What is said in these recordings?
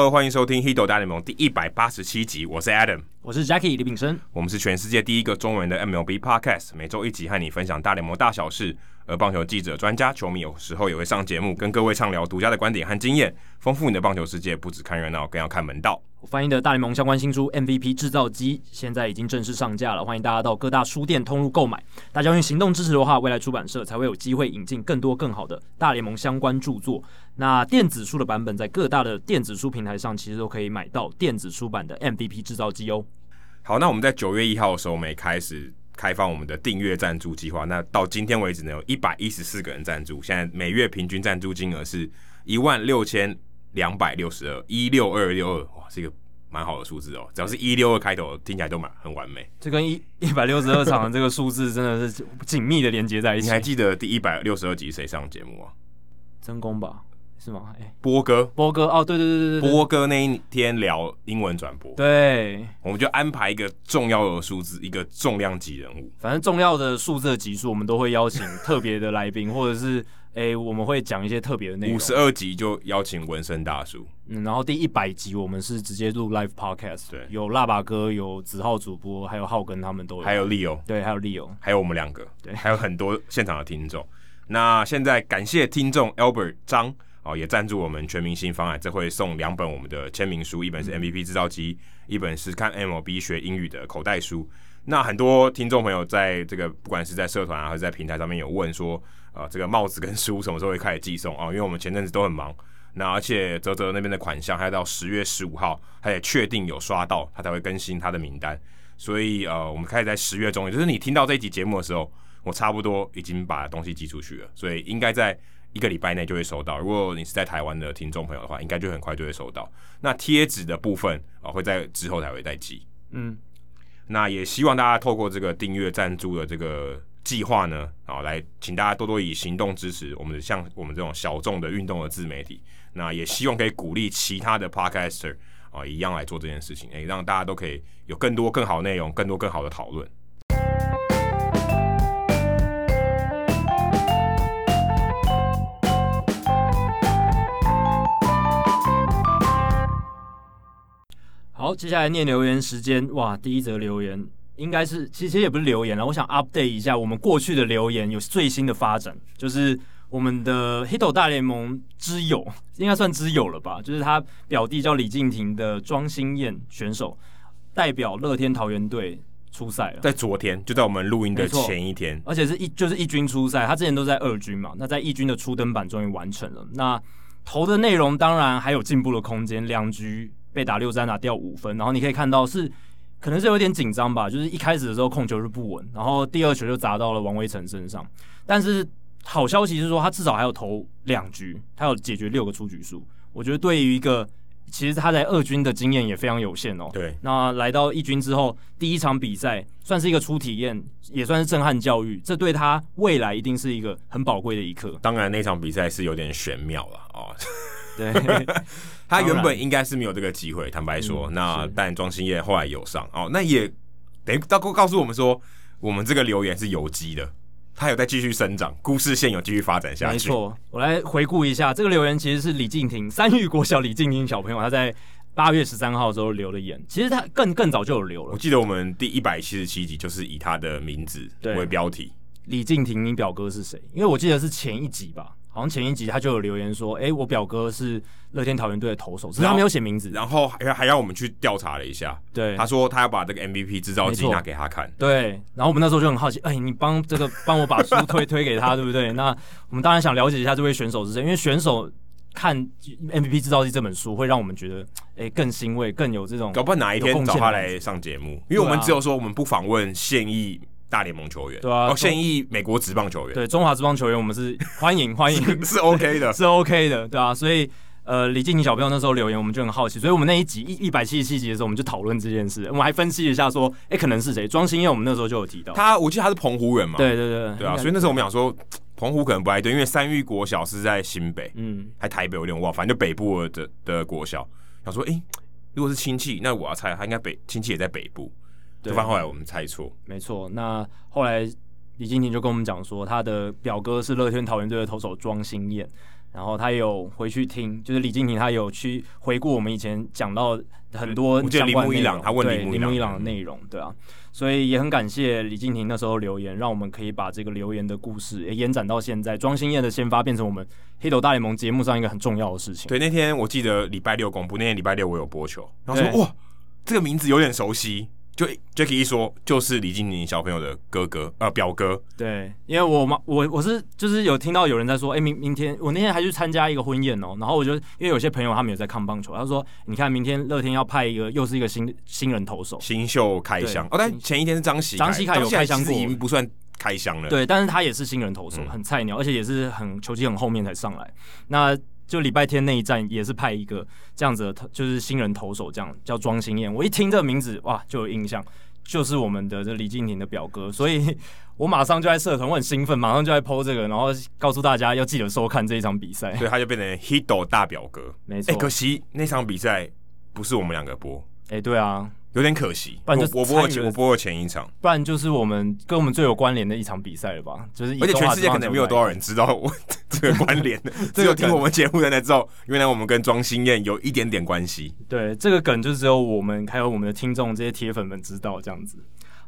Hello，欢迎收听《h i d o 大联盟》第一百八十七集，我是 Adam，我是 Jackie 李炳生，我们是全世界第一个中文的 MLB Podcast，每周一集和你分享大联盟大小事。而棒球记者、专家、球迷有时候也会上节目，跟各位畅聊独家的观点和经验，丰富你的棒球世界。不只看热闹，更要看门道。我翻译的大联盟相关新书《MVP 制造机》现在已经正式上架了，欢迎大家到各大书店通路购买。大家用行动支持的话，未来出版社才会有机会引进更多更好的大联盟相关著作。那电子书的版本在各大的电子书平台上，其实都可以买到电子书版的《MVP 制造机》哦。好，那我们在九月一号的时候，我们开始。开放我们的订阅赞助计划，那到今天为止呢，有一百一十四个人赞助，现在每月平均赞助金额是一万六千两百六十二，一六二六二，是一个蛮好的数字哦。只要是一六二开头，听起来都蛮很完美。这跟一一百六十二场的这个数字真的是紧密的连接在一起。你还记得第一百六十二集谁上节目啊？真功吧？是吗？哎、欸，波哥，波哥哦，对对对对对，波哥那一天聊英文转播，对，我们就安排一个重要的数字，一个重量级人物，反正重要的数字的集数，我们都会邀请特别的来宾，或者是哎、欸，我们会讲一些特别的内容。五十二集就邀请纹身大叔，嗯，然后第一百集我们是直接录 live podcast，对，有辣爸哥，有子浩主播，还有浩根他们都有，还有 Leo，对，还有 Leo，还有我们两个，对，还有很多现场的听众。那现在感谢听众 Albert 张。哦，也赞助我们全明星方案，这会送两本我们的签名书，一本是 MVP 制造机，一本是看 MLB 学英语的口袋书。那很多听众朋友在这个不管是在社团啊，还是在平台上面有问说，呃，这个帽子跟书什么时候会开始寄送啊？因为我们前阵子都很忙，那而且泽泽那边的款项还要到十月十五号，他也确定有刷到，他才会更新他的名单。所以呃，我们开始在十月中，也就是你听到这一集节目的时候，我差不多已经把东西寄出去了，所以应该在。一个礼拜内就会收到。如果你是在台湾的听众朋友的话，应该就很快就会收到。那贴纸的部分啊，会在之后才会再寄。嗯，那也希望大家透过这个订阅赞助的这个计划呢，啊，来请大家多多以行动支持我们像我们这种小众的运动的自媒体。那也希望可以鼓励其他的 Podcaster 啊，一样来做这件事情，诶，让大家都可以有更多更好内容，更多更好的讨论。好，接下来念留言时间。哇，第一则留言应该是，其实也不是留言了，我想 update 一下我们过去的留言有最新的发展，就是我们的 Hito 大联盟之友，应该算之友了吧？就是他表弟叫李敬廷的庄心燕选手，代表乐天桃园队出赛了，在昨天，就在我们录音的前一天，而且是一就是一军出赛，他之前都在二军嘛，那在一军的初登板终于完成了，那投的内容当然还有进步的空间，两局。被打六支安打掉五分，然后你可以看到是可能是有点紧张吧，就是一开始的时候控球是不稳，然后第二球就砸到了王威成身上。但是好消息是说他至少还有投两局，他有解决六个出局数。我觉得对于一个其实他在二军的经验也非常有限哦。对，那来到一军之后，第一场比赛算是一个初体验，也算是震撼教育，这对他未来一定是一个很宝贵的一课。当然那场比赛是有点玄妙了哦。对，他原本应该是没有这个机会，坦白说。嗯、那但庄心妍后来有上哦，那也等于告告诉我们说，我们这个留言是有机的，它有在继续生长，故事线有继续发展下去。没错，我来回顾一下这个留言，其实是李敬廷，三育国小李敬廷小朋友，他在八月十三号的时候留的言，其实他更更早就有留了。我记得我们第一百七十七集就是以他的名字为标题，李敬廷，你表哥是谁？因为我记得是前一集吧。好像前一集他就有留言说，哎、欸，我表哥是乐天桃园队的投手，只是他没有写名字，然后还还让我们去调查了一下。对，他说他要把这个 MVP 制造机拿给他看。对，然后我们那时候就很好奇，哎、欸，你帮这个帮我把书推推给他，对不对？那我们当然想了解一下这位选手是谁，因为选手看 MVP 制造机这本书会让我们觉得，哎、欸，更欣慰，更有这种。搞不好哪一天找他来上节目，因为我们只有说我们不访问现役。大联盟球员，对啊，哦，现役美国职棒球员，对中华职棒球员，我们是 欢迎欢迎，是 OK 的，是 OK 的，对啊，所以呃，李敬廷小朋友那时候留言，我们就很好奇，所以我们那一集一一百七十七集的时候，我们就讨论这件事，我们还分析一下说，哎、欸，可能是谁？庄心燕，我们那时候就有提到。他，我记得他是澎湖人嘛，对对对，对啊，所以那时候我们想说，澎湖可能不爱对，因为三育国小是在新北，嗯，还台北有点忘，反正就北部的的国小，想说，哎、欸，如果是亲戚，那我要猜他应该北亲戚也在北部。对，反正后来我们猜错，没错。那后来李敬廷就跟我们讲说，他的表哥是乐天桃园队的投手庄心燕。然后他有回去听，就是李敬廷他有去回顾我们以前讲到很多相关的内容，他问对铃木一朗的内容，对啊，所以也很感谢李敬廷那时候留言，让我们可以把这个留言的故事也延展到现在，庄心燕的先发变成我们黑斗大联盟节目上一个很重要的事情。对，那天我记得礼拜六公布，那天礼拜六我有播球，然后说哇，这个名字有点熟悉。就 Jacky 一说，就是李敬廷小朋友的哥哥，呃，表哥。对，因为我妈，我我是就是有听到有人在说，哎、欸，明明天我那天还去参加一个婚宴哦、喔，然后我就因为有些朋友他们有在看棒球，他说，你看明天乐天要派一个又是一个新新人投手，新秀开箱哦，但前一天是张喜张喜凯有开箱过，已经不算开箱了。对，但是他也是新人投手，很菜鸟，而且也是很球技很后面才上来。那就礼拜天那一站也是派一个这样子的，就是新人投手，这样叫庄心燕。我一听这个名字，哇，就有印象。就是我们的这李敬廷的表哥，所以我马上就在社团，我很兴奋，马上就在 po 这个，然后告诉大家要记得收看这一场比赛。所以他就变成 Hito 大表哥，没错。哎，可惜那场比赛不是我们两个播，哎，对啊。有点可惜，不然就我播了我播了前一场，不然就是我们跟我们最有关联的一场比赛了吧？就是而且全世界可能没有多少人知道我 这个关联的，只有听我们节目的人才知道，原来我们跟庄心燕有一点点关系。对，这个梗就只有我们还有我们的听众这些铁粉们知道这样子。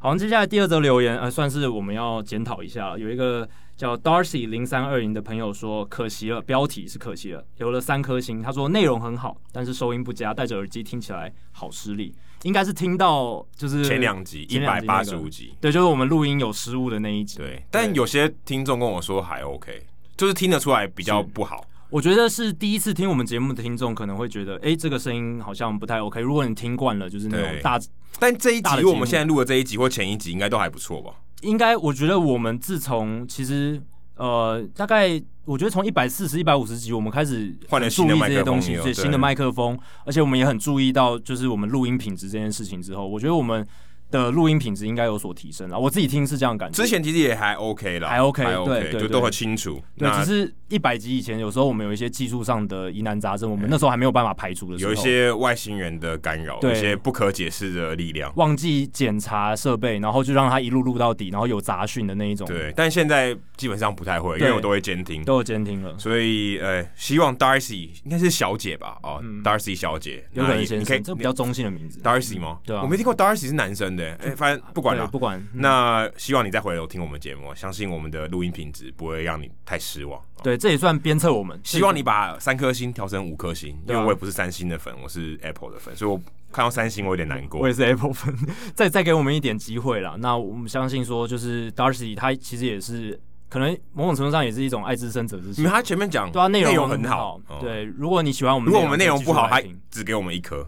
好，接下来第二则留言，呃，算是我们要检讨一下了。有一个叫 Darcy 零三二零的朋友说，可惜了，标题是可惜了，留了三颗星。他说内容很好，但是收音不佳，戴着耳机听起来好失力。应该是听到就是前两集一百八十五集，对，就是我们录音有失误的那一集。对，但有些听众跟我说还 OK，就是听得出来比较不好。我觉得是第一次听我们节目的听众可能会觉得，哎、欸，这个声音好像不太 OK。如果你听惯了，就是那种大，但这一集我们现在录的这一集或前一集应该都还不错吧？应该，我觉得我们自从其实呃，大概。我觉得从一百四十、一百五十集，我们开始换了注意这些东西，对新的麦克风，而且我们也很注意到，就是我们录音品质这件事情之后，我觉得我们。的录音品质应该有所提升了，我自己听是这样感觉。之前其实也还 OK 了，还 OK，还 OK，对，对，对，就都很清楚。对，只是一百集以前，有时候我们有一些技术上的疑难杂症，我们那时候还没有办法排除的时候，有一些外星人的干扰，对，有一些不可解释的力量，忘记检查设备，然后就让它一路录到底，然后有杂讯的那一种。对，但现在基本上不太会，因为我都会监听，都有监听了。所以呃，希望 Darcy 应该是小姐吧？哦，嗯，Darcy 小姐，有可能先生，这比较中性的名字，Darcy 吗？对啊，我没听过 Darcy 是男生的，哎，反正不。管了，不管。那希望你再回头听我们节目，相信我们的录音品质不会让你太失望。对，这也算鞭策我们。希望你把三颗星调成五颗星，因为我也不是三星的粉，我是 Apple 的粉，所以我看到三星我有点难过。我也是 Apple 粉，再再给我们一点机会啦。那我们相信说，就是 Darcy 他其实也是可能某种程度上也是一种爱之深者之心。因为他前面讲对啊，内容很好。对，如果你喜欢我们，如果我们内容不好，还只给我们一颗，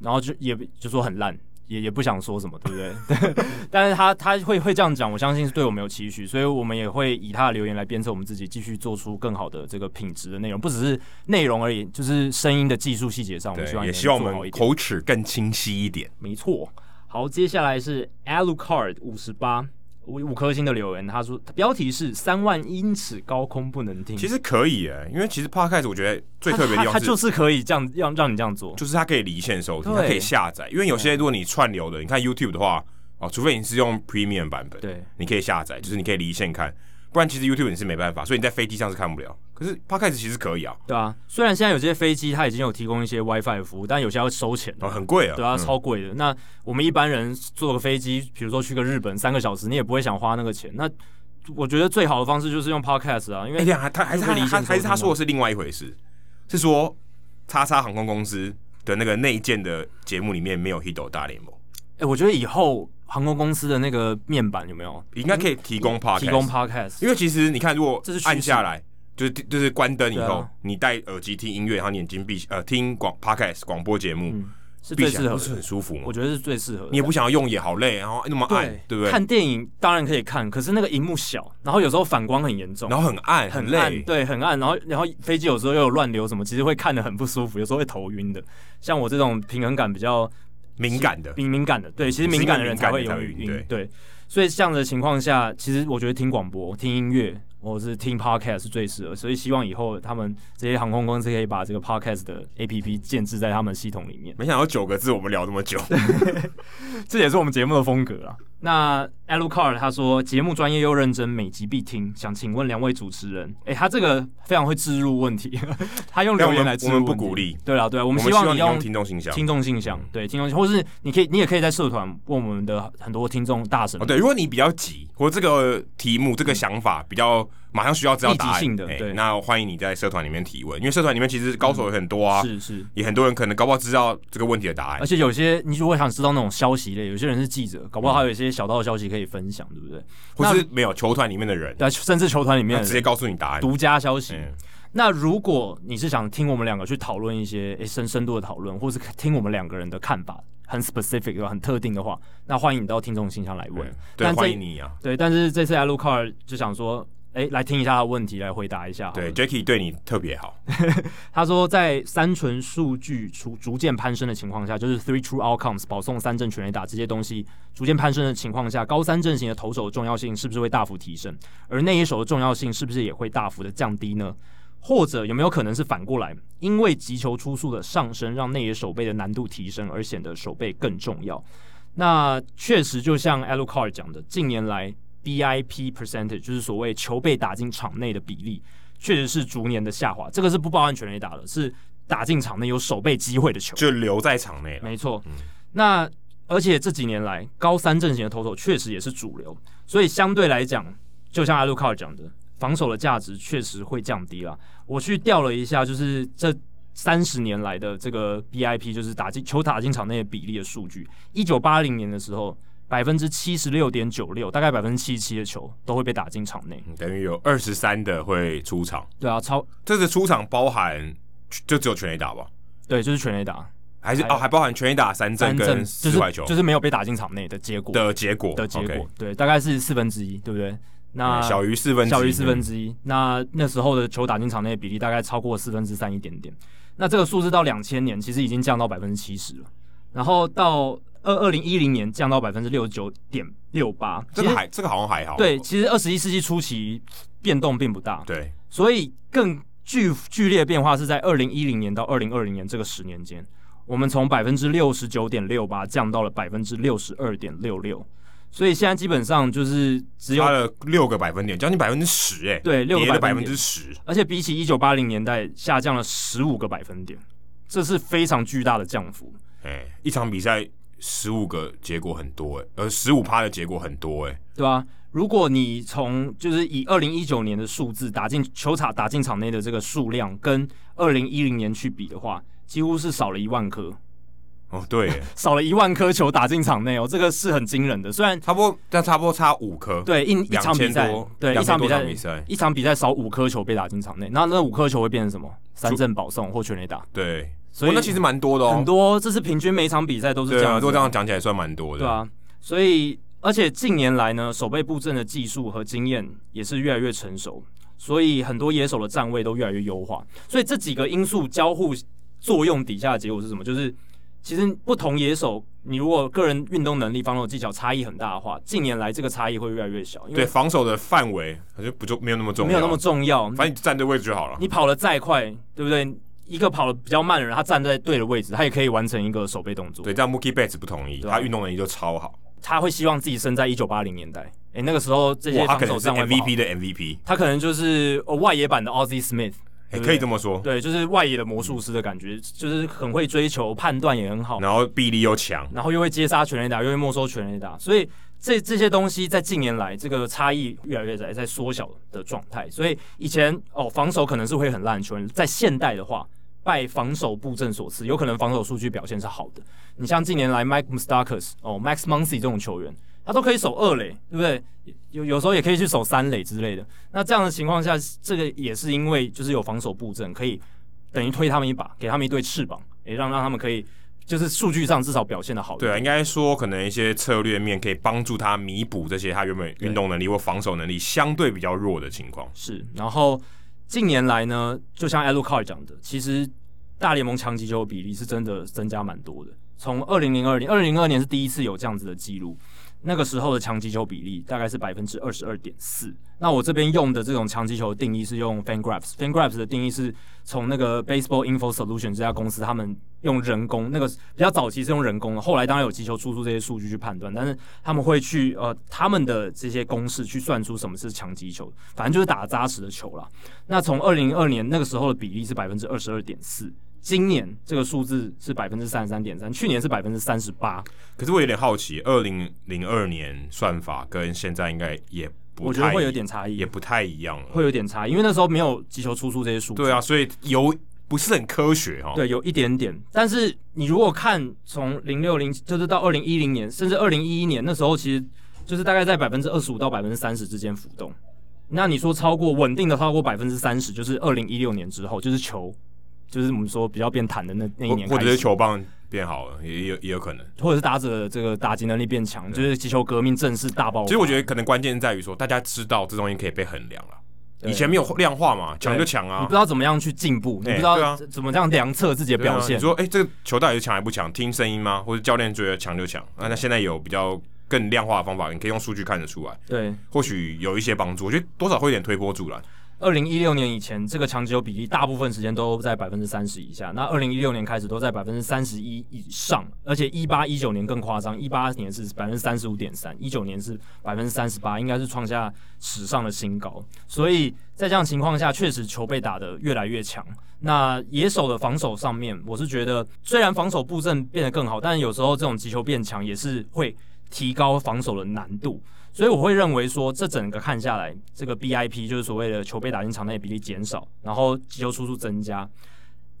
然后就也就说很烂。也也不想说什么，对不对？对，但是他他会会这样讲，我相信是对我们有期许，所以我们也会以他的留言来鞭策我们自己，继续做出更好的这个品质的内容，不只是内容而已，就是声音的技术细节上，我们希望也希望我们口齿更清晰一点。没错，好，接下来是 Alucard 五十八。五五颗星的留言，他说标题是“三万英尺高空不能听”，其实可以诶，因为其实 Podcast 我觉得最特别的地方是，他就是可以这样让让你这样做，就是它可以离线收听，它可以下载。因为有些如果你串流的，你看 YouTube 的话，哦，除非你是用 Premium 版本，对，你可以下载，就是你可以离线看，不然其实 YouTube 你是没办法，所以你在飞机上是看不了。可是 Podcast 其实可以啊，对啊，虽然现在有些飞机它已经有提供一些 WiFi 的服务，但有些要收钱，哦，很贵啊，对啊，超贵的。嗯、那我们一般人坐个飞机，比如说去个日本三个小时，你也不会想花那个钱。那我觉得最好的方式就是用 Podcast 啊，因为哎呀，他还是他还还是他说的是另外一回事，是说叉叉航空公司的那个内建的节目里面没有 Hido 大联盟。哎、欸，我觉得以后航空公司的那个面板有没有？应该可以提供 Podcast，提供 Podcast，因为其实你看，如果这是按下来。就是就是关灯以后，啊、你戴耳机听音乐，然后眼睛闭呃听广 podcast 广播节目，嗯、是最适合，不是很舒服吗？我觉得是最适合。你也不想要用，眼好累，然后那么暗，对，不对？看电影当然可以看，可是那个荧幕小，然后有时候反光很严重，然后很暗，很累，对，很暗。然后然后飞机有时候又有乱流什么，其实会看得很不舒服，有时候会头晕的。像我这种平衡感比较敏感的，敏敏感的，对，其实敏感的人才会有晕，对，对。所以这样的情况下，其实我觉得听广播、听音乐。或者是听 podcast 是最适合，所以希望以后他们这些航空公司可以把这个 podcast 的 APP 建置在他们系统里面。没想到九个字我们聊这么久，这也是我们节目的风格啊。那 Alucard 他说节目专业又认真，每集必听。想请问两位主持人，哎、欸，他这个非常会置入问题，他用留言来。我们不鼓励。对啊，对啊，我们希望你用听众信箱，听众信箱，对，听众，或是你可以，你也可以在社团问我们的很多听众大神。哦，对，如果你比较急，或这个题目、这个想法比较。马上需要知道答案。性的，对、欸，那欢迎你在社团里面提问，因为社团里面其实高手也很多啊，是是，也很多人可能搞不好知道这个问题的答案，而且有些你如果想知道那种消息类，有些人是记者，搞不好还有一些小道消息可以分享，对不对？或是没有球团里面的人，对，甚至球团里面直接告诉你答案，独家消息。嗯、那如果你是想听我们两个去讨论一些诶深深度的讨论，或是听我们两个人的看法，很 specific 很特定的话，那欢迎你到听众信箱来问，对，欢迎你啊，对，但是这次 Alucard 就想说。哎，来听一下他的问题，来回答一下。对，Jacky 对你特别好。他说，在三纯数据逐逐渐攀升的情况下，就是 three true outcomes 保送三振全垒打这些东西逐渐攀升的情况下，高三阵型的投手的重要性是不是会大幅提升？而内野手的重要性是不是也会大幅的降低呢？或者有没有可能是反过来，因为击球出速的上升，让内野手背的难度提升，而显得手背更重要？那确实，就像 Alucard 讲的，近年来。BIP percentage 就是所谓球被打进场内的比例，确实是逐年的下滑。这个是不包含全垒打的，是打进场内有守备机会的球，就留在场内了。没错。嗯、那而且这几年来，高三阵型的投手确实也是主流，所以相对来讲，就像 Alucard 讲的，防守的价值确实会降低了。我去调了一下，就是这三十年来的这个 BIP，就是打进球打进场内的比例的数据。一九八零年的时候。百分之七十六点九六，大概百分之七十七的球都会被打进场内，等于有二十三的会出场。对啊，超这个出场包含就只有全垒打吧？对，就是全垒打，还是还哦还包含全垒打三振跟四坏球，就是，就是没有被打进场内的结果的结果的结果。Okay 对，大概是四分之一，对不对？那小于四分小于四分之一。嗯、那那时候的球打进场内的比例大概超过四分之三一点点。那这个数字到两千年其实已经降到百分之七十了，然后到。二二零一零年降到百分之六十九点六八，这个还这个好像还好。对，其实二十一世纪初期变动并不大。对，所以更剧剧烈的变化是在二零一零年到二零二零年这个十年间，我们从百分之六十九点六八降到了百分之六十二点六六，所以现在基本上就是只有六个百分点，将近百分之十，哎，对，六个百分之十，而且比起一九八零年代下降了十五个百分点，这是非常巨大的降幅。哎，一场比赛。十五个结果很多哎、欸，呃，十五趴的结果很多哎、欸，对啊，如果你从就是以二零一九年的数字打进球场打进场内的这个数量，跟二零一零年去比的话，几乎是少了一万颗。哦，对，少了一万颗球打进场内哦，这个是很惊人的。虽然差不多，但差不多差五颗。对，一一场比赛，对一场比赛，一场比赛少五颗球被打进场内，那那五颗球会变成什么？三振保送或全垒打。对。所以、哦、那其实蛮多的哦，很多，这是平均每场比赛都是这样子。对啊，如果这样讲起来算蛮多的。对啊，所以而且近年来呢，守备布阵的技术和经验也是越来越成熟，所以很多野手的站位都越来越优化。所以这几个因素交互作用底下的结果是什么？就是其实不同野手，你如果个人运动能力、防守技巧差异很大的话，近年来这个差异会越来越小。因为对防守的范围好像不就没有那么重要，没有那么重要。反正你站对位置就好了。你跑得再快，对不对？一个跑的比较慢的人，他站在对的位置，他也可以完成一个守备动作。对，但 Mookie Betts 不同意，他运动能力就超好。他会希望自己生在一九八零年代，哎、欸，那个时候这些防守站位 MVP 的 MVP，他可能就是外野版的 Ozzie Smith，也、欸、可以这么说。对，就是外野的魔术师的感觉，就是很会追求，判断也很好，然后臂力又强，然后又会接杀全垒打，又会没收全垒打，所以这这些东西在近年来这个差异越来越在在缩小的状态。所以以前哦防守可能是会很烂球员，在现代的话。拜防守布阵所赐，有可能防守数据表现是好的。你像近年来 Mike Moustakas 哦，Max Muncy 这种球员，他都可以守二垒，对不对？有有时候也可以去守三垒之类的。那这样的情况下，这个也是因为就是有防守布阵，可以等于推他们一把，给他们一对翅膀，也让让他们可以就是数据上至少表现的好。对啊，应该说可能一些策略面可以帮助他弥补这些他原本运动能力或防守能力相对比较弱的情况。是，然后。近年来呢，就像 Alu Car 讲的，其实大联盟强击球比例是真的增加蛮多的。从二零零二年，二零零二年是第一次有这样子的记录，那个时候的强击球比例大概是百分之二十二点四。那我这边用的这种强击球定义是用 FanGraphs，FanGraphs 的定义是从那个 Baseball Info Solution 这家公司他们用人工，那个比较早期是用人工的，后来当然有击球出速这些数据去判断，但是他们会去呃他们的这些公式去算出什么是强击球，反正就是打扎实的球啦。那从二零零二年那个时候的比例是百分之二十二点四，今年这个数字是百分之三十三点三，去年是百分之三十八。可是我有点好奇，二零零二年算法跟现在应该也不太，我觉得会有点差异，也不太一样了，会有点差异，因为那时候没有击球出速这些数据。对啊，所以有。不是很科学哈，对，有一点点。但是你如果看从零六零，就是到二零一零年，甚至二零一一年那时候，其实就是大概在百分之二十五到百分之三十之间浮动。那你说超过稳定的超过百分之三十，就是二零一六年之后，就是球，就是我们说比较变弹的那那一年，或者是球棒变好了，也有也有可能，或者是打者的这个打击能力变强，就是击球革命正式大爆发。其实我觉得可能关键在于说，大家知道这东西可以被衡量了。以前没有量化嘛，强就强啊！你不知道怎么样去进步，你不知道怎么这样量测自己的表现。啊、你说，哎、欸，这个球到底是强还不强？听声音吗？或者教练觉得强就强？那那现在有比较更量化的方法，你可以用数据看得出来。对，或许有一些帮助。我觉得多少会有点推波助澜。二零一六年以前，这个强击球比例大部分时间都在百分之三十以下。那二零一六年开始都在百分之三十一以上，而且一八一九年更夸张，一八年是百分之三十五点三，一九年是百分之三十八，应该是创下史上的新高。所以在这样情况下，确实球被打得越来越强。那野手的防守上面，我是觉得虽然防守布阵变得更好，但有时候这种击球变强也是会提高防守的难度。所以我会认为说，这整个看下来，这个 BIP 就是所谓的球被打进场内比例减少，然后击球出速增加，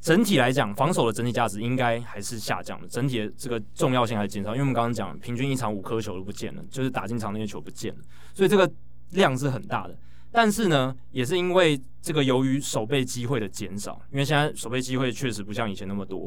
整体来讲，防守的整体价值应该还是下降的，整体的这个重要性还是减少。因为我们刚刚讲，平均一场五颗球都不见了，就是打进场内的球不见了，所以这个量是很大的。但是呢，也是因为这个由于守备机会的减少，因为现在守备机会确实不像以前那么多，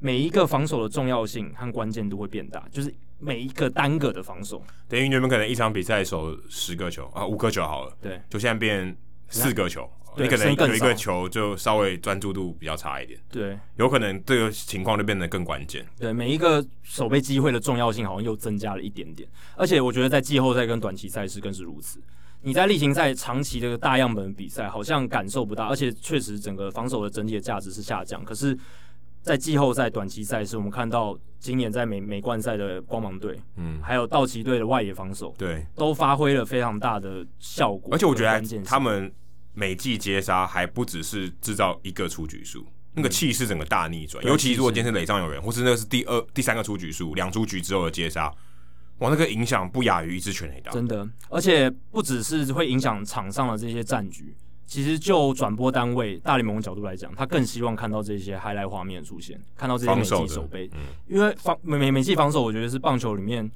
每一个防守的重要性和关键度会变大，就是。每一个单个的防守，等于你们可能一场比赛守十个球啊，五个球好了，对，就现在变四个球，你可能有一个球就稍微专注度比较差一点，对，有可能这个情况就变得更关键。对，每一个守备机会的重要性好像又增加了一点点，而且我觉得在季后赛跟短期赛事更是如此。你在例行赛长期这个大样本比赛好像感受不到，而且确实整个防守的整体的价值是下降，可是。在季后赛、短期赛事，我们看到今年在美美冠赛的光芒队，嗯，还有道奇队的外野防守，对，都发挥了非常大的效果。而且我觉得他们每季接杀还不只是制造一个出局数，嗯，那个气势整个大逆转。尤其如果今天是垒上有人，或是那个是第二、第三个出局数，两出局之后的接杀，哇，那个影响不亚于一支全垒打。真的，而且不只是会影响场上的这些战局。其实就转播单位大联盟的角度来讲，他更希望看到这些 highlight 画面出现，看到这些美技守备，嗯，因为防美美美技防守，我觉得是棒球里面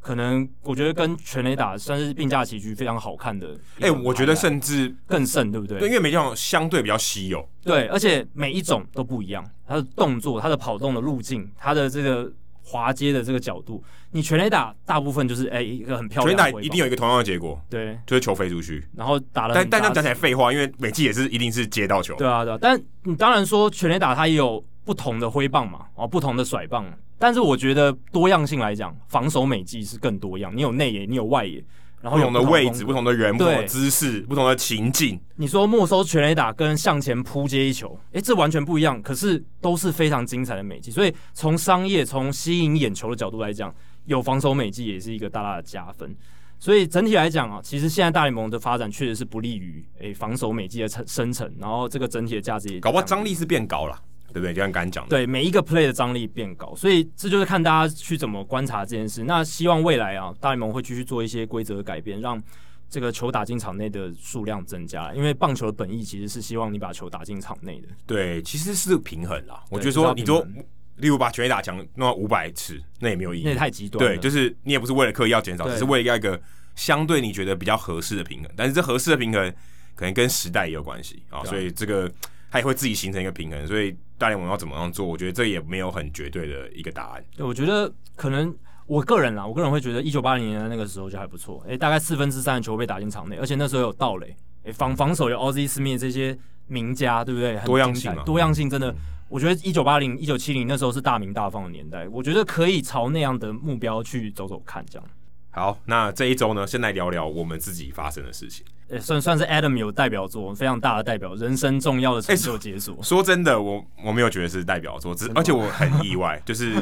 可能我觉得跟全垒打算是并驾齐驱，非常好看的。哎、欸，我觉得甚至更胜，对不对？对，因为美技相对比较稀有，对，而且每一种都不一样，它的动作、它的跑动的路径、它的这个。滑接的这个角度，你全垒打大部分就是哎、欸、一个很漂亮的，全垒打一定有一个同样的结果，对，就是球飞出去，然后打了。但但这样讲起来废话，因为美技也是一定是接到球，对啊对啊。但你当然说全垒打它也有不同的挥棒嘛，哦不同的甩棒，但是我觉得多样性来讲，防守美技是更多样，你有内野，你有外野。然后不同的位置、不同的人、不同的姿势、不同的情境。你说没收全垒打跟向前扑接一球，诶，这完全不一样。可是都是非常精彩的美技。所以从商业、从吸引眼球的角度来讲，有防守美技也是一个大大的加分。所以整体来讲啊，其实现在大联盟的发展确实是不利于诶防守美技的成生成。然后这个整体的价值也搞不好张力是变高了。对不对？就像刚刚讲的，对每一个 play 的张力变高，所以这就是看大家去怎么观察这件事。那希望未来啊，大联盟会继续做一些规则的改变，让这个球打进场内的数量增加。因为棒球的本意其实是希望你把球打进场内的。对，其实是平衡啦。我觉得说，你说例如把全垒打墙弄到五百次，那也没有意义，那也太极端了。对，就是你也不是为了刻意要减少，只是为了要一个相对你觉得比较合适的平衡。但是这合适的平衡可能跟时代也有关系啊，所以这个它也会自己形成一个平衡，所以。大联盟要怎么样做？我觉得这也没有很绝对的一个答案。对，我觉得可能我个人啦，我个人会觉得一九八零年的那个时候就还不错。诶，大概四分之三的球被打进场内，而且那时候有盗垒，诶，防防守有 Ozzie Smith 这些名家，对不对？多样性，多样性真的，嗯、我觉得一九八零、一九七零那时候是大名大放的年代。我觉得可以朝那样的目标去走走看，这样。好，那这一周呢，先来聊聊我们自己发生的事情。欸、算算是 Adam 有代表作，非常大的代表，人生重要的成就解锁、欸。说真的，我我没有觉得是代表作，只而且我很意外，就是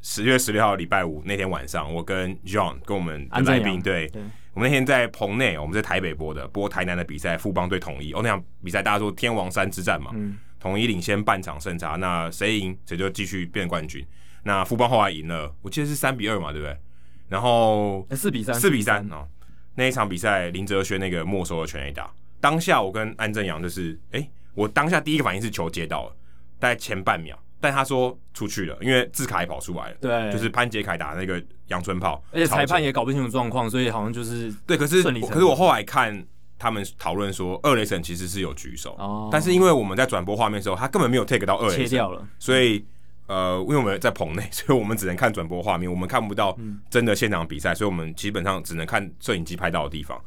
十月十六号礼拜五那天晚上，我跟 John 跟我们的来宾，对，对我们那天在棚内，我们在台北播的，播台南的比赛，富邦对统一。哦，那场比赛大家说天王山之战嘛，嗯、统一领先半场胜差，那谁赢谁就继续变冠军。那富邦后来赢了，我记得是三比二嘛，对不对？然后四比三，四比三哦。那一场比赛，林哲轩那个没收了全 A 打，当下我跟安正阳就是，哎、欸，我当下第一个反应是球接到了，大概前半秒，但他说出去了，因为字卡也跑出来了，对，就是潘杰凯打那个阳春炮，而且裁判也搞不清楚状况，所以好像就是对，可是可是我后来看他们讨论说，二雷神其实是有举手，哦，但是因为我们在转播画面的时候，他根本没有 take 到二垒，切掉了，所以。呃，因为我们在棚内，所以我们只能看转播画面，我们看不到真的现场比赛，嗯、所以我们基本上只能看摄影机拍到的地方。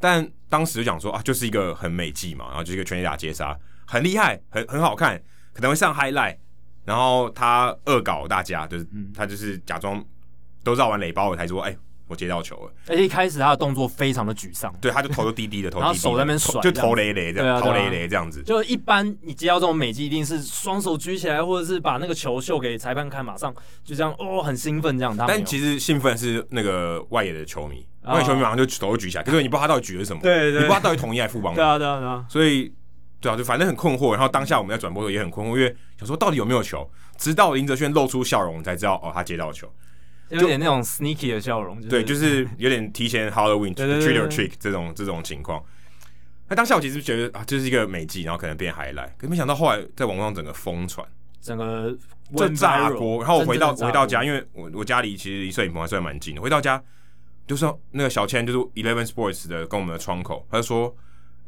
但当时就讲说啊，就是一个很美技嘛，然后就是一个全垒打接杀，很厉害，很很好看，可能会上 highlight。然后他恶搞大家，就是、嗯、他就是假装都绕完垒包了，才说哎。欸我接到球了，而且一开始他的动作非常的沮丧，对，他就头都低低的，头低低的，然后手在那边甩，就头雷雷这样，头雷雷这样子。就一般你接到这种美技，一定是双手举起来，或者是把那个球秀给裁判看，马上就这样哦，很兴奋这样。但其实兴奋是那个外野的球迷，外野球迷马上就头举起来，可是你不知道他到底举的是什么，对对，你不知道他到底统一还是副帮。对啊对啊对啊。所以对啊，就反正很困惑。然后当下我们在转播的时候也很困惑，因为想说到底有没有球，直到林哲轩露出笑容，才知道哦，他接到球。有点那种 sneaky 的笑容，就是、对，就是有点提前 Halloween trick or treat 这种这种情况。那当下我其实觉得啊，这、就是一个美技，然后可能变 highlight，可是没想到后来在网络上整个疯传，整个就炸锅。然后我回到我回到家，因为我我家里其实离摄影棚还算蛮近的。回到家就说那个小千就是 Eleven Sports 的跟我们的窗口，他就说：“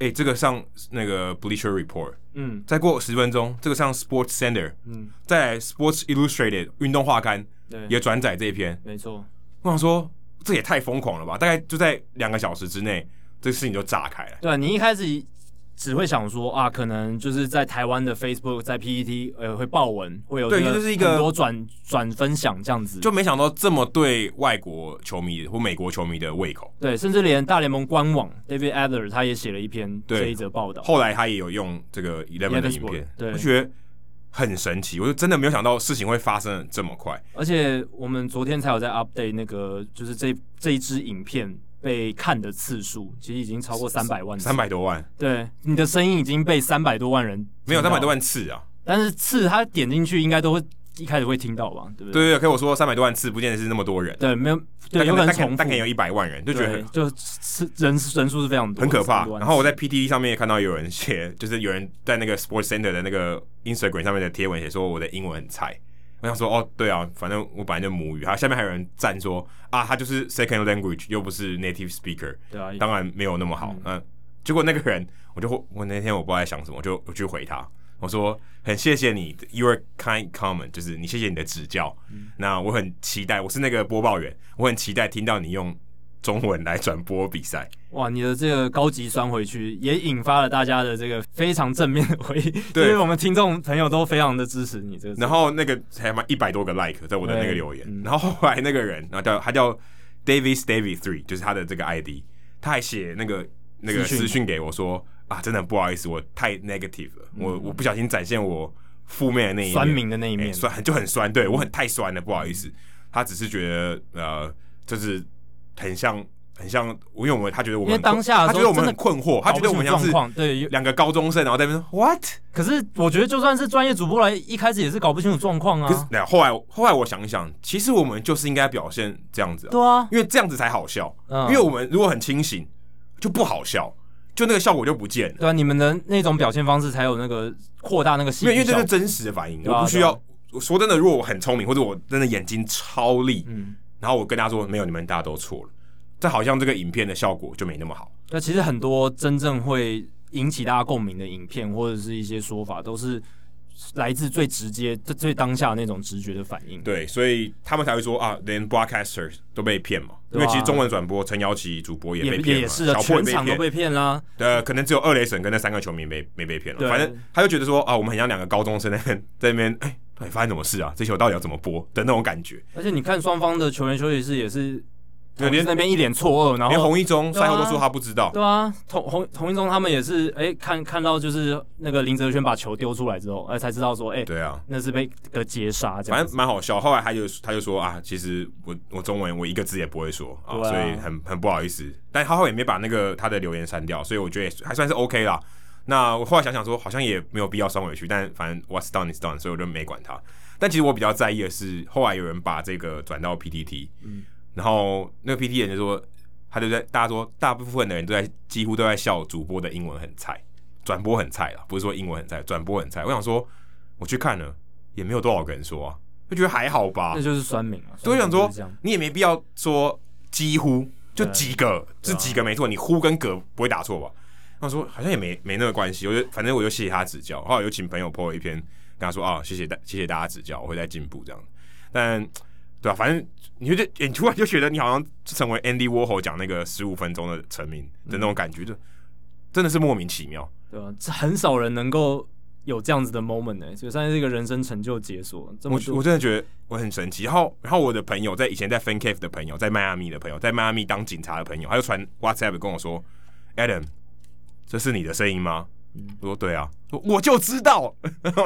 哎、欸，这个上那个 Bleacher Report，嗯，再过十分钟，这个上 Sports Center，嗯，再来 Sports Illustrated 运动画刊。”对也转载这一篇，没错。我想说，这也太疯狂了吧！大概就在两个小时之内，这个事情就炸开了。对，你一开始只会想说啊，可能就是在台湾的 Facebook、在 PTT 呃会爆文，会有对，就是一个很多转转分享这样子，就没想到这么对外国球迷或美国球迷的胃口。对，甚至连大联盟官网 David Adler 他也写了一篇这一则报道。后来他也有用这个 Eleven 的影片，对，我觉得。很神奇，我就真的没有想到事情会发生的这么快。而且我们昨天才有在 update 那个，就是这这一支影片被看的次数，其实已经超过三百万次，三百多万。对，你的声音已经被三百多万人没有三百多万次啊，但是次他点进去应该都会。一开始会听到吧，对不对？对对，可以我说三百多万次，不见得是那么多人。对，没有，对，有可能但可能有一百万人，就觉得就是人人数是非常多，很可怕。然后我在 PTT 上面也看到有人写，就是有人在那个 Sports Center 的那个 Instagram 上面的贴文写说我的英文很菜。我想说，哦，对啊，反正我本来就母语。他下面还有人赞说啊，他就是 Second Language，又不是 Native Speaker，对啊，当然没有那么好。嗯，结果那个人，我就我那天我不知道在想什么，我就我去回他。我说很谢谢你，Your kind comment，就是你谢谢你的指教。嗯、那我很期待，我是那个播报员，我很期待听到你用中文来转播比赛。哇，你的这个高级酸回去也引发了大家的这个非常正面的回应，对，因为我们听众朋友都非常的支持你这个。然后那个才嘛一百多个 like 在我的那个留言，嗯、然后后来那个人，然后叫他叫 David David Three，就是他的这个 ID，他还写那个那个私讯。给我说。啊，真的不好意思，我太 negative 了，嗯、我我不小心展现我负面的那一面，酸民的那一面，欸、酸就很酸，对我很太酸了，不好意思。他只是觉得呃，就是很像很像，因为我们他觉得我们当下他觉得我们很困惑，他觉得我们像是对两个高中生，然后在那边 what？可是我觉得就算是专业主播来，一开始也是搞不清楚状况啊。可是那后来后来我想一想，其实我们就是应该表现这样子，对啊，因为这样子才好笑。嗯，因为我们如果很清醒，就不好笑。就那个效果就不见了，对啊，你们的那种表现方式才有那个扩大那个戏，因为这是真实的反应，我不需要。说真的，如果我很聪明，或者我真的眼睛超利，嗯，然后我跟大家说没有，你们大家都错了，这好像这个影片的效果就没那么好。那其实很多真正会引起大家共鸣的影片，或者是一些说法，都是。来自最直接、最最当下的那种直觉的反应。对，所以他们才会说啊，连 broadcasters 都被骗嘛。因为其实中文转播陈瑶琪主播也被骗嘛，是小破全场都被骗啦。呃，可能只有二雷神跟那三个球迷没没被骗了。反正他就觉得说啊，我们很像两个高中生在那边在那边，哎，发生什么事啊？这球到底要怎么播的那种感觉。而且你看双方的球员休息室也是。统一那边一脸错愕，然后连洪一中赛后都说他不知道。对啊，洪洪洪一中他们也是，哎、欸，看看到就是那个林哲轩把球丢出来之后，哎，才知道说，哎、欸，对啊，那是被个截杀，反正蛮好笑。后来他就他就说啊，其实我我中文我一个字也不会说啊，啊，所以很很不好意思。但他后来也没把那个他的留言删掉，所以我觉得也还算是 OK 啦。那我后来想想说，好像也没有必要伤委屈，但反正 What's done is done，所以我就没管他。但其实我比较在意的是，后来有人把这个转到 PTT，嗯，然后那个 PTT 人就说，他就在大家说，大部分的人都在几乎都在笑主播的英文很菜，转播很菜啦，不是说英文很菜，转播很菜。我想说，我去看了，也没有多少个人说啊，就觉得还好吧。那就是酸民啊。所以想说，你也没必要说几乎就几个，这几个没错，你呼跟格不会打错吧？他说好像也没没那个关系，我就反正我就谢谢他指教，后来有请朋友 po 了一篇。跟他说啊，谢谢大谢谢大家指教，我会再进步这样。但对吧、啊？反正你就觉，你突然就觉得你好像成为 Andy Warhol 讲那个十五分钟的成名的那种感觉，就真的是莫名其妙，对吧、啊？这很少人能够有这样子的 moment 呢、欸，就算是一个人生成就解锁。这么我我真的觉得我很神奇。然后然后我的朋友在以前在 Fan Cave 的朋友，在迈阿密的朋友，在迈阿密当警察的朋友，他就传 WhatsApp 跟我说：“Adam，这是你的声音吗？”我说对啊，我就知道。然后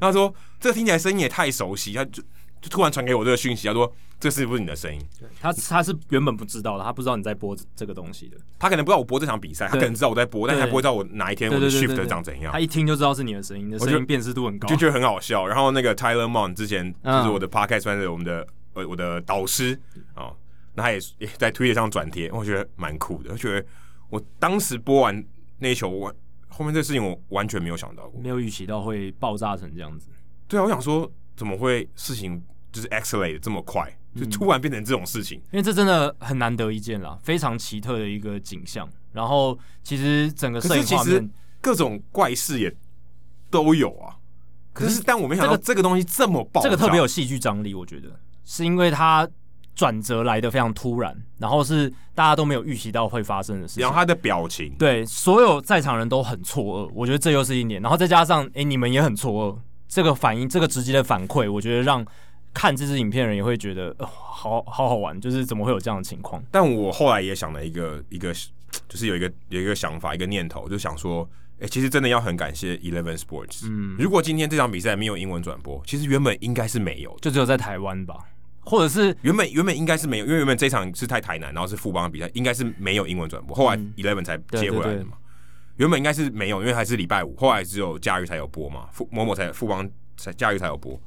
他说这个听起来声音也太熟悉，他就就突然传给我这个讯息，他说这是不是你的声音？他他是原本不知道的，他不知道你在播这个东西的。他可能不知道我播这场比赛，他可能知道我在播，但他不会知道我哪一天我的 shift 长怎样。他一听就知道是你的声音，的声音辨识度很高，就觉得很好笑。然后那个 Tyler Mon 之前就是我的 podcast 算是我们的呃我的导师啊，那他也也在推特上转贴，我觉得蛮酷的。我觉得我当时播完那一球我。后面这事情我完全没有想到过，没有预期到会爆炸成这样子。对啊，我想说怎么会事情就是 escalate 这么快，就突然变成这种事情？嗯，因为这真的很难得一见啦，非常奇特的一个景象。然后其实整个摄影画面各种怪事也都有啊。可是但我没想到这个东西这么爆，这个特别有戏剧张力，我觉得是因为它。转折来的非常突然，然后是大家都没有预期到会发生的事情。然后他的表情，对所有在场人都很错愕，我觉得这又是一点。然后再加上，哎，你们也很错愕，这个反应，这个直接的反馈，我觉得让看这支影片的人也会觉得，呃，好好好玩，就是怎么会有这样的情况？但我后来也想了一个一个，就是有一个有一个想法，一个念头，就想说，哎，其实真的要很感谢 Eleven Sports。嗯，如果今天这场比赛没有英文转播，其实原本应该是没有，就只有在台湾吧。或者是原本原本应该是没有，因为原本这场是在台南，然后是富邦的比赛，应该是没有英文转播。后来 Eleven 才接回来的嘛。嗯、对对对，原本应该是没有，因为还是礼拜五，后来只有假日才有播嘛。富某某才富邦才假日才有播。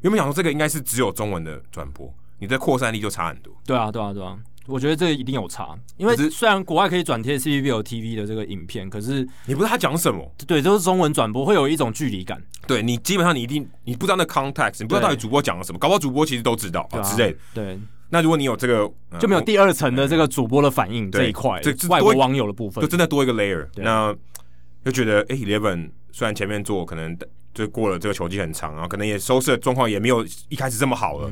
原本想说这个应该是只有中文的转播，你的扩散力就差很多。对啊，对啊，对啊。我觉得这个一定有差，因为虽然国外可以转贴 CBL TV 的这个影片，可是你不知道他讲什么，对，都是中文转播，会有一种距离感。对，你基本上你一定你不知道那 context，你不知道到底主播讲了什么，搞不好主播其实都知道啊之类的。对，那如果你有这个，就没有第二层的这个主播的反应这一块，这外国网友的部分，就真的多一个 layer。那就觉得哎，Eleven 虽然前面做可能就过了这个球季很长，然后可能也收视的状况也没有一开始这么好了。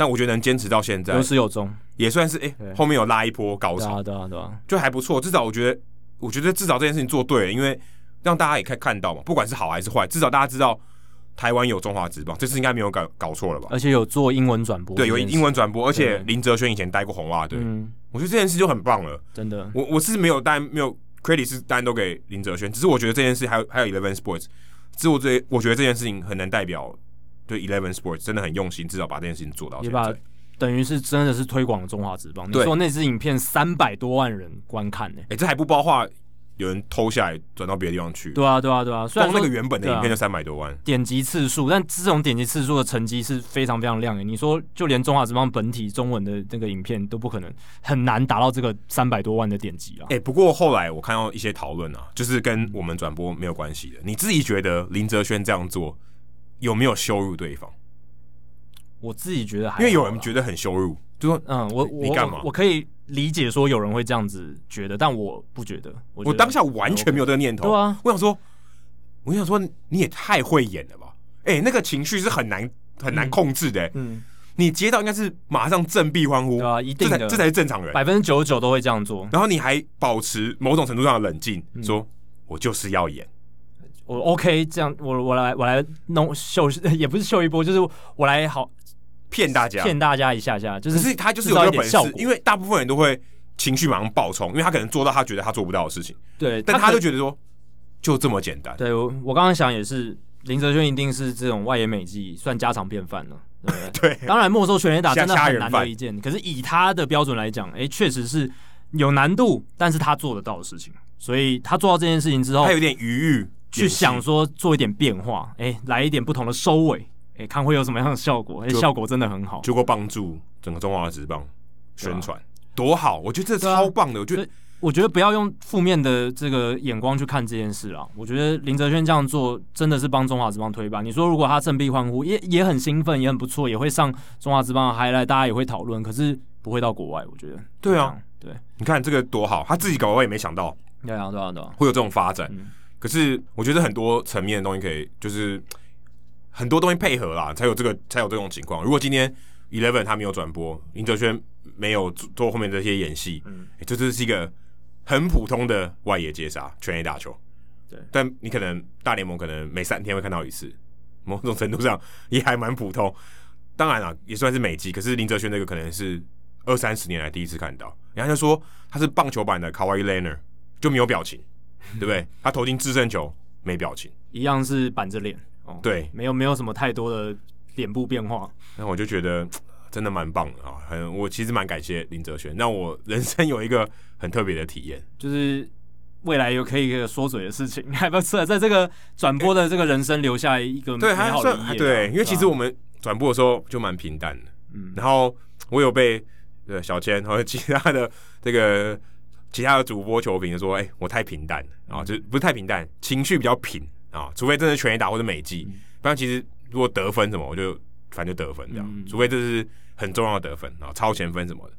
但我觉得能坚持到现在有始有终，也算是哎、欸，后面有拉一波高潮，对啊，对啊，对啊，就还不错。至少我觉得，我觉得至少这件事情做对了，因为让大家也可以看到嘛，不管是好还是坏，至少大家知道台湾有中华职棒，这次应该没有搞搞错了吧？而且有做英文转播，对，有英文转播，而且林哲轩以前待过红袜队，嗯，我觉得这件事就很棒了，真的。我我是没有单没有 credit 是单都给林哲轩，只是我觉得这件事还有还有 Eleven Sports，只是我这我觉得这件事情很能代表对 Eleven Sports 真的很用心，至少把这件事情做到现在。等于是真的是推广中华职棒。你说那支影片三百多万人观看呢？哎，这还不包括有人偷下来转到别的地方去。对啊，对啊，对啊。虽然那个原本的影片就三百多万点击次数，但这种点击次数的成绩是非常非常亮眼。你说就连中华职棒本体中文的那个影片都不可能很难达到这个三百多万的点击啊。哎，不过后来我看到一些讨论啊，就是跟我们转播没有关系的。你自己觉得林哲轩这样做有没有羞辱对方？我自己觉得还，因为有人觉得很羞辱，就说嗯，我你干嘛我？我可以理解说有人会这样子觉得，但我不觉得。我，当下完全没有这个念头。对啊，我想说，我想说你也太会演了吧？哎、欸，那个情绪是很难很难控制的、欸嗯。嗯，你接到应该是马上振臂欢呼，对啊，一定的，这才，这才是正常人，百分之九十九都会这样做。然后你还保持某种程度上的冷静，嗯、说我就是要演，我 OK，这样我我来我来弄秀，也不是秀一波，就是我来好。骗大家，骗大家一下下，就是，是他就是有这个本事，因为大部分人都会情绪马上爆冲，因为他可能做到他觉得他做不到的事情，对，但他就觉得说就这么简单。对我，我刚刚想也是，林哲轩一定是这种外野美技算家常便饭了，对不对？对，当然没收全垒打真的很难得一见，可是以他的标准来讲，哎，确实是有难度，但是他做得到的事情，所以他做到这件事情之后，他有点余裕。去想说做一点变化，哎、欸，来一点不同的收尾，哎、欸，看会有什么样的效果？哎、欸，效果真的很好，就够帮助整个中华职棒宣传、啊、多好！我觉得这超棒的。啊、我觉得，我觉得不要用负面的这个眼光去看这件事啊。我觉得林哲轩这样做真的是帮中华职棒推吧。你说如果他振臂欢呼，也也很兴奋，也很不错，也会上中华职棒的 highlight，大家也会讨论。可是不会到国外，我觉得。对啊，对，你看这个多好，他自己搞我也没想到。对啊，对啊，对啊，会有这种发展。嗯可是我觉得很多层面的东西可以，就是很多东西配合啦，才有这个才有这种情况。如果今天 Eleven 他没有转播，林哲轩没有做后面这些演戏，嗯，这这是一个很普通的外野接杀全垒打球。对，但你可能大联盟可能每三天会看到一次，某种程度上也还蛮普通。当然了，也算是美籍。可是林哲轩那个可能是二三十年来第一次看到，然后就说他是棒球版的 Kawhi Leonard，就没有表情。对不对？他投进制胜球没表情，一样是板着脸。哦，对，没有没有什么太多的脸部变化。那我就觉得真的蛮棒的啊！很，我其实蛮感谢林哲轩，让我人生有一个很特别的体验，就是未来有可以一个说嘴的事情，还不错在这个转播的这个人生留下一个美好的一页。对，因为其实我们转播的时候就蛮平淡的。嗯，然后我有被呃小千和其他的这个。其他的主播球评说：“哎、欸，我太平淡了啊，就不是太平淡，情绪比较平啊。除非真的全垒打或者美记，不然其实如果得分什么，我就反正就得分这样。嗯、除非这是很重要的得分啊，超前分什么的。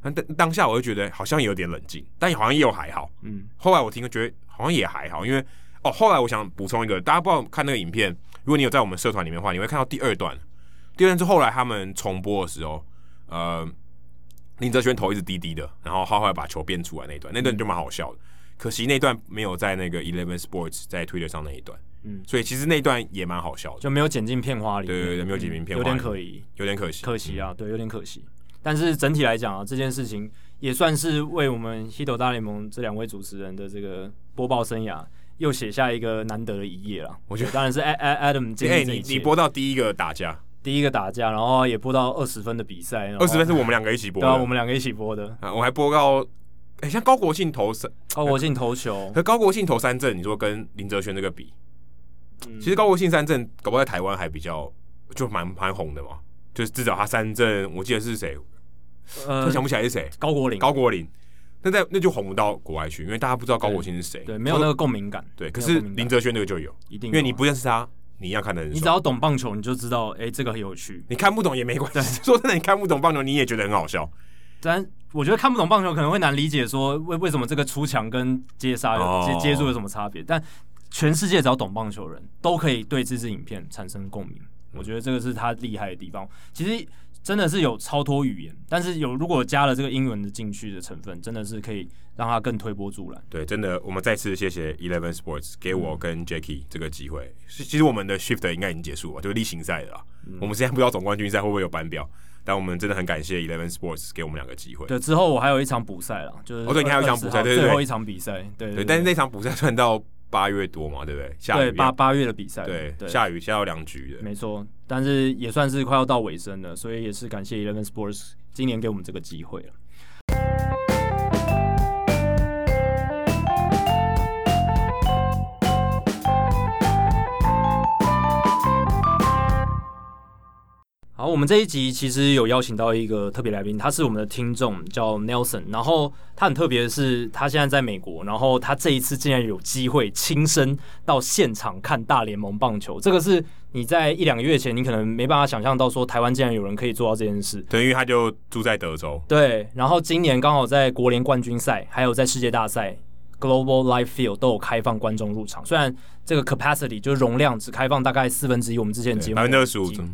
但当当下我就觉得好像有点冷静，但好像也有还好。嗯，后来我听觉得好像也还好，因为哦，后来我想补充一个，大家不知道看那个影片，如果你有在我们社团里面的话，你会看到第二段。第二段是后来他们重播的时候，呃。”林哲轩头一直低低的，然后后来把球变出来那一段，那段就蛮好笑的。可惜那段没有在那个 Eleven Sports 在 Twitter 上那一段，嗯，所以其实那段也蛮好笑的，就没有剪进片花里。对对对，没有剪进片花里，有点可疑，有点可惜，可惜啊，对，有点可惜。但是整体来讲啊，这件事情也算是为我们《Hito 大联盟》这两位主持人的这个播报生涯又写下一个难得的一页了。我觉得当然是 Adam，哎，你你播到第一个打架。第一个打架，然后也播到二十分的比赛。二十分是我们两个一起播的，对啊，我们两个一起播的。啊，我还播到，哎、欸，像高国庆投三，高国庆投球，和高国庆投三振，你说跟林哲轩这个比，嗯、其实高国庆三振，搞不好在台湾还比较就蛮蛮红的嘛。就是至少他三振，我记得是谁，呃，想不起来是谁，高国林，高国林。那在那就红不到国外去，因为大家不知道高国庆是谁，对，没有那个共鸣感。对，可是林哲轩那个就有，一定，因为你不认识他。你要看的人，你只要懂棒球，你就知道，哎、欸，这个很有趣。你看不懂也没关系。说真的，你看不懂棒球，你也觉得很好笑。但我觉得看不懂棒球可能会难理解，说为为什么这个出墙跟接杀有接接住有什么差别？但全世界只要懂棒球人都可以对这支影片产生共鸣。我觉得这个是他厉害的地方。其实。真的是有超脱语言，但是有如果加了这个英文的进去的成分，真的是可以让他更推波助澜。对，真的，我们再次谢谢 Eleven Sports 给我跟 Jacky 这个机会。嗯、其实我们的 Shift 应该已经结束了，就是例行赛了。嗯、我们现在不知道总冠军赛会不会有班表，但我们真的很感谢 Eleven Sports 给我们两个机会。对，之后我还有一场补赛了，就是哦，对，你还有一场补赛，对，最后一场比赛，对对，但是那场补赛算到。八月多嘛，对不对？下雨，对，八八月的比赛，对，下雨下到两局的，没错。但是也算是快要到尾声了，所以也是感谢 Eleven Sports 今年给我们这个机会了。好，我们这一集其实有邀请到一个特别来宾，他是我们的听众，叫 Nelson。然后他很特别的是，他现在在美国，然后他这一次竟然有机会亲身到现场看大联盟棒球。这个是你在一两个月前，你可能没办法想象到，说台湾竟然有人可以做到这件事。等于他就住在德州。对，然后今年刚好在国联冠军赛，还有在世界大赛。Global Life Field 都有开放观众入场，虽然这个 capacity 就是容量只开放大概四分之一，我们之前节目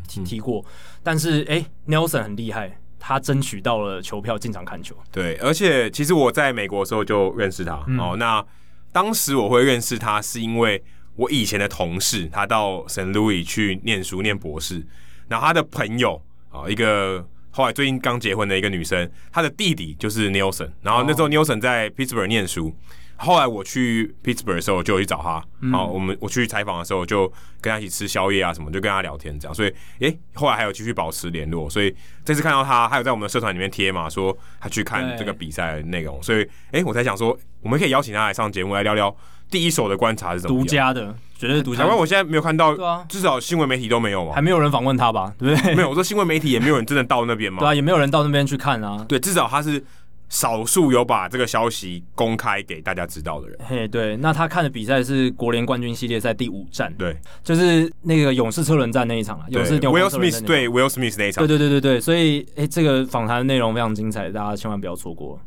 提提过，但是哎、欸、，Nelson 很厉害，他争取到了球票进场看球。对，而且其实我在美国的时候就认识他、嗯、哦。那当时我会认识他，是因为我以前的同事他到 St. Louis 去念书念博士，然后他的朋友啊，一个后来最近刚结婚的一个女生，她的弟弟就是 Nelson，然后那时候 Nelson 在 Pittsburgh 念书。后来我去 Pittsburgh 的时候，就去找他。然后我们我去采访的时候，就跟他一起吃宵夜啊什么，就跟他聊天这样。所以，诶，后来还有继续保持联络。所以这次看到他，还有在我们的社团里面贴嘛，说他去看这个比赛的内容。所以，诶，我才想说，我们可以邀请他来上节目来聊聊第一手的观察是怎么样。独家的，绝对是独家。台湾我现在没有看到，至少新闻媒体都没有嘛，还没有人访问他吧？对不对？没有，我说新闻媒体也没有人真的到那边嘛。对啊，也没有人到那边去看啊。对，至少他是。少数有把这个消息公开给大家知道的人，嘿，对，那他看的比赛是国联冠军系列赛第五战，对，就是那个勇士车轮战那一场了，勇士 Will Smith 对 Will Smith 那一场，对对对对对，所以哎，这个访谈的内容非常精彩，大家千万不要错过。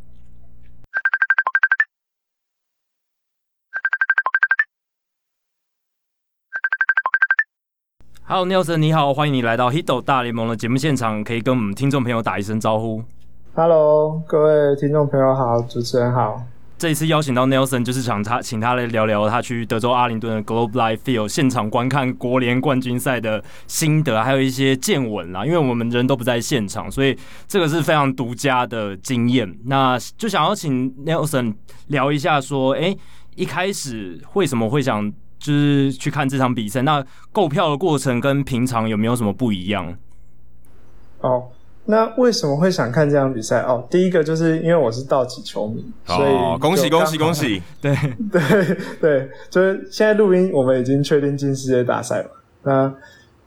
Hello Nelson，你好，欢迎你来到 Hito 大联盟的节目现场，可以跟我们听众朋友打一声招呼。Hello，各位听众朋友好，主持人好。这一次邀请到 Nelson，就是想他请他来聊聊他去德州阿灵顿的 Globe Life Field 现场观看国联冠军赛的心得，还有一些见闻啦。因为我们人都不在现场，所以这个是非常独家的经验。那就想要请 Nelson 聊一下，说，哎，一开始为什么会想就是去看这场比赛？那购票的过程跟平常有没有什么不一样？哦。Oh. 那为什么会想看这场比赛？哦，第一个就是因为我是道奇球迷，哦、所以恭喜恭喜恭喜！对对对，就是现在录音，我们已经确定进世界大赛了。那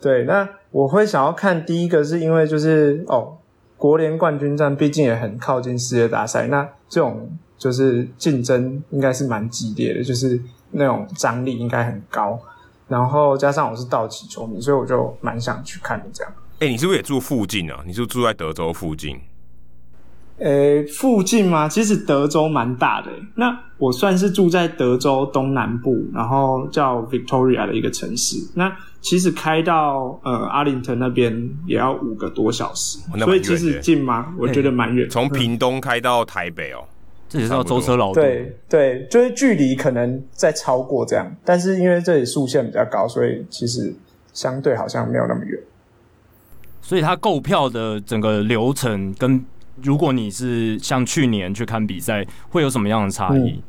对，那我会想要看第一个是因为就是哦，国联冠军战毕竟也很靠近世界大赛，那这种就是竞争应该是蛮激烈的，就是那种张力应该很高。然后加上我是道奇球迷，所以我就蛮想去看的这样。哎、欸，你是不是也住附近啊？你是不是住在德州附近？呃、欸，附近吗？其实德州蛮大的。那我算是住在德州东南部，然后叫 Victoria 的一个城市。那其实开到呃阿灵顿那边也要五个多小时，哦、所以其实近吗？我觉得蛮远。从、欸、屏东开到台北哦，这也是要舟车劳顿。对对，就是距离可能再超过这样，但是因为这里速线比较高，所以其实相对好像没有那么远。所以他购票的整个流程跟如果你是像去年去看比赛，会有什么样的差异？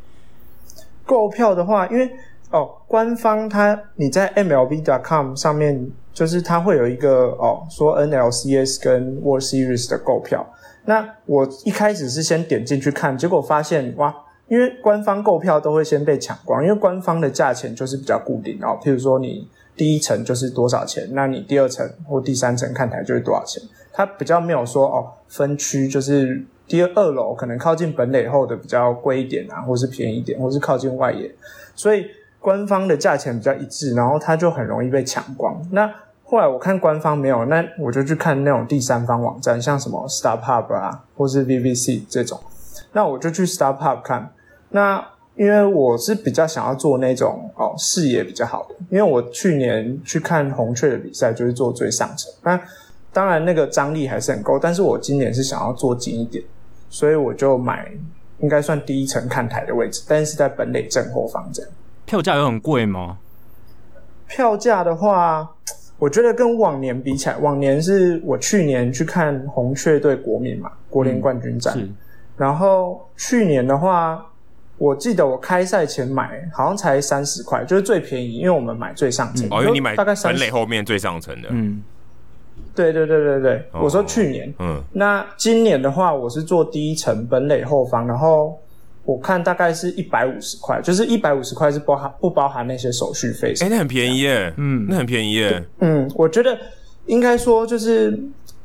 购、票的话，因为哦，官方他你在 MLB.com 上面，就是他会有一个哦说 NLCS 跟 World Series 的购票。那我一开始是先点进去看，结果发现哇，因为官方购票都会先被抢光，因为官方的价钱就是比较固定哦，譬如说你。第一层就是多少钱，那你第二层或第三层看台就是多少钱。它比较没有说哦分区，就是第二二楼可能靠近本垒后的比较贵一点啊，或是便宜一点，或是靠近外野，所以官方的价钱比较一致，然后它就很容易被抢光。那后来我看官方没有，那我就去看那种第三方网站，像什么 StubHub 啊，或是 VVC 这种，那我就去 StubHub 看那。因为我是比较想要做那种哦视野比较好的，因为我去年去看红雀的比赛就是做最上层，那当然那个张力还是很够，但是我今年是想要坐近一点，所以我就买应该算第一层看台的位置，但是在本垒正后方这样。票价有很贵吗？票价的话，我觉得跟往年比起来，往年是我去年去看红雀对国民嘛，国联冠军战，嗯、然后去年的话。我记得我开赛前买好像才三十块，就是最便宜，因为我们买最上层。哦，因为你买大概本垒后面最上层的。嗯，对对对对对，哦、我说去年。嗯，那今年的话，我是做第一层本垒后方，然后我看大概是一百五十块，就是一百五十块是包含不包含那些手续费？哎、欸、那很便宜耶。嗯，那很便宜耶。嗯，我觉得应该说就是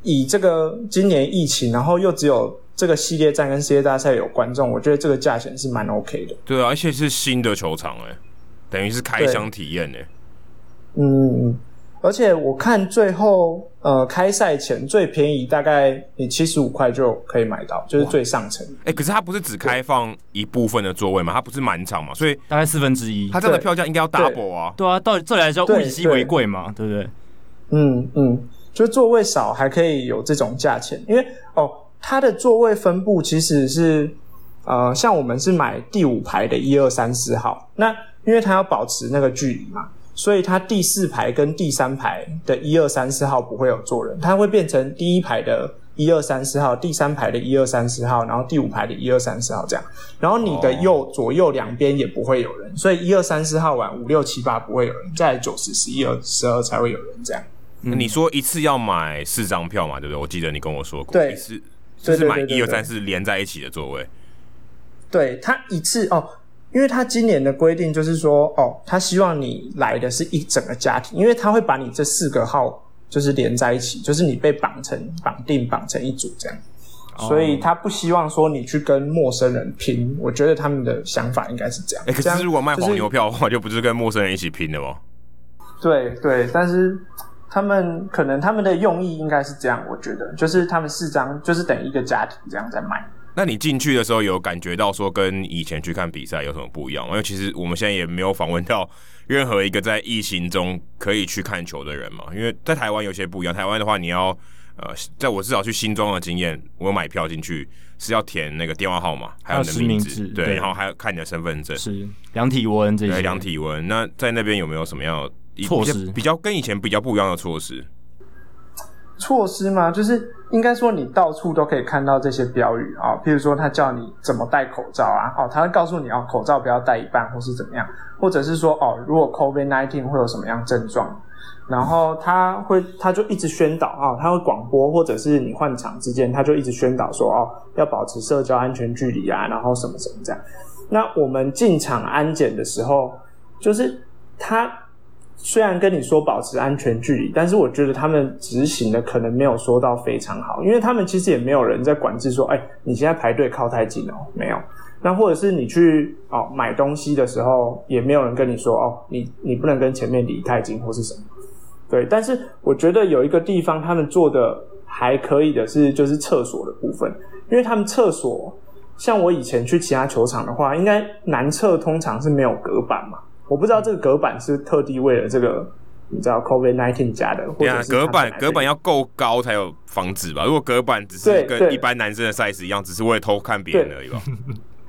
以这个今年疫情，然后又只有。这个系列战跟世界大赛有观众，我觉得这个价钱是蛮 OK 的。对啊，而且是新的球场哎，等于是开箱体验哎。嗯，而且我看最后呃开赛前最便宜大概你七十五块就可以买到，就是最上层。哎，可是它不是只开放一部分的座位嘛？它不是满场嘛？所以大概四分之一。它这样的票价应该要 double 啊。对，对啊，到这里来说物以稀为贵嘛，对不对？嗯嗯，就座位少还可以有这种价钱，因为哦。它的座位分布其实是，呃，像我们是买第五排的一二三四号，那因为它要保持那个距离嘛，所以它第四排跟第三排的一二三四号不会有坐人，它会变成第一排的一二三四号，第三排的一二三四号，然后第五排的一二三四号这样。然后你的右、oh. 左右两边也不会有人，所以一二三四号完五六七八不会有人，再九十十一二十二才会有人这样。嗯、你说一次要买四张票嘛，对不对？我记得你跟我说过，对，一次就是买一二三四连在一起的座位。对，他一次哦。因为他今年的规定就是说，哦，他希望你来的是一整个家庭，因为他会把你这四个号就是连在一起，就是你被绑成绑定绑成一组这样，哦、所以他不希望说你去跟陌生人拼。我觉得他们的想法应该是这样。哎、欸，可是如果卖黄牛票的话，就不是跟陌生人一起拼的哦？对对，但是他们可能他们的用意应该是这样，我觉得就是他们四张就是等一个家庭这样在卖。那你进去的时候有感觉到说跟以前去看比赛有什么不一样吗？因为其实我们现在也没有访问到任何一个在疫情中可以去看球的人嘛。因为在台湾有些不一样，台湾的话你要呃，在我至少去新庄的经验，我有买票进去是要填那个电话号码，还有你的名字，对，对，然后还要看你的身份证，是量体温这些，对，量体温。那在那边有没有什么样的措施？比较跟以前比较不一样的措施？措施吗？就是应该说你到处都可以看到这些标语啊，譬如说他叫你怎么戴口罩啊，哦，他会告诉你哦，口罩不要戴一半或是怎么样，或者是说哦，如果 COVID nineteen 会有什么样症状，然后他会他就一直宣导啊，他会广播，或者是你换场之间他就一直宣导说哦，要保持社交安全距离啊，然后什么什么这样。那我们进场安检的时候，就是他。虽然跟你说保持安全距离，但是我觉得他们执行的可能没有说到非常好，因为他们其实也没有人在管制说，哎，你现在排队靠太近哦，没有。那或者是你去哦买东西的时候，也没有人跟你说哦，你你不能跟前面离太近或是什么。对，但是我觉得有一个地方他们做的还可以的是，就是厕所的部分，因为他们厕所像我以前去其他球场的话，应该男厕通常是没有隔板嘛。我不知道这个隔板是特地为了这个，你知道 COVID nineteen 加的，或者隔板隔板要够高才有防止吧？如果隔板只是跟一般男生的 size 一样，只是为了偷看别人而已吧？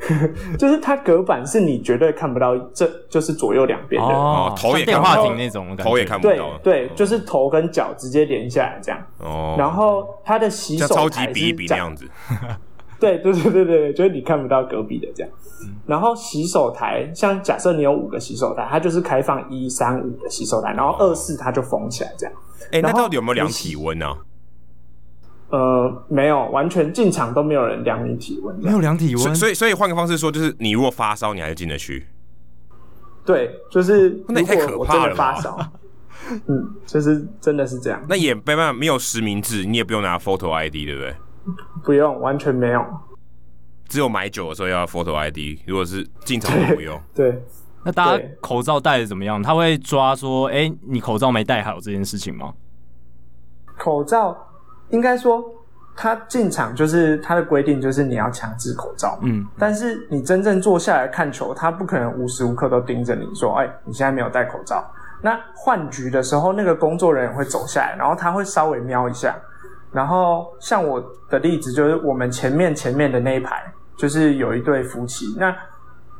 就是它隔板是你绝对看不到，这就是左右两边的哦，头也电话亭那种，头也看不到，对对，就是头跟脚直接连下来这样哦。然后它的洗手台超级比一比的样子。对对对对对，就是你看不到隔壁的这样。然后洗手台，像假设你有五个洗手台，它就是开放一三五的洗手台，然后二四它就封起来这样。哎，那到底有没有量体温呢？呃，没有，完全进场都没有人量你体温，没有量体温。所以所以换个方式说，就是你如果发烧，你还是进得去。对，就是那也太可怕了吧？发烧，嗯，就是真的是这样。那也没办法，没有实名制，你也不用拿 photo ID，对不对？不用，完全没有。只有买酒的时候要 photo ID，如果是进场都不用。对，对那大家口罩戴的怎么样？他会抓说，哎、欸，你口罩没戴好这件事情吗？口罩应该说，他进场就是他的规定，就是你要强制口罩。嗯，但是你真正坐下来看球，他不可能无时无刻都盯着你说，哎、欸，你现在没有戴口罩。那换局的时候，那个工作人员会走下来，然后他会稍微瞄一下。然后像我的例子就是，我们前面前面的那一排就是有一对夫妻。那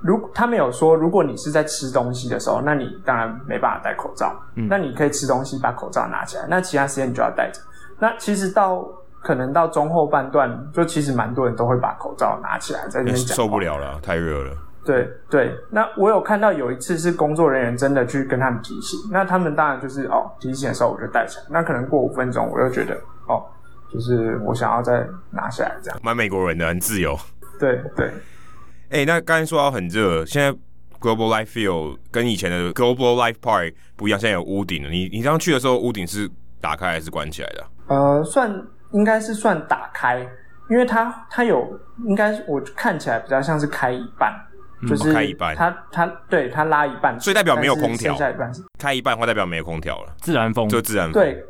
如他们有说，如果你是在吃东西的时候，那你当然没办法戴口罩。嗯，那你可以吃东西把口罩拿起来，那其他时间你就要戴着。那其实到可能到中后半段，就其实蛮多人都会把口罩拿起来在那边讲。受不了了，太热了。对对，那我有看到有一次是工作人员真的去跟他们提醒，那他们当然就是哦提醒的时候我就戴起来，那可能过五分钟我又觉得哦。就是我想要再拿下来，这样蛮美国人的，很自由。对对，哎、欸，那刚才说到很热，现在 Global Life Field 跟以前的 Global Life Park 不一样，现在有屋顶了。你你刚去的时候，屋顶是打开还是关起来的？呃，算应该是算打开，因为它它有应该我看起来比较像是开一半，嗯、就是开一半，它它对它拉一半，所以代表没有空调。剩下一半开一半话代表没有空调了，自然风就自然风。对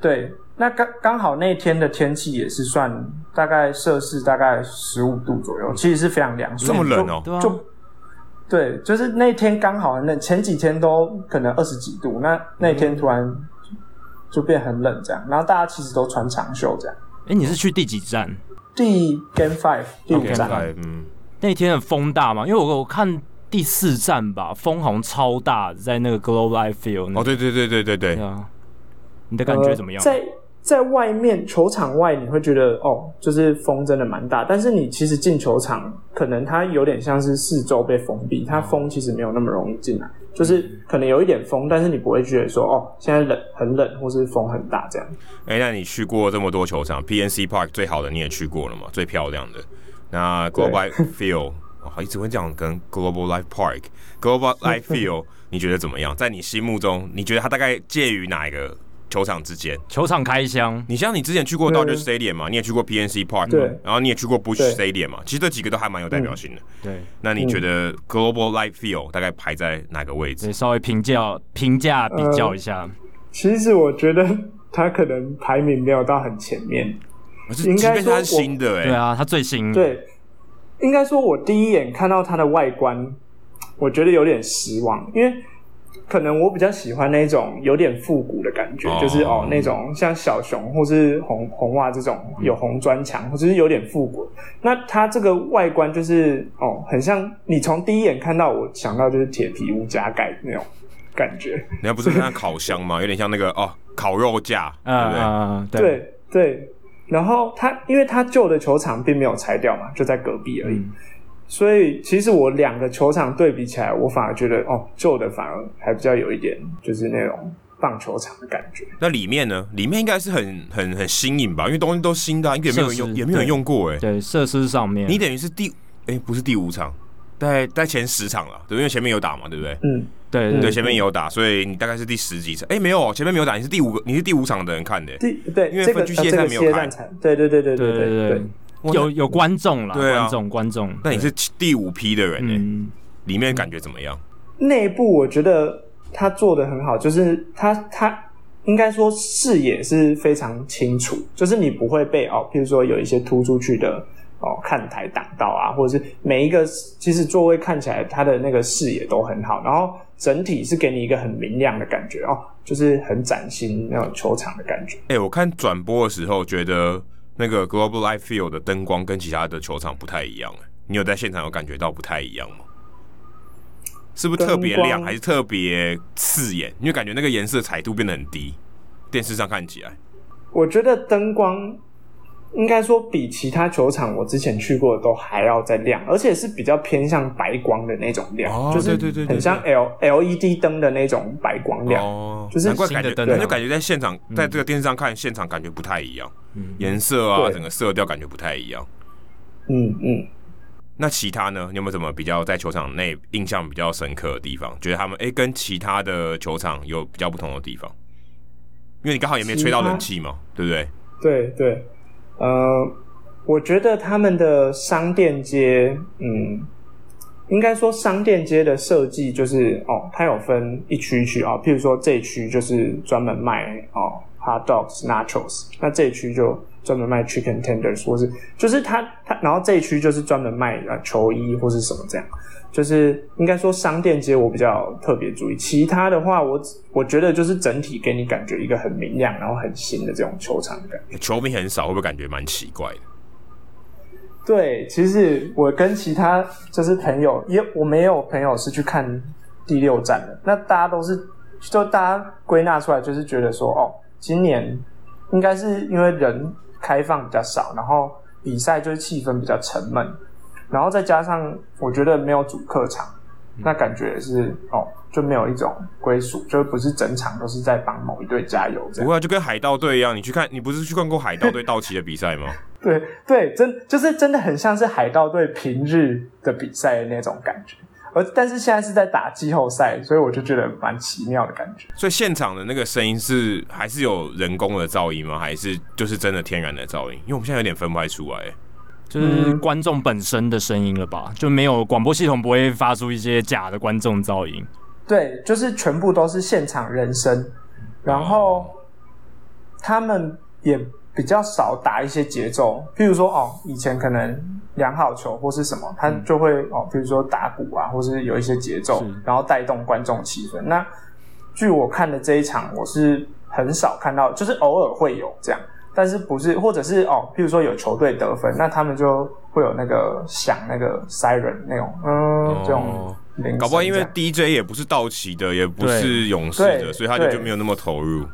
对。那刚刚好那天的天气也是算大概摄氏大概十五度左右，其实是非常凉，这么冷哦，就，就对，就是那天刚好很冷，前几天都可能二十几度，那那天突然就变很冷这样，然后大家其实都穿长袖这样。哎，你是去第几站？第 Game Five 第五站。嗯，那天的风大吗？因为我我看第四站吧，风好像超大，在那个 Globe Life Field。哦，对对对对对对。对啊，你的感觉怎么样？呃、在在外面球场外，你会觉得哦，就是风真的蛮大。但是你其实进球场，可能它有点像是四周被封闭，它风其实没有那么容易进来。就是可能有一点风，但是你不会觉得说哦，现在冷很冷，或是风很大这样。哎、欸，那你去过这么多球场，PNC Park 最好的你也去过了嘛？最漂亮的那 Globe Life Field。好，一直会这样跟 Global Life Park、Global Life Field，你觉得怎么样？在你心目中，你觉得它大概介于哪一个球场之间？球场开箱，你像你之前去过 Dodger Stadium 嘛，你也去过 PNC Park，对，然后你也去过 Busch Stadium 嘛，其实这几个都还蛮有代表性的。对，那你觉得 Global Light Field 大概排在哪个位置？稍微评价评价比较一下。呃，其实我觉得它可能排名没有到很前面，应该说它是新的哎，对啊，它最新。对。应该说，我第一眼看到它的外观，我觉得有点失望，因为可能我比较喜欢那种有点复古的感觉，oh. 就是哦那种像小熊或是红红袜这种有红砖墙，或者是有点复古。那它这个外观就是哦，很像你从第一眼看到，我想到就是铁皮屋加盖那种感觉。你要不是看烤箱吗？有点像那个哦烤肉架，对不对？Uh, 对对。然后它，因为它旧的球场并没有拆掉嘛，就在隔壁而已。嗯、所以其实我两个球场对比起来，我反而觉得哦，旧的反而还比较有一点，就是那种棒球场的感觉。那里面呢？里面应该是很很很新颖吧？因为东西都新的，啊，也没有人用，也没有人用过哎。对，设施上面，你等于是第哎，不是第五场，在在前十场了，对，因为前面有打嘛，对不对？嗯。对对，前面有打，所以你大概是第十几场。哎，没有，前面没有打，你是第五个，你是第五场的人看的。第对，因为分区系列赛没有开。对对对对对对对，有有观众了，对啊，观众观众。那你是第五批的人呢？里面感觉怎么样？内部我觉得他做的很好，就是他他应该说视野是非常清楚，就是你不会被哦，譬如说有一些突出去的。哦，看台挡到啊，或者是每一个其实座位看起来它的那个视野都很好，然后整体是给你一个很明亮的感觉哦，就是很崭新那种球场的感觉。哎、欸，我看转播的时候觉得那个 Global Life Field 的灯光跟其他的球场不太一样，你有在现场有感觉到不太一样吗？是不是特别亮，还是特别刺眼？因为感觉那个颜色彩度变得很低，电视上看起来。我觉得灯光。应该说比其他球场我之前去过的都还要再亮，而且是比较偏向白光的那种亮，哦、就是很像 L L E D 灯的那种白光亮，哦、就是难怪感觉，就感觉在现场，在这个电视上看现场感觉不太一样，颜、嗯、色啊，整个色调感觉不太一样。嗯嗯。那其他呢？你有没有什么比较在球场内印象比较深刻的地方？觉得他们哎、欸，跟其他的球场有比较不同的地方？因为你刚好也没吹到冷气嘛，对不对？对对。呃，我觉得他们的商店街，嗯，应该说商店街的设计就是哦，它有分一区一区啊，譬如说这一区就是专门卖哦 hot dogs nachos，那这一区就专门卖 chicken tenders，或是就是它它，然后这一区就是专门卖呃球衣或是什么这样。就是应该说商店街我比较特别注意，其他的话我我觉得就是整体给你感觉一个很明亮，然后很新的这种球场感。球迷很少，会不会感觉蛮奇怪的？对，其实我跟其他就是朋友，也我没有朋友是去看第六站的，那大家都是就大家归纳出来就是觉得说，哦，今年应该是因为人开放比较少，然后比赛就是气氛比较沉闷。然后再加上，我觉得没有主客场，那感觉也是哦，就没有一种归属，就不是整场都是在帮某一队加油这样。不会，就跟海盗队一样，你去看，你不是去看过海盗队道奇的比赛吗？对对，真就是真的很像是海盗队平日的比赛的那种感觉，而但是现在是在打季后赛，所以我就觉得蛮奇妙的感觉。所以现场的那个声音是还是有人工的噪音吗？还是就是真的天然的噪音？因为我们现在有点分不太出来。就是观众本身的声音了吧，就没有广播系统不会发出一些假的观众噪音。对，就是全部都是现场人声，然后他们也比较少打一些节奏，譬如说哦，以前可能量好球或是什么，他就会哦，譬如说打鼓啊，或是有一些节奏，然后带动观众气氛。那据我看的这一场，我是很少看到，就是偶尔会有这样。但是不是，或者是哦，譬如说有球队得分，那他们就会有那个响那个 siren 那种，嗯，这种搞不好因为 DJ 也不是道奇的，也不是勇士的，所以他就就没有那么投入。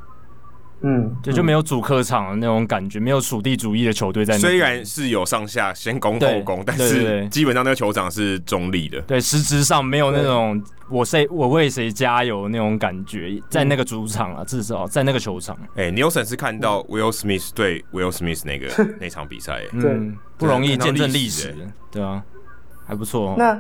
嗯，就就没有主客场的那种感觉，没有属地主义的球队在那。虽然是有上下先攻后攻，但是基本上那个球场是中立的。对，实质上没有那种我谁我为谁加油那种感觉，在那个主场啊，至少在那个球场。哎，Nielsen 是看到 Will Smith 对 Will Smith 那个 那场比赛，嗯，不容易见证历史，对啊，还不错。那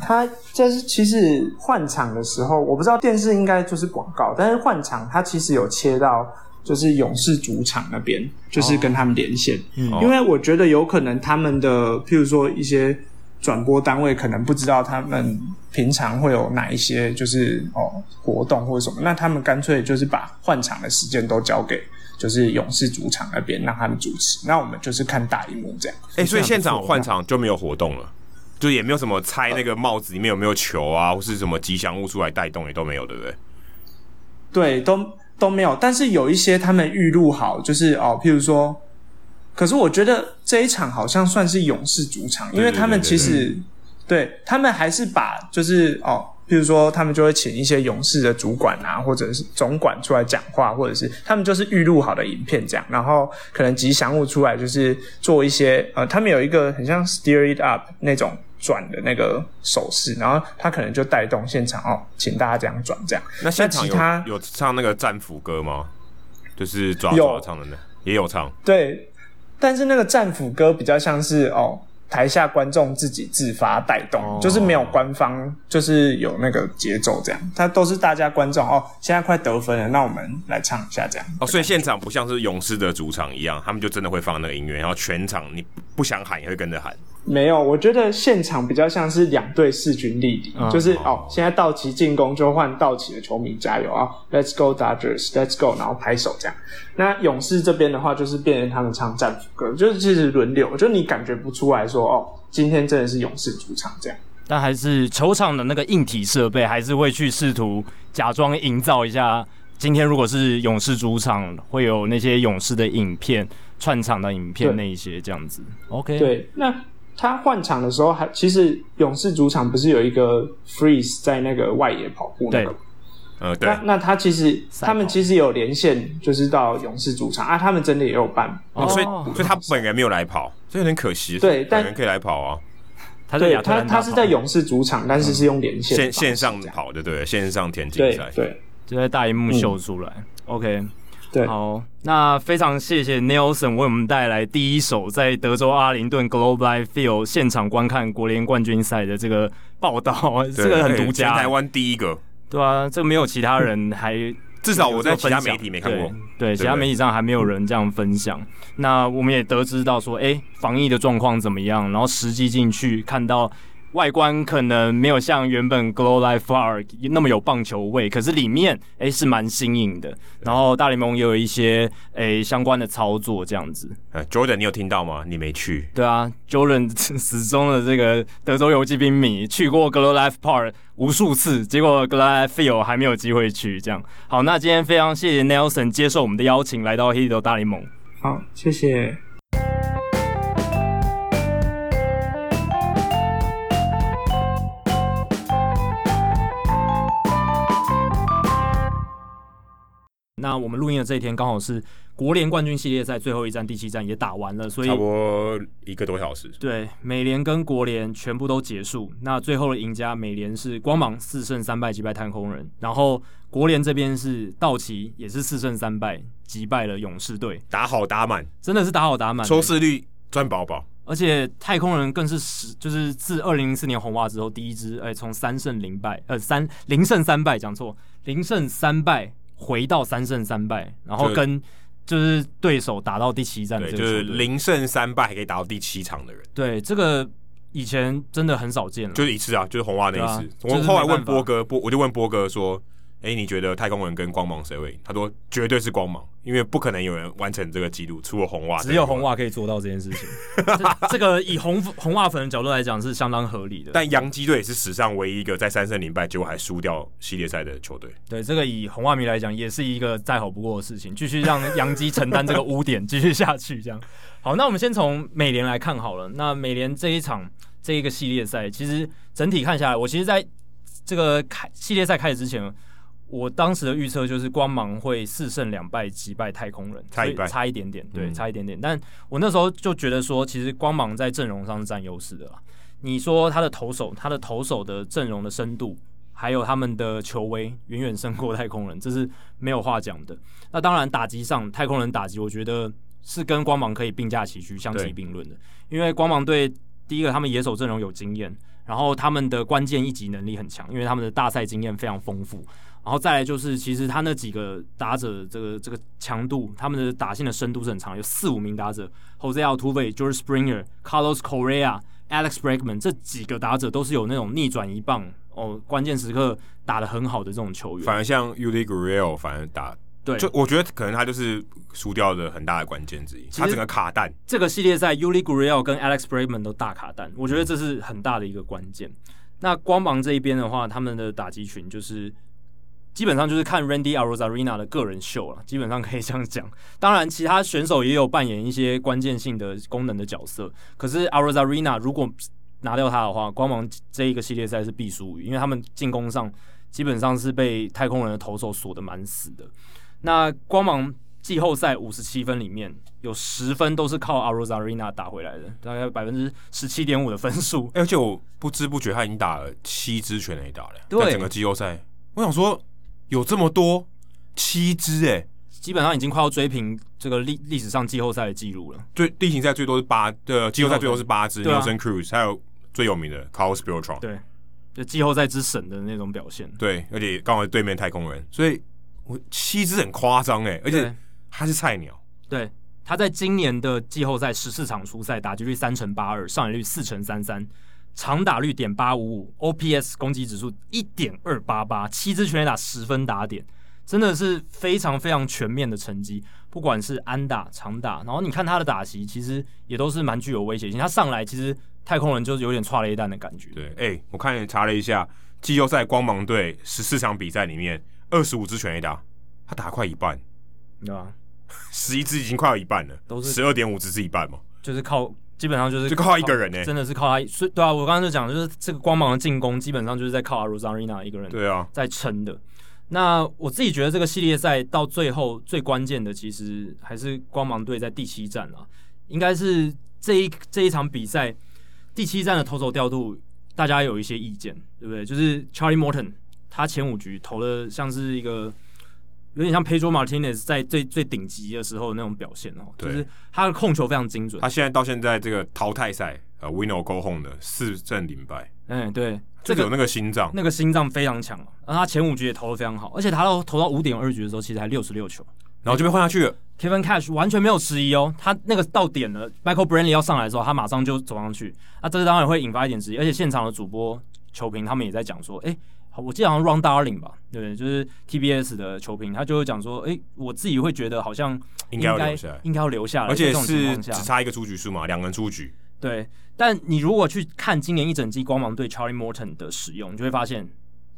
他就是其实换场的时候，我不知道电视应该就是广告，但是换场他其实有切到。就是勇士主场那边，就是跟他们连线，哦、因为我觉得有可能他们的，譬如说一些转播单位可能不知道他们平常会有哪一些就是哦活动或者什么，那他们干脆就是把换场的时间都交给就是勇士主场那边让他们主持，那我们就是看大荧幕这样。哎、欸，所以现场换场就没有活动了，就也没有什么猜那个帽子里面有没有球啊，或是什么吉祥物出来带动也都没有，对不对？对，都。都没有，但是有一些他们预录好，就是哦，譬如说，可是我觉得这一场好像算是勇士主场，因为他们其实对，他们还是把就是哦，譬如说他们就会请一些勇士的主管啊，或者是总管出来讲话，或者是他们就是预录好的影片这样，然后可能吉祥物出来就是做一些呃，他们有一个很像 steer it Up 那种。转的那个手势，然后他可能就带动现场哦，请大家这样转这样。那现场有其他有唱那个战斧歌吗？就是抓抓唱的那也有唱。对，但是那个战斧歌比较像是哦，台下观众自己自发带动，哦、就是没有官方，就是有那个节奏这样。他都是大家观众哦，现在快得分了，那我们来唱一下这样。哦，所以现场不像是勇士的主场一样，他们就真的会放那个音乐，然后全场你不想喊也会跟着喊。没有，我觉得现场比较像是两队势均力敌，嗯、就是哦，现在道奇进攻就换道奇的球迷加油啊，Let's go Dodgers，Let's go，然后拍手这样。那勇士这边的话，就是变成他们唱战斧歌，就是其实轮流，就你感觉不出来说哦，今天真的是勇士主场这样。但还是球场的那个硬体设备，还是会去试图假装营造一下。今天如果是勇士主场，会有那些勇士的影片串场的影片那一些这样子。OK，对，那。他换场的时候还，其实勇士主场不是有一个 freeze 在那个外野跑步那个？呃，对。那那他其实他们其实有连线，就是到勇士主场啊，他们真的也有办。哦，所以所以他本人没有来跑，这有点可惜。对，但本人可以来跑啊。他对他他是在勇士主场，但是是用连线线线上跑的，对，线上田径赛，对，就在大荧幕秀出来。OK。对好，那非常谢谢 Nelson 为我们带来第一手在德州阿灵顿 Globe Life Field 现场观看国联冠军赛的这个报道，这个很独家，台湾第一个，对啊，这个没有其他人还，至少我在其他媒体没看过，对，对，其他媒体上还没有人这样分享。对那我们也得知到说，哎、欸，防疫的状况怎么样？然后实际进去看到。外观可能没有像原本 Globe Life Park 那么有棒球味，可是里面哎、欸、是蛮新颖的。然后大联盟也有一些哎、欸、相关的操作这样子。呃，Jordan 你有听到吗？你没去？对啊，Jordan 始终的这个德州游骑兵迷，去过 Globe Life Park 无数次，结果 Globe Life Field 还没有机会去。这样好，那今天非常谢谢 Nelson 接受我们的邀请，来到 Hito 大联盟。好，谢谢。那我们录音的这一天刚好是国联冠军系列赛最后一站，第七站也打完了，所以差不多一个多小时。对，美联跟国联全部都结束。那最后的赢家，美联是光芒四胜三败击败太空人，然后国联这边是道奇，也是四胜三败击败了勇士队，打好打满，真的是打好打满，收视率赚饱饱。而且太空人更是十，就是自二零零四年红袜之后第一支，哎，从三胜零败，呃，三零胜三败，讲错，零胜三败。回到三胜三败，然后跟就是对手打到第七战，对，就是零胜三败还可以打到第七场的人，对，这个以前真的很少见了，就是一次啊，就是红袜那一次。我后来问波哥，波我就问波哥说。哎、欸，你觉得太空人跟光芒谁会？他说绝对是光芒，因为不可能有人完成这个记录，除了红袜，只有红袜可以做到这件事情。这，这个以红红袜粉的角度来讲是相当合理的。但洋基队也是史上唯一一个在三胜零败结果还输掉系列赛的球队。对，这个以红袜迷来讲也是一个再好不过的事情，继续让洋基承担这个污点，继续下去这样。好，那我们先从美联来看好了。那美联这一场这一个系列赛，其实整体看下来，我其实，在这个开系列赛开始之前，我当时的预测就是光芒会四胜两败击败太空人，差一败，差一点点，对，嗯、差一点点。但我那时候就觉得说，其实光芒在阵容上是占优势的啦。你说他的投手，他的投手的阵容的深度，还有他们的球威，远远胜过太空人，这是没有话讲的。那当然，打击上，太空人打击，我觉得是跟光芒可以并驾齐驱、相提并论的。因为光芒队第一个，他们野手阵容有经验，然后他们的关键一级能力很强，因为他们的大赛经验非常丰富。然后再来就是，其实他那几个打者，这个这个强度，他们的打线的深度是很长，有四五名打者，Jose Altuve、George Springer、Carlos Correa、Alex Bregman 这几个打者都是有那种逆转一棒哦，关键时刻打的很好的这种球员。反而像 Yuli Gurriel 反而打，对，就我觉得可能他就是输掉的很大的关键之一，他整个卡弹。这个系列赛 Yuli Gurriel 跟 Alex Bregman 都大卡弹，我觉得这是很大的一个关键。那光芒这一边的话，他们的打击群就是。基本上就是看 Randy Arozarena 的个人秀了，基本上可以这样讲。当然，其他选手也有扮演一些关键性的功能的角色。可是 Arozarena 如果拿掉他的话，光芒这一个系列赛是必输，因为他们进攻上基本上是被太空人的投手锁得蛮死的。那光芒季后赛五十七分里面有十分都是靠 Arozarena 打回来的，大概百分之十七点五的分数。而且我不知不觉他已经打了七支全垒打了，对在整个季后赛，我想说。有这么多七支哎，基本上已经快要追平这个历历史上季后赛的记录了。最例行赛最多是八呃季后赛最多是八支，Nelson Cruz 还有最有名的 Carlos Beltran，对，就季后赛之神的那种表现。对，而且刚好对面太空人，所以我七支很夸张哎，而且他是菜鸟。对，他在今年的季后赛十四场出赛，打击率三成八二，上垒率四成三三。长打率点八五五，OPS 攻击指数一点二八八，七支全垒打十分打点，真的是非常非常全面的成绩。不管是安打、长打，然后你看他的打席，其实也都是蛮具有威胁性。他上来其实太空人就是有点差了一弹的感觉。对，哎、欸，我看你查了一下，季后赛光芒队十四场比赛里面，二十五支全垒打，他打快一半，对吧？十一支已经快要一半了，都是十二点五支是一半嘛？就是靠。基本上就是就靠他一个人呢、欸，真的是靠他。所以对啊，我刚刚就讲，就是这个光芒的进攻，基本上就是在靠 Arozarena 一个人对啊在撑的。那我自己觉得这个系列赛到最后最关键的，其实还是光芒队在第七战啊，应该是这一这一场比赛第七战的投手调度，大家有一些意见，对不对？就是 Charlie Morton 他前五局投的像是一个。有点像 Pedro Martinez 在最最顶级的时候的那种表现哦，就是他的控球非常精准。他现在到现在这个淘汰赛呃 win or go home 的四胜零败。嗯，对，这个有那个心脏，那个心脏非常强。然后他前五局也投的非常好，而且他到投到五点二局的时候，其实还六十六球，然后就被换下去了。Kevin Cash 完全没有迟疑哦，他那个到点了，Michael Brantley 要上来的时候，他马上就走上去。那这个当然会引发一点质疑，而且现场的主播球评他们也在讲说，哎。我记得好像 Ron Darling 吧，对不对？就是 TBS 的球评，他就会讲说，哎、欸，我自己会觉得好像应该要留下来，应该要留下来，而且是只差一个出局数嘛，两个人出局。对，但你如果去看今年一整季光芒对 Charlie Morton 的使用，你就会发现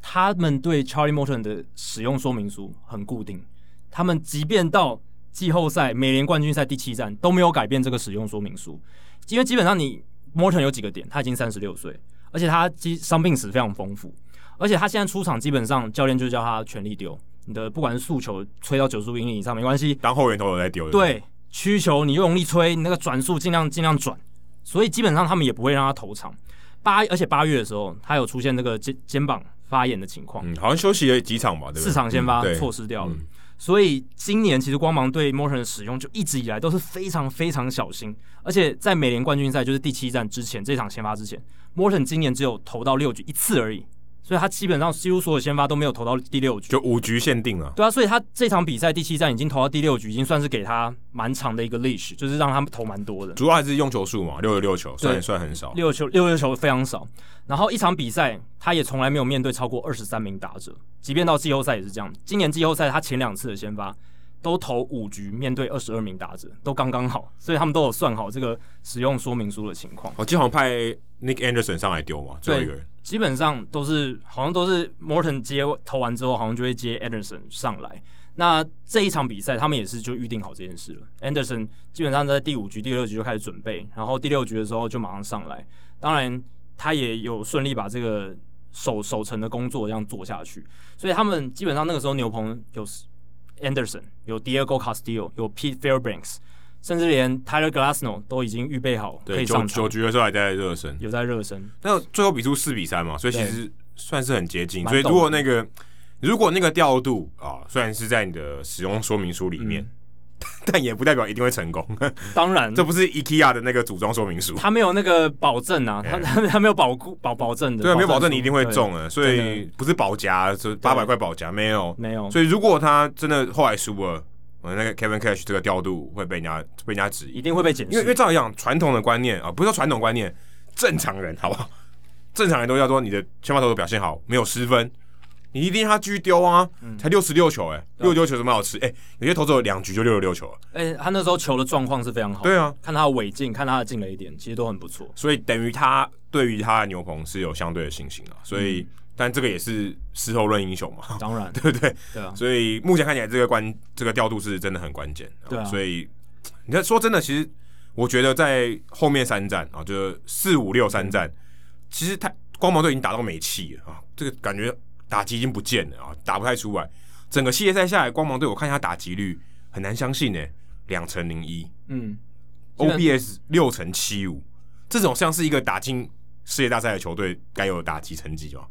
他们对 Charlie Morton 的使用说明书很固定，他们即便到季后赛美联冠军赛第七战都没有改变这个使用说明书，因为基本上你 Morton 有几个点，他已经三十六岁，而且他基伤病史非常丰富。而且他现在出场，基本上教练就叫他全力丢。你的不管是速球吹到九十五英里以上没关系，当后援投有在丢。对，曲球你用力吹，你那个转速尽量尽量转。所以基本上他们也不会让他投场。八而且八月的时候，他有出现那个肩肩膀发炎的情况，嗯，好像休息了几场吧，对不对？四场先发、嗯、错失掉了。嗯、所以今年其实光芒对 Morton 的使用就一直以来都是非常非常小心。而且在美联冠军赛就是第七战之前，这场先发之前，Morton 今年只有投到六局一次而已。所以他基本上几乎所有先发都没有投到第六局，就五局限定了。对啊，所以他这场比赛第七战已经投到第六局，已经算是给他蛮长的一个 leash，就是让他们投蛮多的。主要还是用球数嘛，六十六球，算算很少。六球六十六球非常少。然后一场比赛他也从来没有面对超过二十三名打者，即便到季后赛也是这样。今年季后赛他前两次的先发都投五局，面对二十二名打者都刚刚好，所以他们都有算好这个使用说明书的情况。我经常派 Nick Anderson 上来丢嘛，最后一个人。基本上都是好像都是 Morton 接投完之后，好像就会接 Anderson 上来。那这一场比赛，他们也是就预定好这件事了。Anderson 基本上在第五局、第六局就开始准备，然后第六局的时候就马上上来。当然，他也有顺利把这个守守城的工作这样做下去。所以他们基本上那个时候牛棚有 Anderson，有 Diego Castillo，有 Pete Fairbanks，甚至连 Tyler Glasnow 都已经预备好可以上场。九局的时候还在热身，有在热身。那最后比出四比三嘛，所以其实算是很接近。所以如果那个如果那个调度啊，虽然是在你的使用说明书里面。嗯 但也不代表一定会成功。当然，这不是 IKEA 的那个组装说明书，他没有那个保证啊，他他他没有保固保保证的。对，没有保证你一定会中啊，所以不是保夹，是八百块保夹，没有没有。所以如果他真的后来输了，我那个 Kevin Cash 这个调度会被人家被人家质疑，一定会被检视。因为因为照样传统的观念啊，不是说传统观念，正常人好不好？正常人都要说你的先发投手表现好，没有失分。你一定要他继续丢啊！才六十六球哎、欸，六十六球怎么好吃？哎、欸，有些投手有两局就六十六球了。哎、欸，他那时候球的状况是非常好。对啊，看他的尾劲，看他的进了一点，其实都很不错。所以等于他对于他的牛棚是有相对的信心啊。所以，嗯、但这个也是事后论英雄嘛。当然，对不对？对啊。所以目前看起来，这个关这个调度是真的很关键。对啊。所以你看，说真的，其实我觉得在后面三战啊，就是四五六三战，其实他光芒队已经打到没气了啊，这个感觉。打击已经不见了啊，打不太出来。整个系列赛下来，光芒队我看一下打击率，很难相信呢，两成零一，嗯，OBS 六成七五，这种像是一个打进世界大赛的球队该有的打击成绩哦。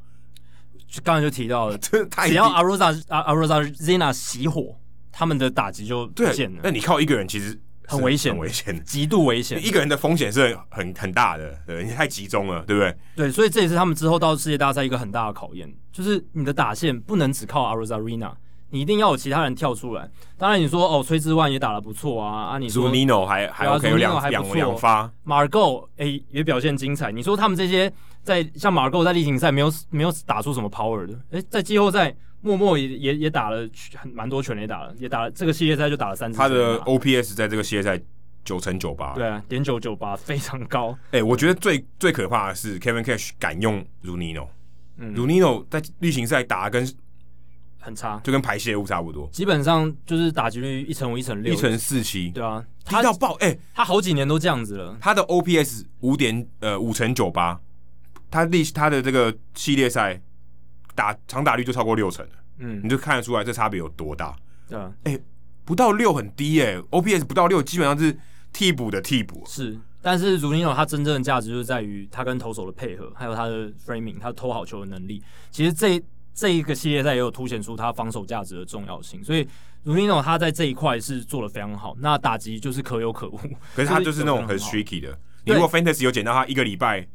刚才就提到了，这太只要 Aroza Arozarena 熄火，他们的打击就不见了。那你靠一个人其实。很危险，很危险，极度危险。一个人的风险是很很大的，对，你太集中了，对不对？对，所以这也是他们之后到世界大赛一个很大的考验，就是你的打线不能只靠 Arozarena，你一定要有其他人跳出来。当然，你说哦，崔志万也打得不错啊，啊，你说 Zunino 还还 OK，有两两两发，Margot 哎也表现精彩。你说他们这些在像 Margot 在例行赛没有没有打出什么 power 的，哎，在季后赛。默默也也也打了很蛮多全垒打了，也打了这个系列赛就打了三次。他的 OPS 在这个系列赛九成九八，对啊，点九九八 非常高。哎、欸，我觉得最最可怕的是 Kevin Cash 敢用 Zunino，嗯，Zunino 在例行赛打跟很差，就跟排泄物差不多，基本上就是打击率一成五、一成六、一成四七，对啊，低到爆。哎、欸，他好几年都这样子了。他的 OPS 五点呃五成九八，他历他的这个系列赛打长打率就超过六成了。嗯，你就看得出来这差别有多大。对啊，哎、欸，不到六很低哎、欸，OPS 不到六，基本上是替补的替补。是，但是 Zunino 他真正的价值就是在于他跟投手的配合，还有他的 framing，他投好球的能力。其实这这一个系列赛也有凸显出他防守价值的重要性。所以 Zunino 他在这一块是做的非常好。那打击就是可有可无，可是他就是那种很 streaky 的。你如果 Fantasy 有捡到他一个礼拜。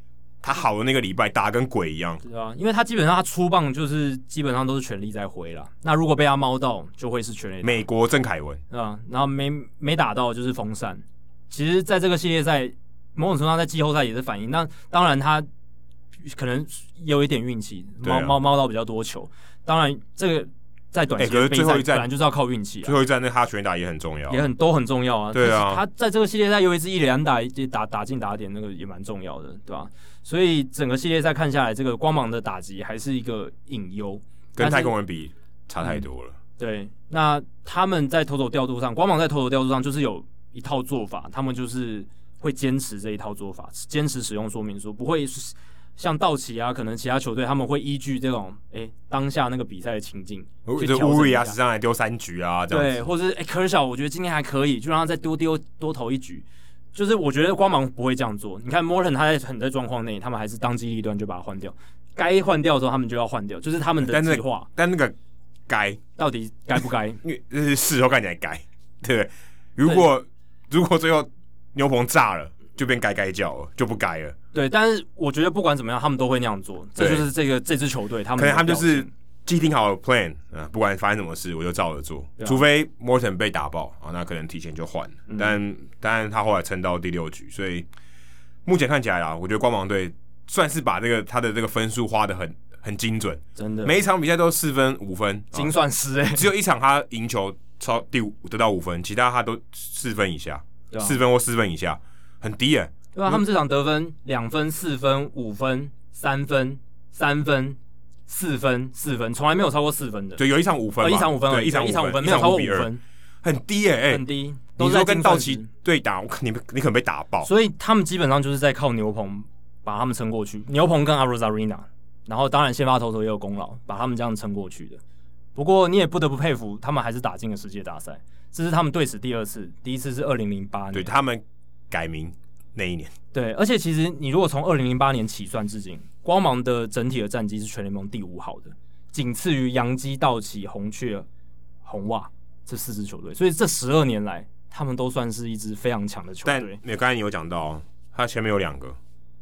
他好的那个礼拜打跟鬼一样，对啊，因为他基本上他出棒就是基本上都是全力在挥了。那如果被他猫到，就会是全力。美国郑凯文啊，然后没没打到就是风扇。其实，在这个系列赛，某种程度上在季后赛也是反应。那当然他可能有一点运气，猫猫猫到比较多球。当然这个。在短期，最后一战本来就是要靠运气。最后一战那哈全打也很重要，也很都很重要啊。对啊，他在这个系列赛有一次一连打，打打进打点，那个也蛮重要的，对吧？所以整个系列赛看下来，这个光芒的打击还是一个隐忧，跟太空人比差太多了。对，那他们在投手调度上，光芒在投手调度上就是有一套做法，他们就是会坚持这一套做法，坚持使用说明书，不会。像道奇啊，可能其他球队他们会依据这种哎、欸、当下那个比赛的情境去调整。乌瑞亚史上来丢三局啊，这样对，或者是哎科尔小，我觉得今天还可以，就让他再多丢多投一局。就是我觉得光芒不会这样做。你看 Morton 他在很在状况内，他们还是当机立断就把他换掉，该换掉的时候他们就要换掉，就是他们的计划。但那个该到底该不该？因为事后看起来该，对不对？如果如果最后牛棚炸了。就变该该叫了，就不该了。对，但是我觉得不管怎么样，他们都会那样做。这就是这个这支球队，他们可能他们就是既定好了 plan 啊，不管发生什么事，我就照着做。啊、除非 Morton 被打爆啊，那可能提前就换。嗯、但但他后来撑到第六局，所以目前看起来啊，我觉得光芒队算是把这个他的这个分数花的很很精准，真的，每一场比赛都四分五分，精算师哎、欸，只有一场他赢球超第五得到五分，其他他都四分以下，四、啊、分或四分以下。很低哎、欸，对啊，他们这场得分两分、四分、五分、三分、三分、四分、四分，从来没有超过四分的。对，有一场五分，一场五分，对，一场一场五分，没有超过五分，很低哎、欸，很低。你说跟道奇对打，你你可能被打爆。所以他们基本上就是在靠牛棚把他们撑过去。牛棚跟 Arozarena，然后当然先发投手也有功劳，把他们这样撑过去的。不过你也不得不佩服，他们还是打进了世界大赛，这是他们队史第二次，第一次是二零零八年，对他们改名那一年。对，而且其实你如果从二零零八年起算至今，光芒的整体的战绩是全联盟第五好的，仅次于洋基、道奇、红雀、红袜这四支球队。所以这十二年来，他们都算是一支非常强的球队。但刚才你有讲到，他前面有两个。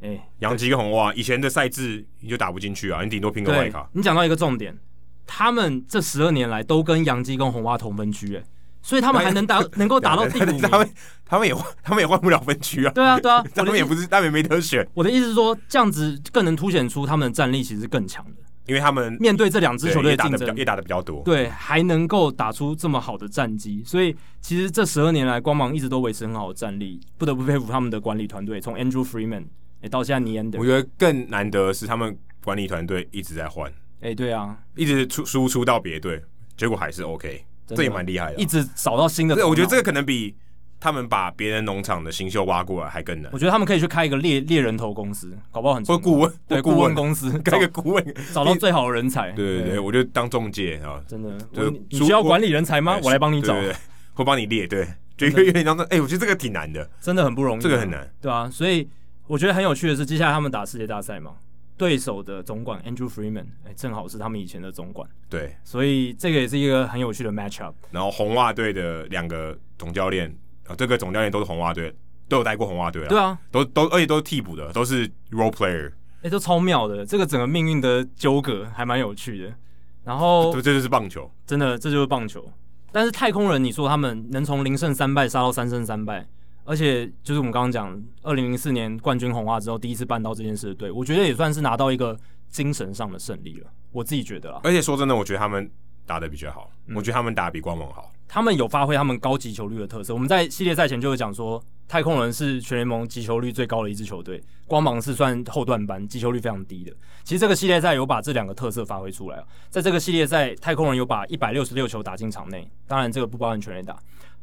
哎、欸，洋基跟红袜以前的赛制你就打不进去啊，你顶多拼个外卡。你讲到一个重点，他们这十二年来都跟杨基跟红袜同分区，哎，所以他们还能打，能够打到第五名。他们他们也 他们也换不了分区啊。对啊对啊，他们也不是他们也没得选。我的意思是说，这样子更能凸显出他们的战力其实更强的，因为他们面对这两支球队竞争也打的比较多，对，还能够打出这么好的战绩，所以其实这十二年来，光芒一直都维持很好的战力，不得不佩服他们的管理团队，从 Andrew Freeman。哎、欸，到现在尼恩德，我觉得更难得是他们管理团队一直在换。哎、欸，对啊，一直出输出到别队，结果还是 OK，这也蛮厉害的。一直找到新的，对，我觉得这个可能比他们把别人农场的新秀挖过来还更难。我觉得他们可以去开一个猎猎人头公司，搞不好很或顾问，对顾问公司 开个顾问，找到最好的人才。对对对，对，我就当中介啊，真的。就你需要管理人才吗？我，我来帮你找，对，会帮你列。对，就一个月当中，哎，我觉得这个挺难的，真的很不容易，这个很难，对啊，所以。我觉得很有趣的是，接下来他们打世界大赛嘛，对手的总管 Andrew Freeman，哎，正好是他们以前的总管，对，所以这个也是一个很有趣的 matchup。然后红袜队的两个总教练，啊，这个总教练都是红袜队，都有带过红袜队啊，对啊，都都而且都是替补的，都是 role player，哎，都超妙的，这个整个命运的纠葛还蛮有趣的。然后，这就是棒球，真的，这就是棒球。但是太空人，你说他们能从零胜三败杀到三胜三败？而且就是我们刚刚讲，二零零四年冠军红袜之后第一次办到这件事的队，我觉得也算是拿到一个精神上的胜利了。我自己觉得啊。而且说真的，我觉得他们打得比较好，嗯、我觉得他们打得比光芒好。他们有发挥他们高击球率的特色。我们在系列赛前就有讲说，太空人是全联盟击球率最高的一支球队，光芒是算后段班，击球率非常低的。其实这个系列赛有把这两个特色发挥出来。在这个系列赛，太空人有把一百六十六球打进场内，当然这个不包含全垒打。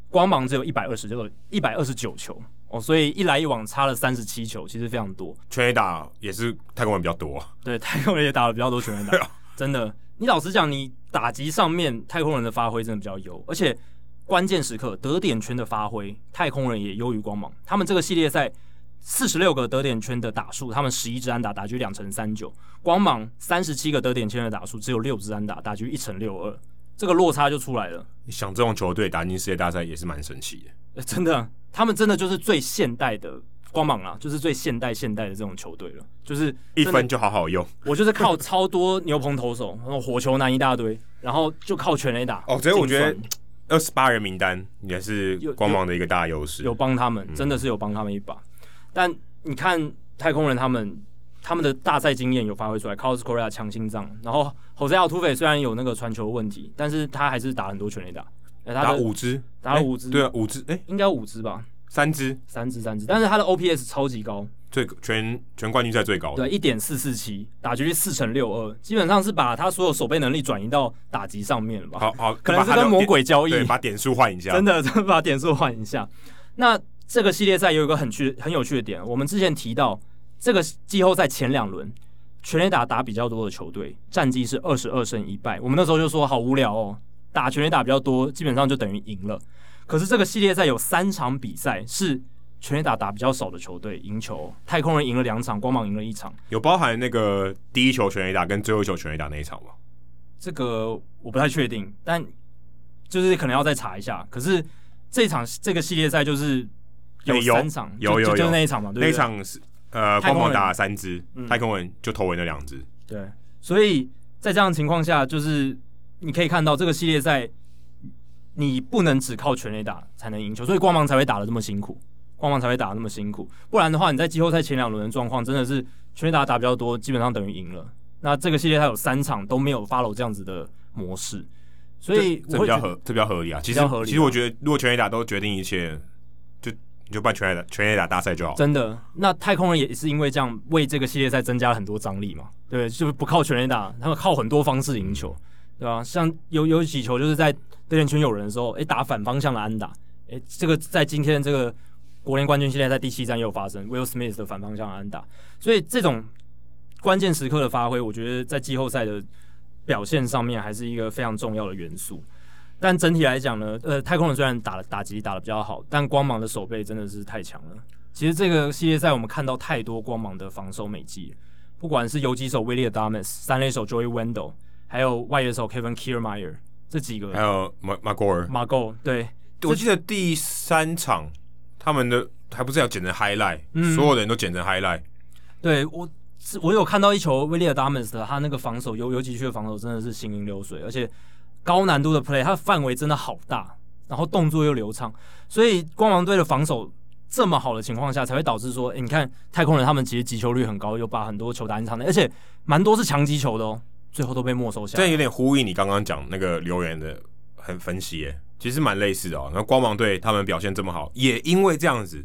光芒只有一百二十六，一百二十九球哦，所以一来一往差了三十七球，其实非常多。全垒打也是太空人比较多，对，太空人也打了比较多全垒打，真的。你老实讲，你打击上面太空人的发挥真的比较优，而且关键时刻得点圈的发挥，太空人也优于光芒。他们这个系列赛四十六个得点圈的打数，他们十一支安打，打局两成三九；光芒三十七个得点圈的打数，只有六支安打，打局一成六二。这个落差就出来了。你想这种球队打进世界大赛也是蛮神奇的，真的，他们真的就是最现代的光芒啊，就是最现代现代的这种球队了，就是一分就好好用。我就是靠超多牛棚投手，然后火球男一大堆，然后就靠全垒打。哦，所以我觉得二十八人名单也是光芒的一个大优势，有帮他们，真的是有帮他们一把。嗯、但你看太空人他们。他们的大赛经验有发挥出来，Carlos Correa 强心脏，然后 Jose Altuve 虽然有那个传球问题，但是他还是打很多全垒打，打五支，打了五支，对啊，五支，哎，应该五支吧？三支，三支，三支，但是他的 OPS 超级高，最全全冠军赛最高，对，一点四四七，打击率四乘六二，基本上是把他所有守备能力转移到打击上面了吧？好好，可能是跟魔鬼交易，对，把点数换一下，真的，真的把点数换一下。那这个系列赛有一个很趣、很有趣的点，我们之前提到这个季后赛前两轮。全垒打打比较多的球队，战绩是二十二胜一败。我们那时候就说好无聊哦，打全垒打比较多，基本上就等于赢了。可是这个系列赛有三场比赛是全垒打打比较少的球队赢球，太空人赢了两场，光芒赢了一场。有包含那个第一球全垒打跟最后一球全垒打那一场吗？这个我不太确定，但就是可能要再查一下。可是这场这个系列赛就是有三场，有有有，有，就，就那一场嘛，对不对？那场是。呃，光芒打了三支，太空人就投回了两支。对，所以在这样的情况下，就是你可以看到这个系列赛，你不能只靠全垒打才能赢球，所以光芒才会打的这么辛苦，光芒才会打的那么辛苦。不然的话，你在季后赛前两轮的状况真的是全垒打打比较多，基本上等于赢了。那这个系列赛有三场都没有 follow 这样子的模式，所以这比较合，这比较合理啊。其实其实我觉得，如果全垒打都决定一切。你就办全垒打全垒打大赛就好。真的，那太空人也是因为这样为这个系列赛增加了很多张力嘛？对，就是不靠全垒打，他们靠很多方式赢球，对吧？像有有几球就是在得点圈有人的时候，诶、欸，打反方向的安打，诶、欸，这个在今天这个国联冠军系列赛第七战又发生，Will Smith 的反方向的安打，所以这种关键时刻的发挥，我觉得在季后赛的表现上面还是一个非常重要的元素。但整体来讲呢，呃，太空人虽然打了打击打的比较好，但光芒的守备真的是太强了。其实这个系列赛我们看到太多光芒的防守美技，不管是游击手威利 Adames、三垒手 Joey Wendle，还有外野手 Kevin Kiermaier 这几个，还有马马戈尔马戈对，我记得第三场他们的还不是要剪成 highlight，、嗯、所有的人都剪成 highlight。对我，我有看到一球威利 Adames 的他那个防守游游击区的防守真的是行云流水，而且。高难度的 play，它的范围真的好大，然后动作又流畅，所以光芒队的防守这么好的情况下，才会导致说，欸、你看太空人他们其实击球率很高，又把很多球打进场内，而且蛮多是强击球的哦，最后都被没收下。这有点呼应你刚刚讲那个留言的很分析耶，其实蛮类似的哦。那光芒队他们表现这么好，也因为这样子，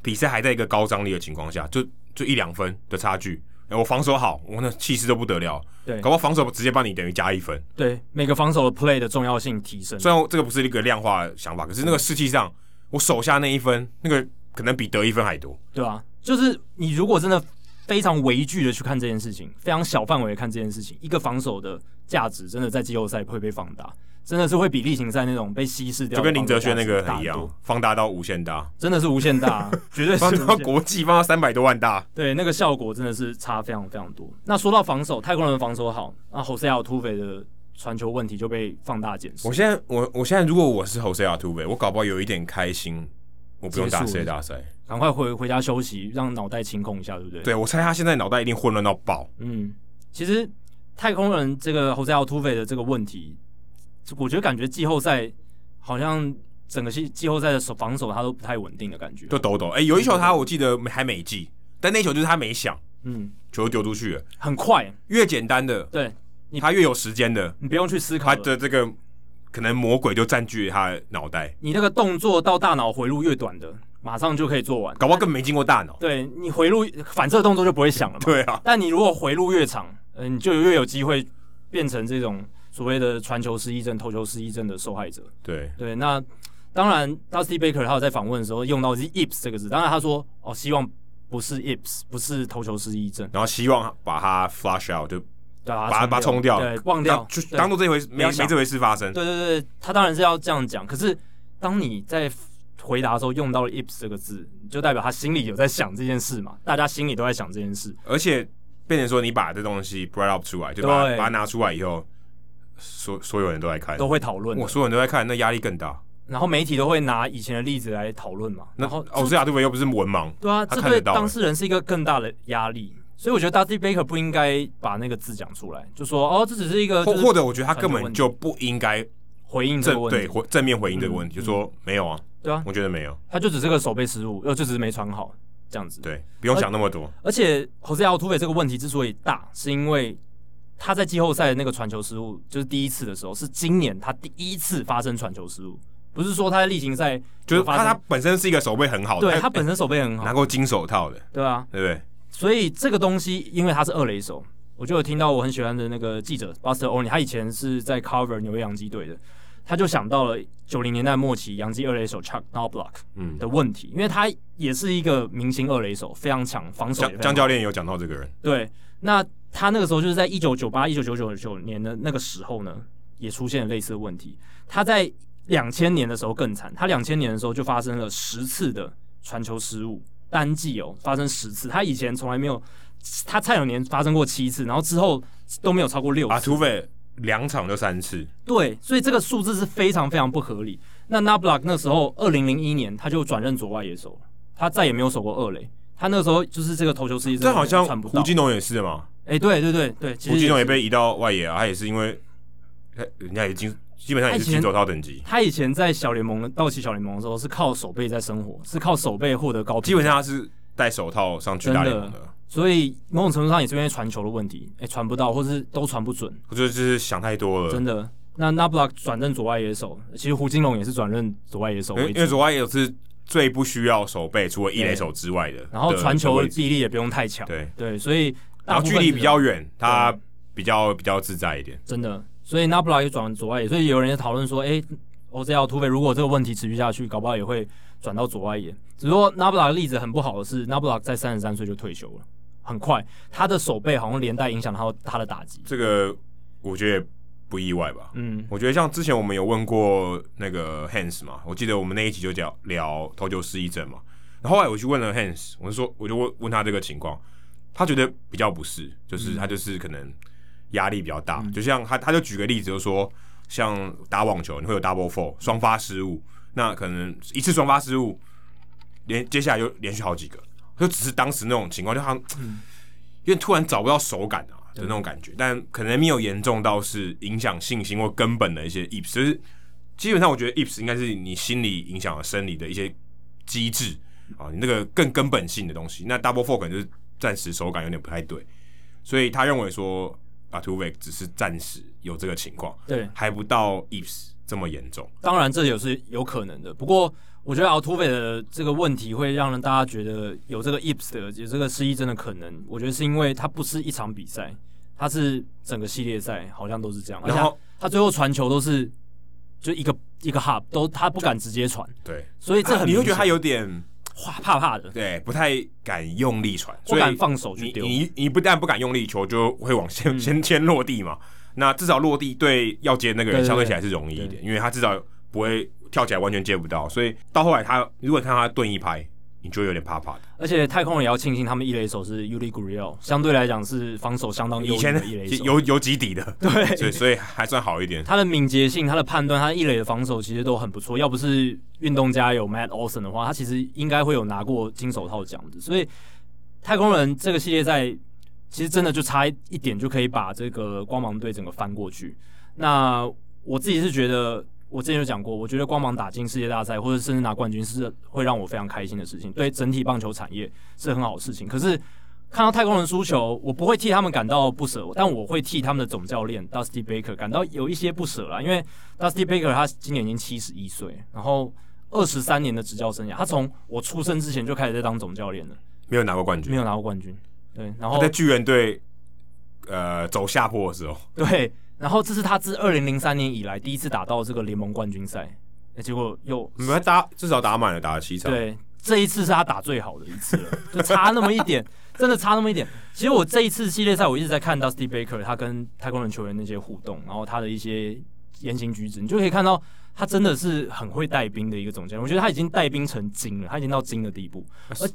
比赛还在一个高张力的情况下，就就一两分的差距。欸、我防守好，我那气势都不得了。对，搞不好防守直接帮你等于加一分。对，每个防守的 play 的重要性提升。虽然这个不是一个量化的想法，可是那个士气上，我手下那一分，那个可能比得一分还多。对啊，就是你如果真的非常微距的去看这件事情，非常小范围的看这件事情，一个防守的价值真的在季后赛会被放大。真的是会比例行赛那种被稀释掉，就跟林哲轩那个很一样，放大到无限大，真的是无限大，绝对是放到国际放到三百多万大，对，那个效果真的是差非常非常多。那说到防守，太空人防守好，那 Jose Altuve 的传球问题就被放大检视。我现在我我现在如果我是 Jose Altuve，我搞不好有一点开心，我不用打世界大赛，赶快回回家休息，让脑袋清空一下，对不对？对，我猜他现在脑袋一定混乱到爆。嗯，其实太空人这个 Jose Altuve 的这个问题。我觉得感觉季后赛好像整个季季后赛的守防守他都不太稳定的感觉，就抖抖。哎、欸，有一球他我记得还没记，但那球就是他没想，嗯，球丢出去了，很快。越简单的，对，他越有时间的，你不用去思考，他的这个可能魔鬼就占据了他的脑袋。你那个动作到大脑回路越短的，马上就可以做完，搞不好根本没经过大脑。对，你回路反射动作就不会想了嘛。对啊，但你如果回路越长，嗯、呃，你就越有机会变成这种。所谓的传球失忆症、投球失忆症的受害者，对对，那当然，Dusty Baker 他有在访问的时候用到是 “ips” 这个字，当然他说哦，希望不是 yips，不是投球失忆症，然后希望把它 flush out，就把它把它冲掉，对，忘掉，就当做这回没没这回事发生。对对对，他当然是要这样讲。可是当你在回答的时候用到了 yips 这个字，就代表他心里有在想这件事嘛？大家心里都在想这件事，而且变成说你把这东西 bring up 出来，就把把它拿出来以后。所所有人都在看，都会讨论。我所有人都在看，那压力更大。然后媒体都会拿以前的例子来讨论嘛。然后奥斯亚对不对？又不是文盲。对啊，这对当事人是一个更大的压力。所以我觉得 Dusty Baker 不应该把那个字讲出来，就说哦，这只是一个。或或者我觉得他根本就不应该回应这个问题，对正面回应这个问题，就说没有啊。对啊，我觉得没有。他就只是个手背失误，又就只是没传好这样子。对，不用想那么多。而且 Jose Altuve 这个问题之所以大，是因为。他在季后赛的那个传球失误，就是第一次的时候，是今年他第一次发生传球失误，不是说他在例行赛就是他他本身是一个手背很好的，对他本身手背很好，拿过金手套的，对啊，对不对？所以这个东西，因为他是二垒手，我就有听到我很喜欢的那个记者 Buster Olney，他以前是在 cover 纽约洋基队的，他就想到了九零年代末期洋基二垒手 Chuck Knobloch 嗯的问题，嗯，因为他也是一个明星二垒手，非常强，防守。江教练有讲到这个人，对，那。他那个时候就是在一九九八、一九九九九年的那个时候呢，也出现了类似的问题。他在两千年的时候更惨，他两千年的时候就发生了十次的传球失误，单季哦发生十次。他以前从来没有，他蔡永年发生过七次，然后之后都没有超过六次。啊，土匪两场就三次。对，所以这个数字是非常非常不合理。那 Knoblauch 那时候二零零一年他就转任左外野手，他再也没有守过二垒。他那个时候就是这个投球失忆，这好像胡金龙也是吗？哎、欸，对对对对，胡金龙也被移到外野啊，他也是因为他，人家已经基本上也是金手套等级。他以前在小联盟道奇小联盟的时候是靠手背在生活，是靠手背获得高。基本上他是戴手套上去打联盟的，所以某种程度上也是因为传球的问题，哎、欸，传不到，或是都传不准。我觉得就是想太多了。真的，那 Knoblauch 转任左外野手，其实胡金龙也是转任左外野手，因为左外野手是最不需要手背，除了一垒手之外的。然后传球的臂力也不用太强。对对，所以。然后距离比较远，他比较比较自在一点。真的，所以 Knoblauch 也转左外野，所以有人也讨论说，哎，Jose Altuve 如果这个问题持续下去，搞不好也会转到左外野。只不过 Knoblauch 的例子很不好的是，Knoblauch 在三十三岁就退休了，很快，他的手背好像连带影响到他的打击。这个我觉得不意外吧？嗯，我觉得像之前我们有问过那个 Hans 嘛，我记得我们那一集就讲聊投球失忆症嘛。然后后来我去问了 Hans，我就说我就问问他这个情况，他觉得比较不是，就是他就是可能压力比较大，嗯、就像他他就举个例子，就是说像打网球你会有 double fault 双发失误，那可能一次双发失误连接下来又连续好几个，就只是当时那种情况，就好像、嗯、因为突然找不到手感啊的那种感觉，但可能没有严重到是影响信心或根本的一些 ips，就是基本上我觉得 ips 应该是你心理影响了生理的一些机制。啊，你那个更根本性的东西，那 double fault 可能就是暂时手感有点不太对，所以他认为说啊，Altuve 只是暂时有这个情况，对，还不到 ips 这么严重。当然这也是有可能的，不过我觉得 Altuve 的这个问题会让人大家觉得有这个 ips 的有这个失忆症的可能，我觉得是因为他不是一场比赛，他是整个系列赛好像都是这样，然后他最后传球都是就一个一个 hub，都他不敢直接传，对，所以这你会觉得他有点。怕怕的，对，不太敢用力传，不敢放手去丢。你你不但不敢用力，球就会往先、嗯、先先落地嘛。那至少落地对要接那个人相对起来是容易一点，因为他至少不会跳起来完全接不到。所以到后来他如果看他顿一拍。你就有点怕怕的，而且太空人也要庆幸他们一垒手是 Yuli Gurriel，相对来讲是防守相当优异的一垒手，有有几底的，对，所以所以还算好一点。他的敏捷性、他的判断、他一垒的防守其实都很不错。要不是运动家有 Matt Olson 的话，他其实应该会有拿过金手套奖的。所以太空人这个系列赛其实真的就差一点就可以把这个光芒队整个翻过去。那我自己是觉得。我之前有讲过，我觉得光芒打进世界大赛，或者甚至拿冠军，是会让我非常开心的事情，对整体棒球产业是很好的事情。可是看到太空人输球，我不会替他们感到不舍，但我会替他们的总教练 Dusty Baker 感到有一些不舍啦。因为 Dusty Baker 他今年已经七十一岁，然后二十三年的执教生涯，他从我出生之前就开始在当总教练了，没有拿过冠军，没有拿过冠军。对，然后在巨人队呃走下坡的时候，对。然后这是他自二零零三年以来第一次打到这个联盟冠军赛，结果又没打，至少打满了，打了七场。对，这一次是他打最好的一次了，就差那么一点，真的差那么一点。其实我这一次系列赛，我一直在看 Dusty Baker 他跟太空人球员那些互动，然后他的一些言行举止，你就可以看到他真的是很会带兵的一个总监。我觉得他已经带兵成精了，他已经到精的地步。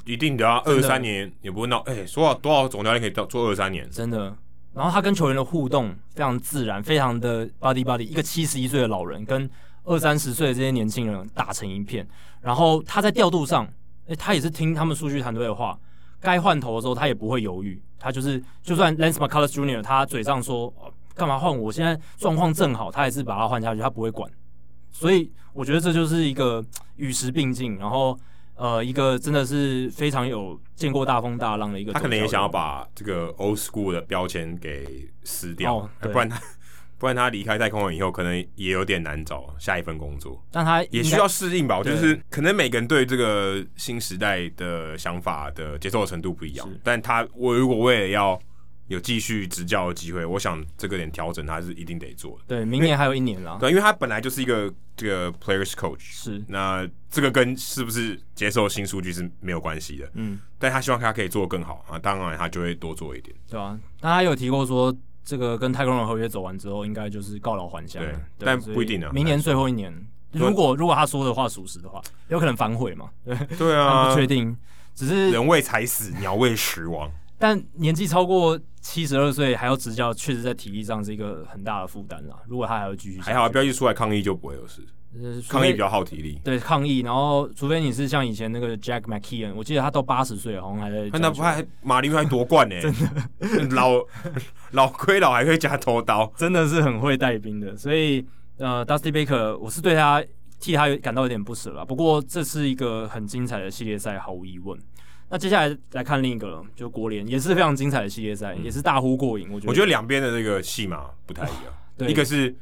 一定的啊，二三年也不会闹。哎，说好多少总教练可以到做二三年？真的。然后他跟球员的互动非常自然，非常的 body body，。一个七十一岁的老人跟二三十岁的这些年轻人打成一片。然后他在调度上，诶，他也是听他们数据团队的话，该换头的时候他也不会犹豫，他就是就算 Lance McCullers Jr. 他嘴上说干嘛换我，现在状况正好，他也是把他换下去，他不会管。所以我觉得这就是一个与时并进，然后。呃，一个真的是非常有见过大风大浪的一个，他可能也想要把这个 old school 的标签给撕掉，哦、不然他不然他离开太空人以后，可能也有点难找下一份工作。但他也需要适应吧，就是可能每个人对这个新时代的想法的接受的程度不一样。但他我如果为了要有继续执教的机会，我想这个点调整他是一定得做的。对，明年还有一年了。对，因为他本来就是一个这个 players coach，是那这个跟是不是接受新数据是没有关系的。嗯，但他希望他可以做得更好啊，当然他就会多做一点。对啊，那他有提过说，这个跟太空人合约走完之后，应该就是告老还乡。对，但不一定啊。明年最后一年，如果如果他说的话属实的话，有可能反悔嘛？对 对啊，不确定。只是人为财死，鸟为食亡。但年纪超过七十二岁还要执教，确实在体力上是一个很大的负担啦。如果他还要继续，还好，不要一出来抗议就不会有事。抗议比较耗体力，对抗议。然后，除非你是像以前那个 Jack McKeon，我记得他到八十岁好像还在。那不还马林还夺冠呢？真的，老 老亏老还可以加头刀，真的是很会带兵的。所以，呃，Dusty Baker，我是对他替他感到有点不舍了。不过，这是一个很精彩的系列赛，毫无疑问。那接下来来看另一个了，就国联也是非常精彩的系列赛，嗯、也是大呼过瘾。我觉得，我觉得两边的那个戏码不太一样。对，一个是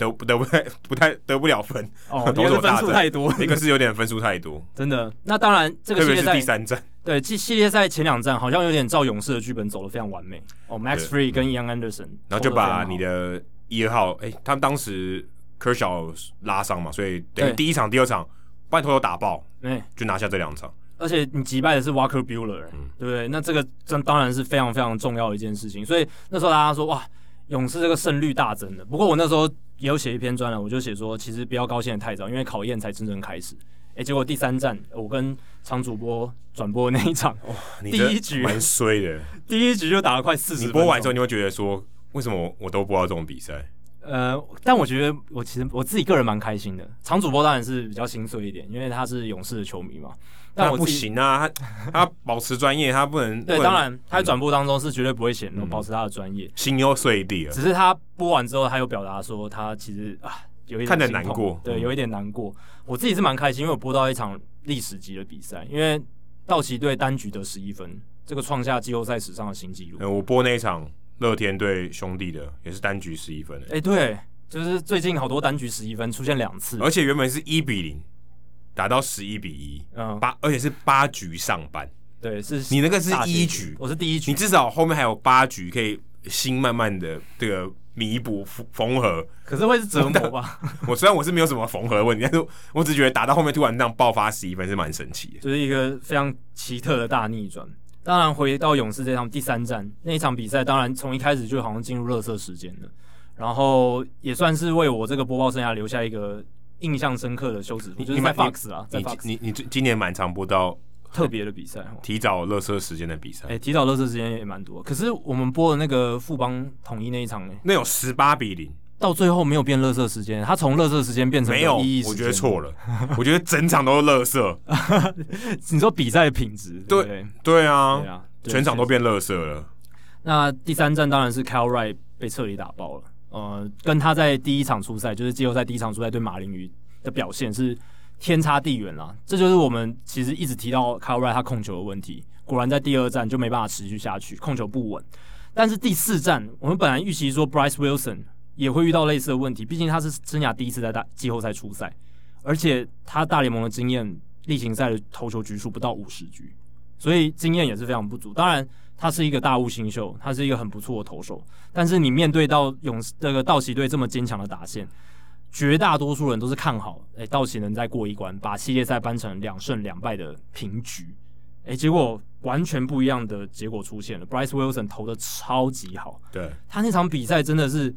得得不太不太得不了分，哦，一个是分数太多，一个是有点分数太多。真的，那当然这个系列赛第三战，对，系系列赛前两战好像有点照勇士的剧本走的非常完美。哦，Max Free 跟 Young Anderson，然后就把你的一二号，哎、欸，他们当时 Kershaw 拉伤嘛，所以等于第一场、第二场半头都打爆，哎，就拿下这两场。而且你击败的是 Walker Buehler，、嗯、对不对？那这个这当然是非常非常重要的一件事情。所以那时候大家说哇，勇士这个胜率大增的。不过我那时候也有写一篇专栏，我就写说，其实不要高兴的太早，因为考验才真正开始。哎，结果第三站我跟常主播转播的那一场，哇，第一局蛮衰的，第一局就打了快四十。你播完之后，你会觉得说，为什么我都播到这种比赛？呃，但我觉得我其实我自己个人蛮开心的。常主播当然是比较心碎一点，因为他是勇士的球迷嘛。但我不行啊，他 他保持专业，他不能。对，当然他在转播当中是绝对不会显露、嗯、保持他的专业。心又碎地了。只是他播完之后，他有表达说他其实啊有一点看得难过，对，有一点难过。我自己是蛮开心，因为我播到一场历史级的比赛，因为道奇队单局得十一分，这个创下季后赛史上的新纪录。嗯，我播那一场乐天对兄弟的也是单局十一分。哎、欸，对。就是最近好多单局十一分出现两次，而且原本是一比零打到十一比一，嗯，八而且是八局上半，对，是你那个是一局，我是第一局，你至少后面还有八局可以心慢慢的这个弥补缝合，可是会是折磨吧？我虽然我是没有什么缝合的问题，但是我只觉得打到后面突然这样爆发十一分是蛮神奇的，就是一个非常奇特的大逆转。当然回到勇士这场第三战那一场比赛，当然从一开始就好像进入垃圾时间了。然后也算是为我这个播报生涯留下一个印象深刻的休止符，就是在 Fox 啊，在 Fox，你你，你今年蛮常播到特别的比赛，提早垃圾时间的比赛，哎，提早垃圾时间也蛮多。可是我们播的那个富邦统一那一场呢，那有十八比零，到最后没有变垃圾时间，他从垃圾时间变成没有，我觉得错了，我觉得整场都是垃圾。你说比赛的品质，对对，对啊，全场都变垃圾了。那第三站当然是 Kyle Wright 被彻底打爆了。呃，跟他在第一场出赛，就是季后赛第一场出赛对马林鱼的表现是天差地远啦。这就是我们其实一直提到 Kyle Wright 他控球的问题，果然在第二站就没办法持续下去，控球不稳。但是第四站，我们本来预期说 Bryce Wilson 也会遇到类似的问题，毕竟他是生涯第一次在大季后赛出赛，而且他大联盟的经验，例行赛的投球局数不到五十局，所以经验也是非常不足。当然。他是一个大物新秀，他是一个很不错的投手，但是你面对到勇士这个道奇队这么坚强的打线，绝大多数人都是看好，诶、欸，道奇能再过一关，把系列赛扳成两胜两败的平局，诶、欸，结果完全不一样的结果出现了。Bryce Wilson 投的超级好，对，他那场比赛真的是，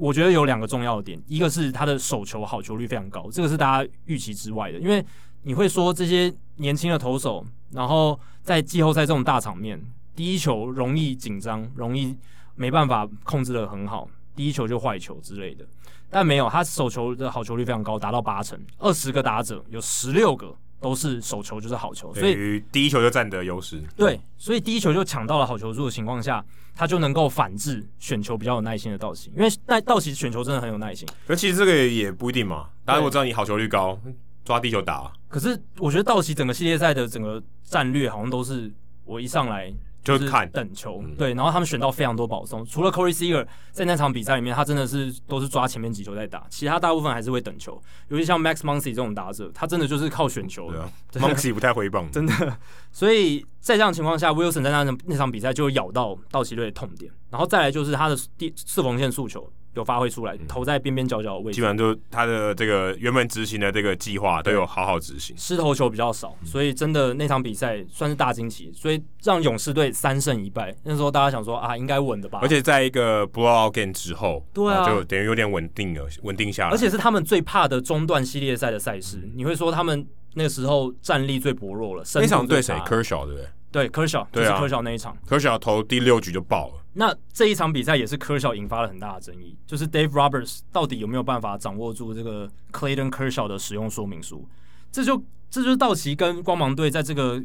我觉得有两个重要的点，一个是他的手球好球率非常高，这个是大家预期之外的，因为你会说这些年轻的投手，然后在季后赛这种大场面。第一球容易紧张，容易没办法控制的很好，第一球就坏球之类的。但没有，他手球的好球率非常高，达到八成。二十个打者有十六个都是手球就是好球，所以第一球就占得优势。对，所以第一球就抢到了好球数的情况下，他就能够反制选球比较有耐心的道奇，因为那道奇选球真的很有耐心。可其实这个也不一定嘛，大家如果知道你好球率高，抓第一球打啊。可是我觉得道奇整个系列赛的整个战略好像都是我一上来。就是看等球，对，然后他们选到非常多保送，除了 Corey Seager 在那场比赛里面，他真的是都是抓前面几球在打，其他大部分还是会等球。尤其像 Max Muncy 这种打者，他真的就是靠选球的。对啊，Muncy 不太回棒，真的。所以在这样情况下，Wilson 在那场那场比赛就会咬到道奇队的痛点，然后再来就是他的第四缝线速球。有发挥出来，投在边边角角的位置，基本上就他的这个原本执行的这个计划都有好好执行。失投球比较少，所以真的那场比赛算是大惊喜，所以让勇士队三胜一败。那时候大家想说啊，应该稳的吧？而且在一个 blowout game 之后，对啊，就等于有点稳定了，稳定下来。而且是他们最怕的中段系列赛的赛事，你会说他们那个时候战力最薄弱了。那场对谁？Kershaw 对不对？对，Kershaw，就是 Kershaw 那一场，Kershaw 投第六局就爆了。那这一场比赛也是 Kershaw 引发了很大的争议，就是 Dave Roberts 到底有没有办法掌握住这个 Clayton Kershaw 的使用说明书？这就这就是道奇跟光芒队在这个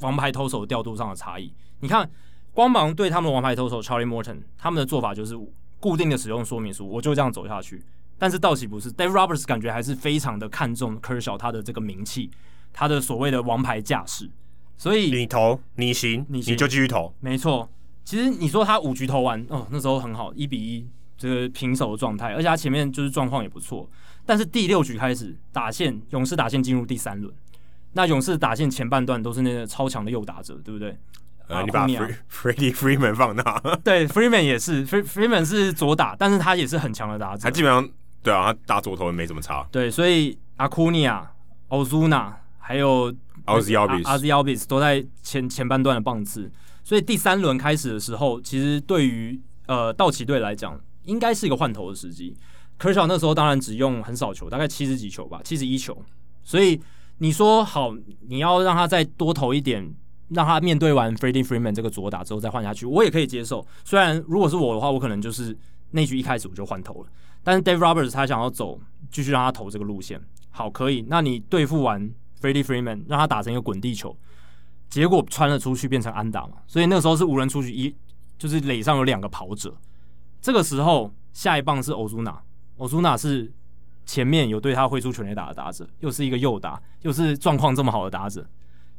王牌投手调度上的差异。你看，光芒队他们的王牌投手 Charlie Morton，他们的做法就是固定的使用说明书，我就这样走下去。但是道奇不是，Dave Roberts 感觉还是非常的看重 Kershaw 他的这个名气，他的所谓的王牌架势。所以你投你行，你行你就继续投，没错。其实你说他五局投完哦，那时候很好，一比一这个平手的状态，而且他前面就是状况也不错。但是第六局开始打线，勇士打线进入第三轮，那勇士打线前半段都是那个超强的右打者，对不对？呃，你把 Freddie Freeman 放大，对，Freeman 也是，Freeman 是左打，但是他也是很强的打者，他基本上对啊，他打左投没怎么差。对，所以阿库尼亚、奥苏纳。还有 Ozzie Albies Albies 都在前前半段的棒次，所以第三轮开始的时候，其实对于呃道奇队来讲，应该是一个换头的时机。Kershaw 那时候当然只用很少球，大概七十几球吧，七十一球。所以你说好，你要让他再多投一点，让他面对完 Freddie Freeman 这个左打之后再换下去，我也可以接受。虽然如果是我的话，我可能就是那局一开始我就换投了。但是 Dave Roberts 他想要走，继续让他投这个路线，好，可以。那你对付完 Freddie Freeman，让他打成一个滚地球，结果穿了出去变成安打嘛？所以那个时候是无人出局，一就是垒上有两个跑者。这个时候下一棒是 Ozuna。Ozuna 是前面有对他挥出全垒打的打者，又是一个右打，又是状况这么好的打者，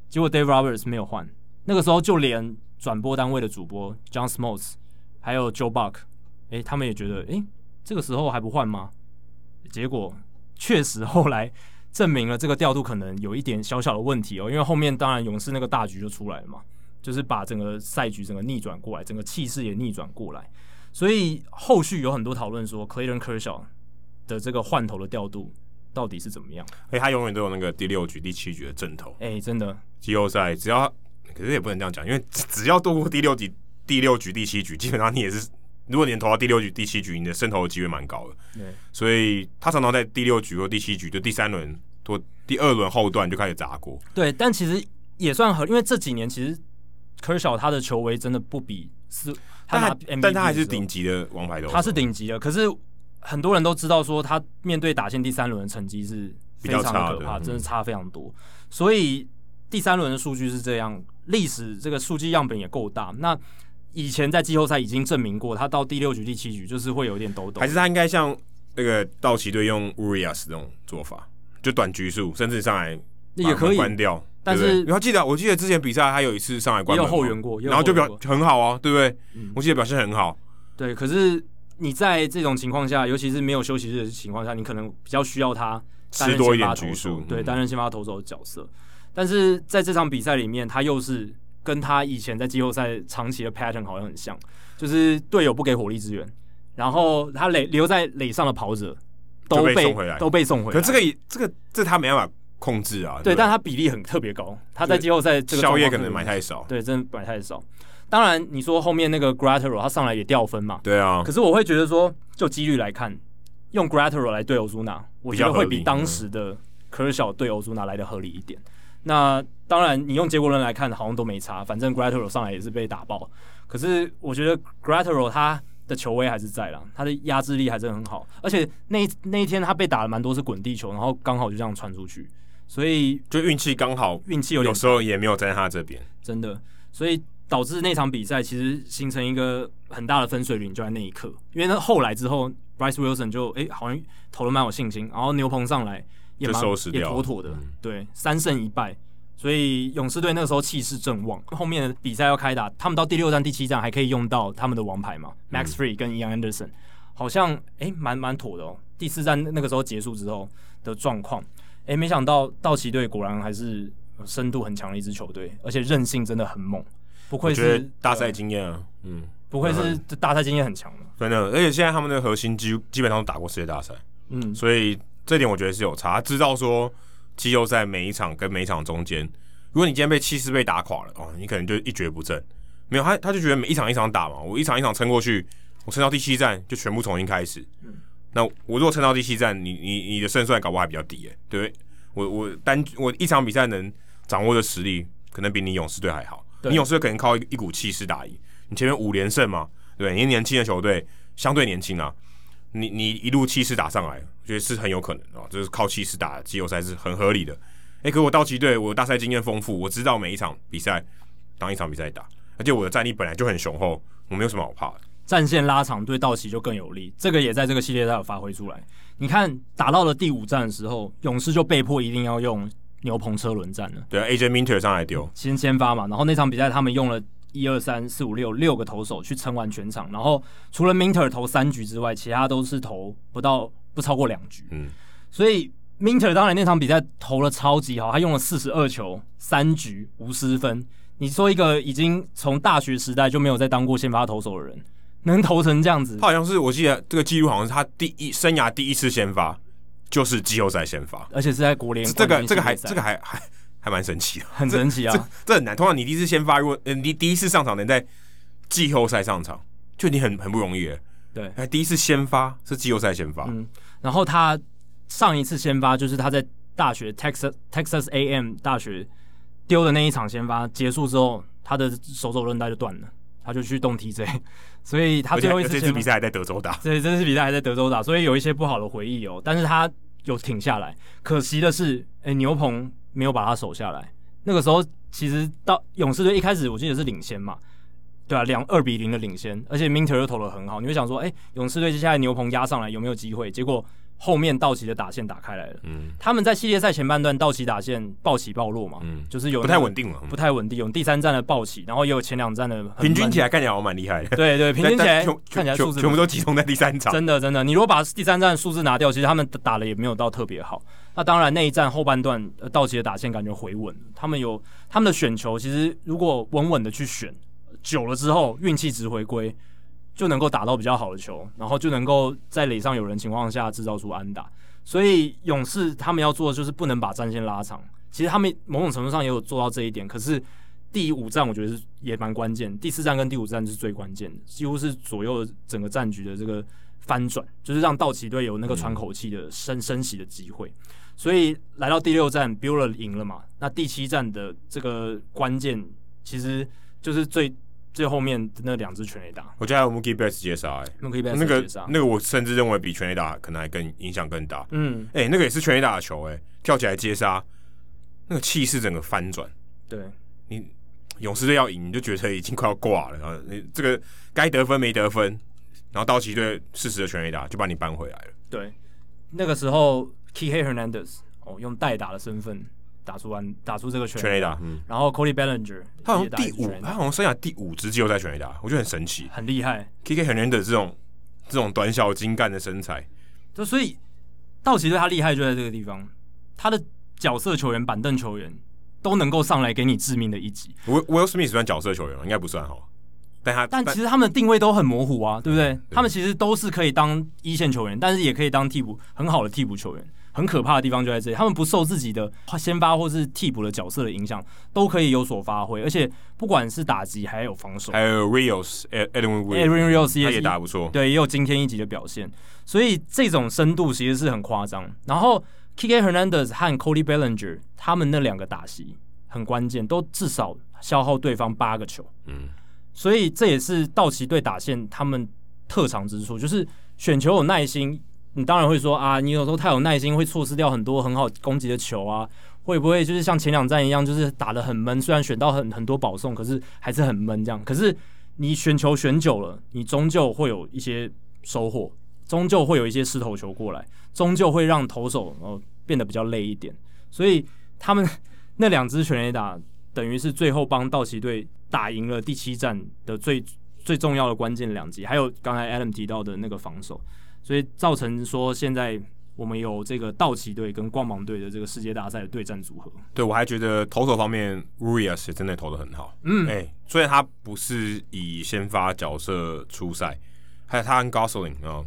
结果 Dave Roberts 没有换。那个时候就连转播单位的主播 John Smoltz 还有 Joe Buck，诶，他们也觉得，诶，这个时候还不换吗？结果确实后来证明了这个调度可能有一点小小的问题哦，因为后面当然勇士那个大局就出来了嘛，就是把整个赛局整个逆转过来，整个气势也逆转过来。所以后续有很多讨论说，Clayton Kershaw 的这个换头的调度到底是怎么样？哎，他永远都有那个第六局、第七局的阵头。哎，真的，季后赛只要，可是也不能这样讲，因为只要度过第六局、第六局、第七局，基本上你也是，如果你能投到第六局、第七局，你的胜投的机会蛮高的。对，所以他常常在第六局或第七局，就第三轮或第二轮后段就开始砸锅。对，但其实也算合，因为这几年其实 Kershaw 他的球威真的不比是。但他，但他还是顶级的王牌投手。他是顶级的，可是很多人都知道说他面对打线第三轮的成绩是非常的可怕，真的差非常多。嗯、所以第三轮的数据是这样，历史这个数据样本也够大。那以前在季后赛已经证明过，他到第六局、第七局就是会有点抖抖。还是他应该像那个道奇队用 Urias 这种做法，就短局数，甚至上来也可以关掉。但是，你要记得，我记得之前比赛他有一次上来关门，也有后援过，然后就表很好啊，对不对？嗯、我记得表现很好。对，可是你在这种情况下，尤其是没有休息日的情况下，你可能比较需要他吃多一点局数，对，担任先发投手的角色。嗯、但是在这场比赛里面，他又是跟他以前在季后赛长期的 pattern 好像很像，就是队友不给火力支援，然后他垒留在垒上的跑者都被，被送回来，都被送回来。可这个这个这他没办法。控制啊，对，对，但他比例很特别高。他在季后赛这个宵夜可能买太少，对，真的买太少。当然，你说后面那个 Graterol 他上来也掉分嘛，对啊。可是我会觉得说，就几率来看，用 Graterol 来对 Ozuna，我觉得会比当时的 Kershaw 对 Ozuna 来的合理一点。那当然，你用结果论来看，好像都没差，反正 Graterol 上来也是被打爆。可是我觉得 Graterol 他的球威还是在啦，他的压制力还是很好，而且那那一天他被打了蛮多是滚地球，然后刚好就这样传出去。所以就运气刚好，运气有点，有时候也没有在他这边，真的。所以导致那场比赛其实形成一个很大的分水岭，就在那一刻。因为那后来之后，Bryce Wilson 就哎、欸、好像投的蛮有信心，然后牛棚上来也蛮收拾掉，也妥妥的，嗯、对，三胜一败。所以勇士队那个时候气势正旺，后面的比赛要开打，他们到第六站、第七站还可以用到他们的王牌嘛、嗯、，Max Fried 跟 Ian Anderson，好像哎蛮蛮妥的哦。第四站那个时候结束之后的状况。哎，没想到道奇队果然还是深度很强的一支球队，而且韧性真的很猛，不愧是大赛经验啊，嗯，不愧是大赛经验很强的，真的。而且现在他们的核心基基本上都打过世界大赛，嗯，所以这点我觉得是有差。他知道说季后赛每一场跟每一场中间，如果你今天被气势被打垮了哦，你可能就一蹶不振。没有他，他就觉得每一场一场打嘛，我一场一场撑过去，我撑到第七战就全部重新开始。嗯那我如果撑到第七战，你你你的胜算搞不好还比较低诶，对不对？我我单我一场比赛能掌握的实力，可能比你勇士队还好。你勇士队可能靠一一股气势打赢，你前面五连胜嘛，对，你年轻的球队相对年轻啊，你你一路气势打上来，我觉得是很有可能啊，就是靠气势打季后赛是很合理的。哎，可我道奇队，我大赛经验丰富，我知道每一场比赛当一场比赛打，而且我的战力本来就很雄厚，我没有什么好怕的。战线拉长对道奇就更有利，这个也在这个系列赛有发挥出来。你看打到了第五战的时候，勇士就被迫一定要用牛棚车轮战了。对啊，AJ Minter 上来丢，先先发嘛。然后那场比赛他们用了一二三四五六六个投手去撑完全场，然后除了 Minter 投三局之外，其他都是投不到不超过两局。嗯，所以 Minter 当然那场比赛投了超级好，他用了四十二球三局无失分。你说一个已经从大学时代就没有再当过先发投手的人。能投成这样子，他好像是我记得这个记录好像是他第一生涯第一次先发，就是季后赛先发，而且是在国联。这个这个还这个还还还蛮神奇的，很神奇啊！这这很难。通常你第一次先发，如果你第一次上场能在季后赛上场，就你很很不容易了。对，第一次先发是季后赛先发。嗯，然后他上一次先发就是他在大学 Texas Texas A&M 大学丢的那一场先发结束之后，他的手肘韧带就断了，他就去动 TJ，所以他最后一次这次比赛还在德州打。对，这次比赛还在德州打，所以有一些不好的回忆哦。但是他有挺下来，可惜的是，哎，牛棚没有把他守下来。那个时候其实到勇士队一开始我记得是领先嘛。对啊，两二比零的领先，而且 Minter 又投的很好，你会想说，哎，勇士队接下来牛棚压上来有没有机会？结果后面道奇的打线打开来了。嗯，他们在系列赛前半段道奇打线暴起暴落嘛，嗯，就是有、不太稳定了，不太稳定。有第三站的暴起，然后也有前两站的平均起来看起来我蛮厉害的。对 对，平均起来看起来数字全部都集中在第三场。真的真的，你如果把第三战数字拿掉，其实他们打的也没有到特别好。那当然那一战后半段，呃道奇的打线感觉回稳，他们有他们的选球，其实如果稳稳的去选。久了之后，运气值回归，就能够打到比较好的球，然后就能够在垒上有人情况下制造出安打。所以勇士他们要做的就是不能把战线拉长。其实他们某种程度上也有做到这一点。可是第五战我觉得是也蛮关键，第四战跟第五战是最关键的，几乎是左右整个战局的这个翻转，就是让道奇队有那个喘口气的升升息的机会。所以来到第六站，Buehler 赢了嘛？那第七站的这个关键其实就是最。最后面的那两支全垒打，我觉得还有 Mookie Betts 接杀，哎，那个那个我甚至认为比全垒打可能还更影响更大。嗯，哎、欸，那个也是全垒打的球、欸，哎，跳起来接杀，那个气势整个翻转。对，你勇士队要赢，你就觉得已经快要挂了，然后你这个该得分没得分，然后道奇队适时的全垒打就把你扳回来了。对，那个时候 Kike Hernandez 哦，用代打的身份。打出完，打出这个全垒打，嗯，然后 Cody Bellinger，他好像第五，他好像生涯第五支季后赛全垒打，我觉得很神奇，很厉害。Kike Hernandez 这种这种短小精干的身材，就所以道奇队他厉害就在这个地方，他的角色球员、板凳球员都能够上来给你致命的一击。Will Smith 算角色球员吗？应该不算哈，但他但其实他们的定位都很模糊啊，对不对？对他们其实都是可以当一线球员，但是也可以当替补，很好的替补球员。很可怕的地方就在这里，他们不受自己的先发或是替补的角色的影响，都可以有所发挥。而且不管是打击还有防守，还有 Rios，Edwin Rios 他也打不错，对，也有今天一击的表现。所以这种深度其实是很夸张。然后 Kike Hernandez 和 Cody Bellinger 他们那两个打席很关键，都至少消耗对方八个球。嗯，所以这也是道奇队打线他们特长之处，就是选球有耐心。你当然会说啊，你有时候太有耐心，会错失掉很多很好攻击的球啊。会不会就是像前两战一样，就是打得很闷？虽然选到很很多保送，可是还是很闷这样。可是你选球选久了，你终究会有一些收获，终究会有一些失投球过来，终究会让投手哦变得比较累一点。所以他们那两支全垒打，等于是最后帮道奇队打赢了第七战的最最重要的关键两击。还有刚才 Adam 提到的那个防守。所以造成说，现在我们有这个道奇队跟光芒队的这个世界大赛的对战组合。对，我还觉得投手方面，Urias 也真的投的很好。嗯，哎、欸，虽然他不是以先发角色出赛，还有他跟 Gonsolin 啊，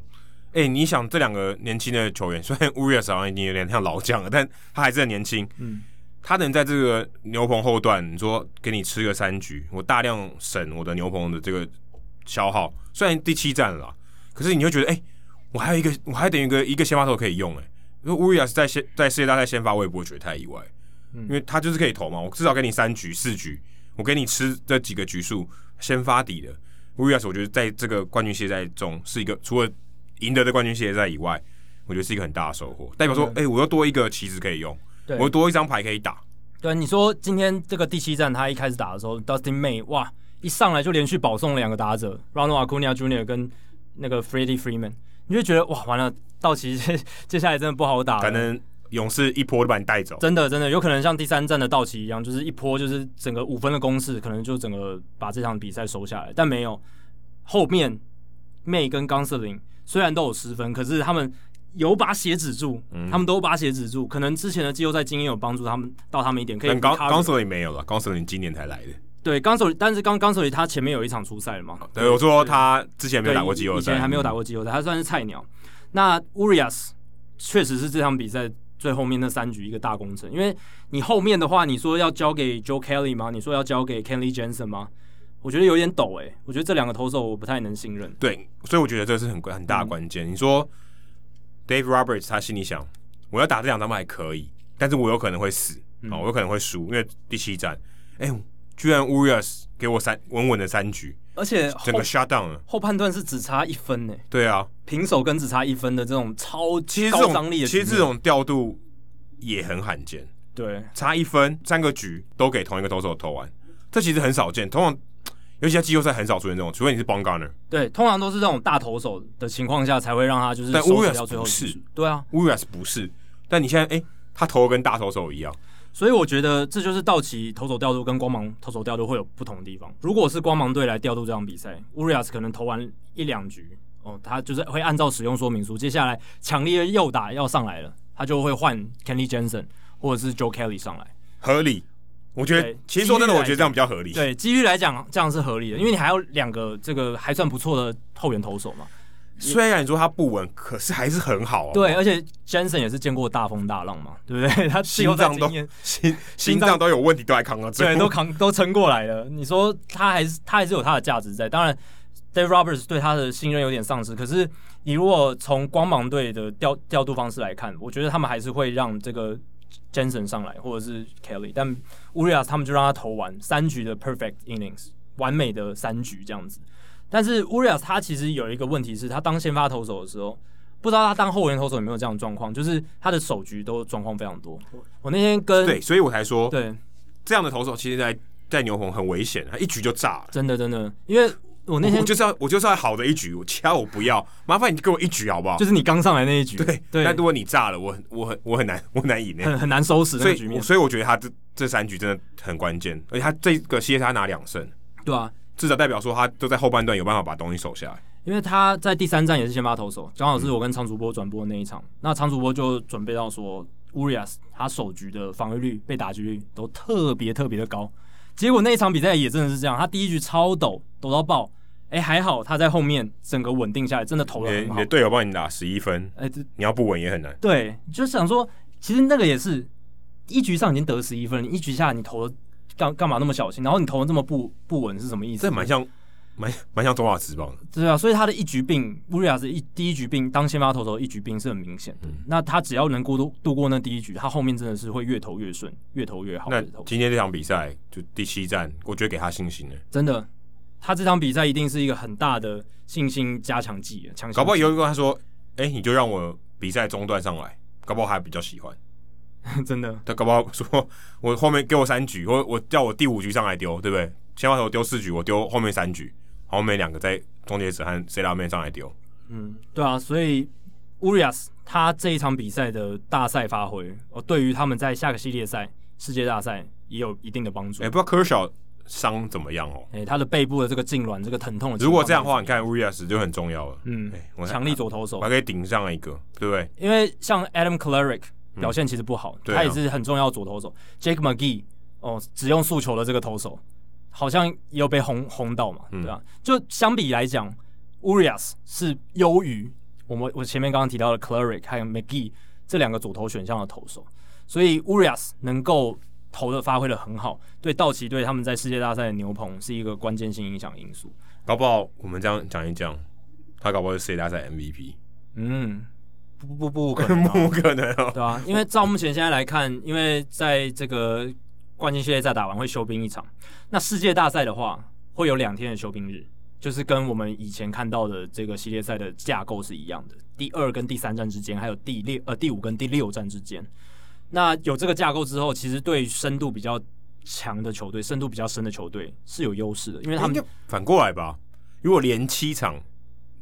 哎、欸，你想这两个年轻的球员，虽然 Urias 好像已经有点像老将了，但他还是很年轻。嗯，他能在这个牛棚后段，你说给你吃个三局，我大量省我的牛棚的这个消耗。虽然第七战了，可是你会觉得，哎、欸。我还有一个，我还等于一个一个先发投可以用哎、欸。如果乌亚斯在先在世界大赛先发，我也不会觉得太意外，嗯、因为他就是可以投嘛。我至少给你三局四局，我给你吃这几个局数先发底的乌亚斯，我觉得在这个冠军系列赛中是一个除了赢得的冠军系列赛以外，我觉得是一个很大的收获。代表说，哎、我又多一个棋子可以用，我又多一张牌可以打。对，你说今天这个第七战他一开始打的时候，Dustin May 哇，一上来就连续保送了两个打者，Ronald Acuna Jr. 跟那个 Freddie Freeman。你就觉得哇，完了，道奇接 接下来真的不好打，可能勇士一波就把你带走，真的真的有可能像第三战的道奇一样，就是一波就是整个五分的攻势，可能就整个把这场比赛收下来。但没有，后面 May 跟冈瑟林虽然都有失分，可是他们有把血止住，嗯、他们都把血止住。可能之前的季后赛经验有帮助他们到他们一点，可以。冈冈瑟林没有了，冈瑟林今年才来的。对，冈手，但是刚冈索里他前面有一场出赛了嘛？对，我说他之前没有打过季后赛，以前还没有打过季后赛，他算是菜鸟。那乌里亚斯确实是这场比赛最后面那三局一个大工程，因为你后面的话，你说要交给 Joe Kelly 吗？你说要交给 Kenley Jensen 吗？我觉得有点抖哎、欸，我觉得这两个投手我不太能信任。对，所以我觉得这是很很大的关键。嗯、你说 Dave Roberts 他心里想，我要打这两场还可以，但是我有可能会死啊、嗯哦，我有可能会输，因为第七战，哎、欸，居然 Urias 给我三稳稳的三局，而且整个 shut down 了，后判断是只差一分呢、欸。对啊，平手跟只差一分的这种超级高张力的，其实这种调度也很罕见。对，差一分，三个局都给同一个投手投完，这其实很少见，通常。尤其在季后赛很少出现这种，除非你是 b o n g a r n e r。对，通常都是这种大投手的情况下才会让他就是。但 Urias 不是，对啊，Urias 不是。但你现在哎、欸，他投的跟大投手一样，所以我觉得这就是道奇投手调度跟光芒投手调度会有不同的地方。如果是光芒队来调度这场比赛，Urias 可能投完一两局哦，他就是会按照使用说明书，接下来强烈的右打要上来了，他就会换 Kenley Jensen 或者是 Joe Kelly 上来，合理。我觉得，其实说真的，我觉得这样比较合理。对，几率来讲，这样是合理的，因为你还有两个这个还算不错的后援投手嘛。虽然你说他不稳，可是还是很好啊。对，而且 Jansen 也是见过大风大浪嘛，对不对？他心脏都 心心脏都有问题，都还扛到最后，对，都扛 都撑过来了。你说他还是他还是有他的价值在。当然，Dave Roberts 对他的信任有点丧失。可是你如果从光芒队的调调度方式来看，我觉得他们还是会让这个。Jansen 上来，或者是 Kelly，但 Urias 他们就让他投完三局的 perfect innings，完美的三局这样子。但是 Urias 他其实有一个问题是，他当先发投手的时候，不知道他当后援投手有没有这样的状况，就是他的手局都状况非常多。我那天跟对，所以我才说，对这样的投手其实在在牛棚很危险，他一局就炸了，真的真的，因为。我那天我就是要我就是要好的一局，我其他我不要，麻烦你给我一局好不好？就是你刚上来那一局，对对。但如果你炸了，我很我很我很难我很难赢，很很难收拾那个局面。所以所以我觉得他这这三局真的很关键，而且他这个系列他拿两胜，对啊，至少代表说他都在后半段有办法把东西守下来。因为他在第三站也是先发投手，刚好是我跟常主播转播的那一场，嗯、那常主播就准备到说，Urias 他首局的防御率、被打击率都特别特别的高，结果那一场比赛也真的是这样，他第一局超抖，抖到爆。哎、欸，还好他在后面整个稳定下来，真的投了很好。你的队友帮你打十一分，哎、欸，这你要不稳也很难。对，就想说，其实那个也是一局上已经得十一分，你一局下你投的干干嘛那么小心？然后你投的这么不不稳是什么意思？这蛮像，蛮蛮像中华职棒的。对啊，所以他的一局病，Urias 是一第一局病，当先发投手一局病是很明显的。嗯、那他只要能过度度过那第一局，他后面真的是会越投越顺，越投越好。那今天这场比赛就第七战，我觉得给他信心了，真的。他这场比赛一定是一个很大的信心加强剂，强。搞不好有一个他说：“哎、欸，你就让我比赛中断上来。”搞不好还比较喜欢，真的。他搞不好说：“我后面给我三局，或我叫我第五局上来丢，对不对？先发头丢四局，我丢后面三局，后面两个在终结者和 C 拉面上来丢。”嗯，对啊，所以 Urias 他这一场比赛的大赛发挥，哦，对于他们在下个系列赛世界大赛也有一定的帮助。哎、欸，不知道 Kershaw。伤怎么样哦？哎、欸，他的背部的这个痉挛，这个疼痛。如果这样的话，你看 Urias 就很重要了。嗯，强、欸、力左投手，还可以顶上一个，对不对？因为像 Adam Kolarek 表现其实不好，嗯、他也是很重要的左投手。啊、Jake McGee 哦，只用速球的这个投手，好像也有被轰轰到嘛，对吧、就相比来讲，Urias 是优于我们我前面刚刚提到的 Kolarek 还有 McGee 这两个左投选项的投手，所以 Urias 能够。投的发挥的很好，对道奇队他们在世界大赛的牛棚是一个关键性影响因素。搞不好我们这样讲一讲，他搞不好是世界大赛 MVP。嗯，不不不不可能、啊，不可能、哦，对啊，因为照目前现在来看，因为在这个冠军系列赛打完会休兵一场，那世界大赛的话会有两天的休兵日，就是跟我们以前看到的这个系列赛的架构是一样的，第二跟第三站之间，还有第六呃第五跟第六站之间。那有这个架构之后，其实对深度比较强的球队、深度比较深的球队是有优势的，因为他们、欸、反过来吧，如果连七场，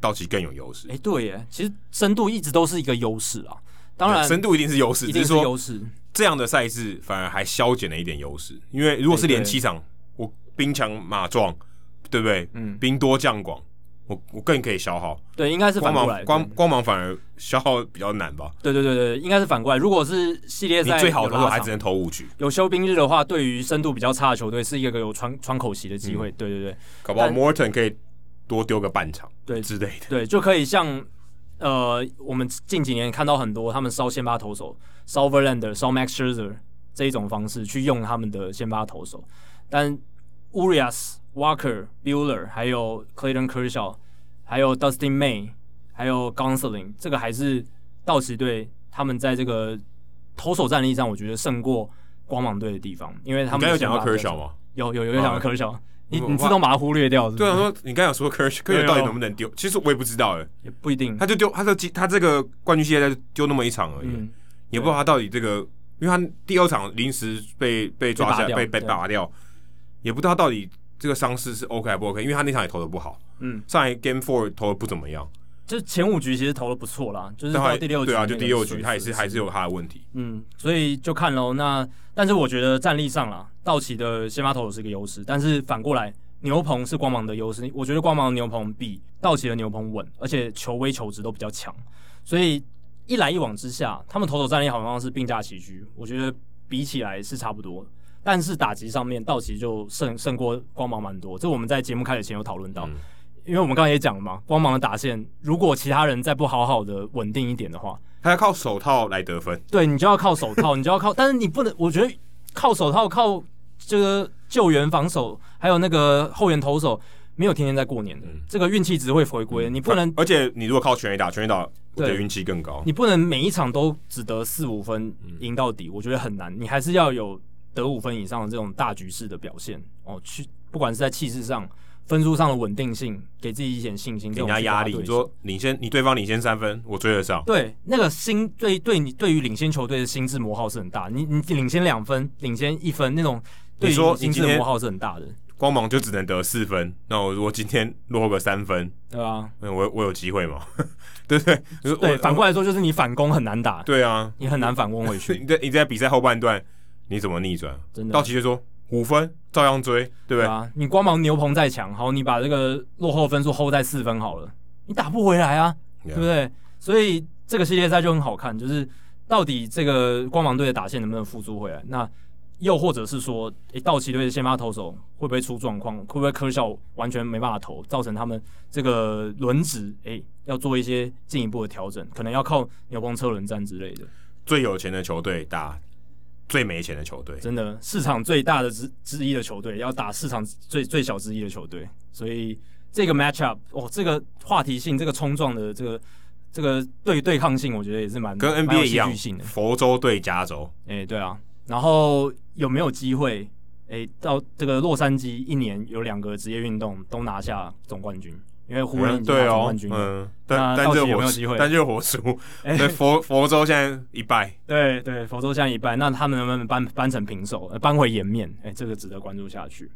道奇更有优势。哎、欸，对耶，其实深度一直都是一个优势啊。当然，深度一定是优势，一定是优势。这样的赛事反而还削减了一点优势，因为如果是连七场，欸、我兵强马壮，对不对？嗯，兵多将广。我我更可以消耗，对，应该是反过来，光光芒反而消耗比较难吧？对对对对，应该是反过来。如果是系列赛，最好的时候还只能投五局。有休兵日的话，对于深度比较差的球队，是一个有窗窗口席的机会。嗯、对对对，搞不好 Morton 可以多丢个半场，对之类的，对，就可以像呃，我们近几年看到很多他们烧先发投手，烧 Verlander、烧 Max Scherzer 这一种方式去用他们的先发投手，但 Urias、Walker、Bueller 还有 Clayton Kershaw，还有 Dustin May，还有 Gonsolin，这个还是道奇队他们在这个投手战力上，我觉得胜过光芒队的地方，因为他们有讲到 Kershaw 吗？有有有讲到 Kershaw。你你自动把它忽略掉是不是？对啊，说你刚才有说科科学到底能不能丢？其实我也不知道哎，也不一定。他就丢，他就他这个冠军系列赛丢那么一场而已，嗯、也不知道他到底这个，因为他第二场临时被被抓下被被打掉，也不知道他到底这个伤势是 OK 还不 OK，因为他那场也投的不好，嗯，上一 Game Four 投的不怎么样，就前五局其实投的不错啦，就是到第六局，对啊，就第六局他也是还是有他的问题，嗯，所以就看喽。那但是我觉得战力上啦，道奇的先发投手是一个优势，但是反过来。牛棚是光芒的优势，我觉得光芒的牛棚比道奇的牛棚稳，而且球威球值都比较强，所以一来一往之下，他们投手战力好像是并驾齐驱，我觉得比起来是差不多，但是打击上面道奇就胜胜过光芒蛮多，这我们在节目开始前有讨论到，嗯、因为我们刚才也讲了嘛，光芒的打线如果其他人再不好好的稳定一点的话，他要靠手套来得分，对，你就要靠手套，你就要靠，但是你不能，我觉得靠手套靠。这个救援防守还有那个后援投手没有天天在过年的，嗯、这个运气值会回归。嗯、你不能，而且你如果靠全垒打，全垒打的运气更高。你不能每一场都只得四五分赢到底，嗯、我觉得很难。你还是要有得五分以上的这种大局势的表现哦。去，不管是在气势上、分数上的稳定性，给自己一点信心，给人家压力。你说领先，你对方领先三分，我追得上。对，那个心对对你对于领先球队的心智磨耗是很大。你你领先两分，领先一分那种。你说心智磨耗是很大的，光芒就只能得四分。那我如果今天落个三分，对啊，我我有机会吗？对不对？对，反过来说就是你反攻很难打。对啊，你很难反攻回去。你在你在比赛后半段你怎么逆转？真的，道奇就说五分照样追，对不对？啊，你光芒牛棚再强，好，你把这个落后分数 hold 在四分好了，你打不回来啊，对不对？所以这个系列赛就很好看，就是到底这个光芒队的打线能不能复苏回来？那。又或者是说，诶、欸，道奇队的先发投手会不会出状况？会不会科肖完全没办法投，造成他们这个轮值诶要做一些进一步的调整？可能要靠牛棚车轮战之类的。最有钱的球队打最没钱的球队，真的市场最大的之之一的球队要打市场最最小之一的球队，所以这个 match up 哦，这个话题性，这个冲撞的这个这个对对抗性，我觉得也是蛮跟 NBA 一样的。佛州对加州，诶、欸，对啊。然后有没有机会？诶，到这个洛杉矶一年有两个职业运动都拿下总冠军，因为湖人已经拿总冠军了。嗯，但但这有没有机会？但就活输。对，佛佛州现在一败。对对，佛州现在一败，那他们能不能扳扳成平手，扳回颜面？诶，这个值得关注下去。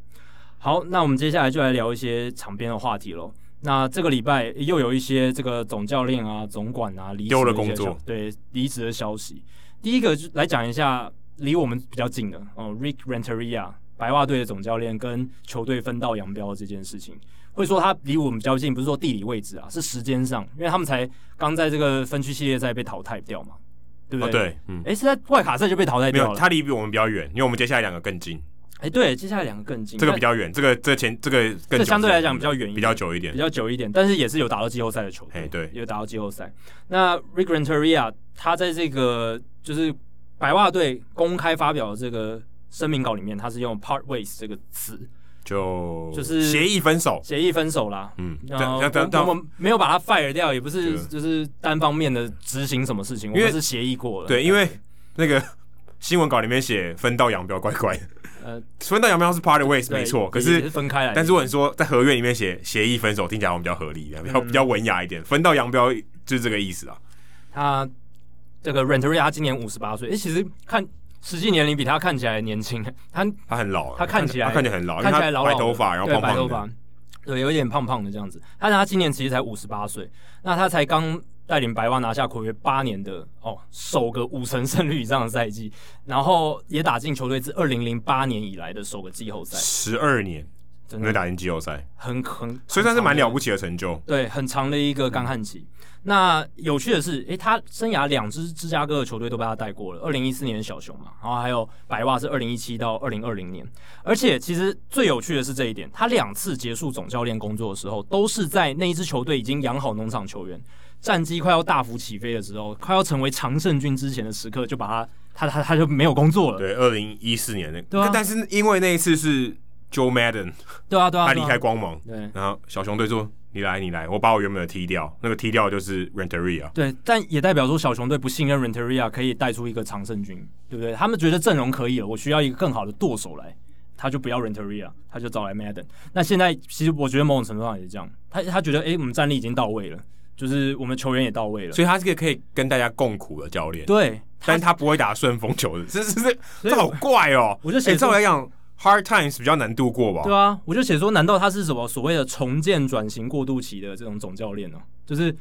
好，那我们接下来就来聊一些场边的话题喽。那这个礼拜又有一些这个总教练啊、总管啊离职的工作，对离职的消息。第一个就来讲一下。离我们比较近的哦，Rick Renteria，白袜队的总教练跟球队分道扬镳这件事情，会说他离我们比较近，不是说地理位置啊，是时间上，因为他们才刚在这个分区系列赛被淘汰掉嘛，对不对？哦、对，嗯，诶，是在外卡赛就被淘汰掉了。没有，他离比我们比较远，因为我们接下来两个更近。诶，对，接下来两个更近，这个比较远，这个这个前这个更这相对来讲比较远，比较久一点，比较久一点，但是也是有打到季后赛的球队，对，有打到季后赛。那 Rick Renteria 他在这个就是。白袜队公开发表这个声明稿里面，他是用 “part ways” 这个词，就就是协议分手，协议分手啦。嗯，然后我们没有把他 fire 掉，也不是就是单方面的执行什么事情，我们是协议过了。对，因为那个新闻稿里面写分道扬镳，乖乖。呃，分道扬镳是 “part ways” 没错，可是分开来。但是如果你说在合约里面写协议分手，听起来我们比较合理，比较比较文雅一点。分道扬镳就是这个意思啊。他这个 Renteria 他今年五十八岁，哎，其实看。实际年龄比他看起来年轻，他他很老，他看起来他看起来很老，看起来老老，白头发，然后胖胖的，对，白头发，对，有一点胖胖的这样子。但是他今年其实才五十八岁，那他才刚带领白袜拿下睽违八年的哦首个五成胜率以上的赛季，然后也打进球队自二零零八年以来的首个季后赛，十二年没打进季后赛，很很，所以算是蛮了不起的成就，对，很长的一个干旱期。那有趣的是，诶，他生涯两支芝加哥的球队都被他带过了。二零一四年小熊嘛，然后还有白袜是二零一七到二零二零年。而且其实最有趣的是这一点，他两次结束总教练工作的时候，都是在那一支球队已经养好农场球员，战绩快要大幅起飞的时候，快要成为常胜军之前的时刻，就把他他他他就没有工作了。对，二零一四年那，对啊。但是因为那一次是 Joe Madden，对啊对啊，他离开光芒，对。然后小熊队说：“你来，你来，我把我原本的踢掉，那个踢掉就是 Renteria。”对，但也代表说小熊队不信任 Renteria 可以带出一个常胜军，对不对？他们觉得阵容可以了，我需要一个更好的舵手来。他就不要 Renteria，他就找来 Madden。那现在其实我觉得某种程度上也是这样，他他觉得哎，我们战力已经到位了，就是我们球员也到位了，所以他是个可以跟大家共苦的教练。对，但是他不会打顺风球的，这这这这好怪哦。我就写，照来讲，Hard Times 比较难度过吧？对啊，我就写说，难道他是什么所谓的重建转型过渡期的这种总教练呢？就是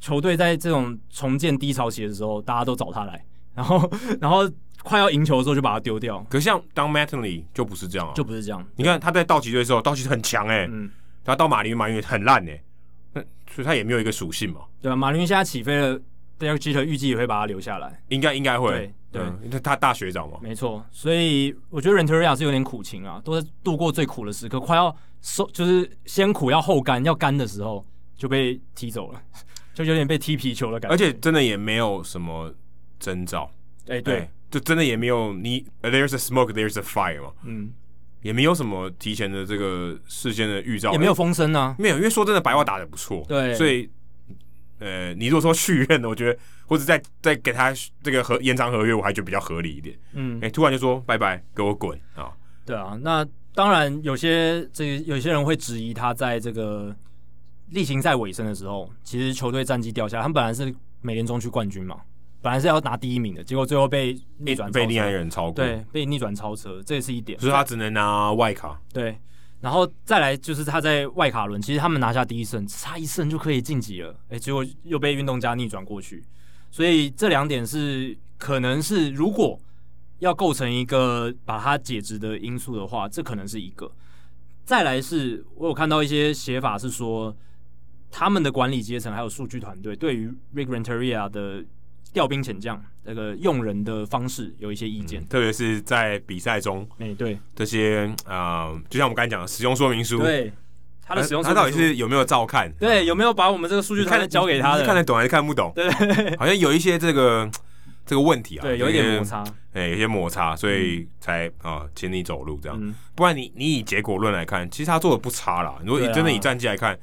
球队在这种重建低潮期的时候，大家都找他来，然后 然后。快要赢球的时候就把他丢掉，可是像当 Mattingly 就不是这样啊，就不是这样。你看他在道奇队的时候，道奇很强哎、欸，嗯，他到马林鱼，马林鱼很烂哎、欸，那所以他也没有一个属性嘛。对啊，马林鱼现在起飞了，Derek Jeter 预计也会把他留下来，应该应该会，对，对。嗯，他大学长嘛，没错。所以我觉得 Renteria 是有点苦情啊，都是度过最苦的时刻，快要收，就是先苦要后甘，要甘的时候就被踢走了，就有点被踢皮球的感觉，而且真的也没有什么征兆，哎、欸，对。欸就真的也没有你，There's a smoke, there's a fire 嘛，嗯，也没有什么提前的这个事先的预兆，也没有风声啊，没有，因为说真的，白袜打得不错，对，所以，呃，你如果说续约的，我觉得或者再再给他这个合延长合约，我还觉得比较合理一点，嗯，哎、欸，突然就说拜拜，给我滚啊！对啊，那当然有些这个有些人会质疑他在这个例行赛尾声的时候，其实球队战绩掉下来，他们本来是美联中区冠军嘛。本来是要拿第一名的，结果最后被逆转，被另外一个人超过，对，被逆转超车，这也是一点。所以他只能拿外卡。对，然后再来就是他在外卡轮，其实他们拿下第一胜，差一胜就可以晋级了，哎，结果又被运动家逆转过去。所以这两点是可能是如果要构成一个把它解职的因素的话，这可能是一个。再来是我有看到一些写法是说，他们的管理阶层还有数据团队对于 Rick Renteria 的。调兵遣将，这个用人的方式有一些意见，嗯、特别是在比赛中，哎、欸，对这些啊、呃，就像我们刚才讲的使用说明书，对他的使用他到底是有没有照看？对，有没有把我们这个数据看交给他的？看得懂还是看不懂？对，好像有一些这个这个问题啊，对，有一点摩擦，哎、欸，有些摩擦，所以才啊请你走路这样。嗯、不然你你以结果论来看，其实他做的不差啦。如果你真的以战绩来看。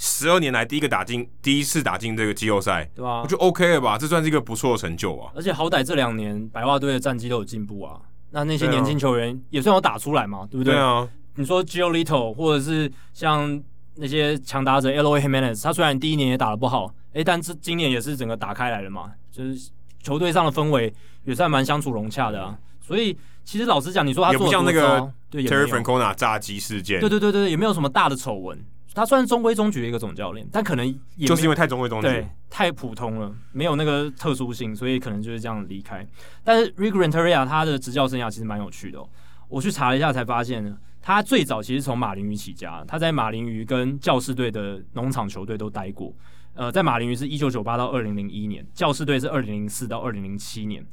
哎，十二年来第一个打进，第一次打进这个季后赛，对吧、啊？我觉得 OK 了吧，这算是一个不错的成就啊。而且好歹这两年白袜队的战绩都有进步啊，那那些年轻球员也算有打出来嘛，对不对？对啊。你说 Giolito 或者是像那些强打者 Eloy Jimenez，他虽然第一年也打得不好，哎，但是今年也是整个打开来了嘛，就是球队上的氛围也算蛮相处融洽的啊。所以其实老实讲，你说他也不像那个对 Terry Francona 炸鸡事件，对对对对，也没有什么大的丑闻。他算是中规中矩的一个总教练，但可能也就是因为太中规中矩，对，太普通了，没有那个特殊性，所以可能就是这样离开。但是 Rick Renteria 他的执教生涯其实蛮有趣的哦，我去查了一下才发现呢，他最早其实从马林鱼起家，他在马林鱼跟教士队的农场球队都待过。呃，在马林鱼是一九九八到二零零一年，教士队是二零零四到二零零七年。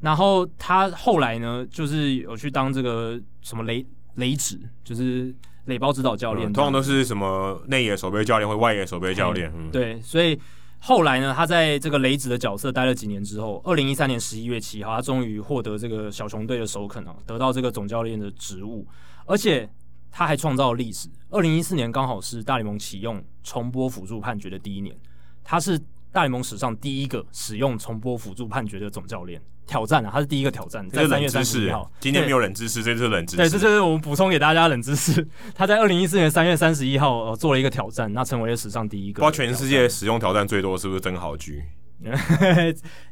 然后他后来呢，就是有去当这个什么雷雷指，就是。垒包指导教练、嗯，通常都是什么内野守备教练或外野守备教练。嗯，对，所以后来呢，他在这个雷子的角色待了几年之后，二零一三年十一月七号，他终于获得这个小熊队的首肯啊，得到这个总教练的职务，而且他还创造了历史。二零一四年刚好是大联盟启用重播辅助判决的第一年，他是大联盟史上第一个使用重播辅助判决的总教练。挑战啊，他是第一个挑战，在三月三十一号。今天没有冷知识，这就是冷知识。对，这就是我们补充给大家冷知识。他在二零一四年三月三十一号呃做了一个挑战，那成为了史上第一个。不知道全世界使用挑战最多是不是曾豪居？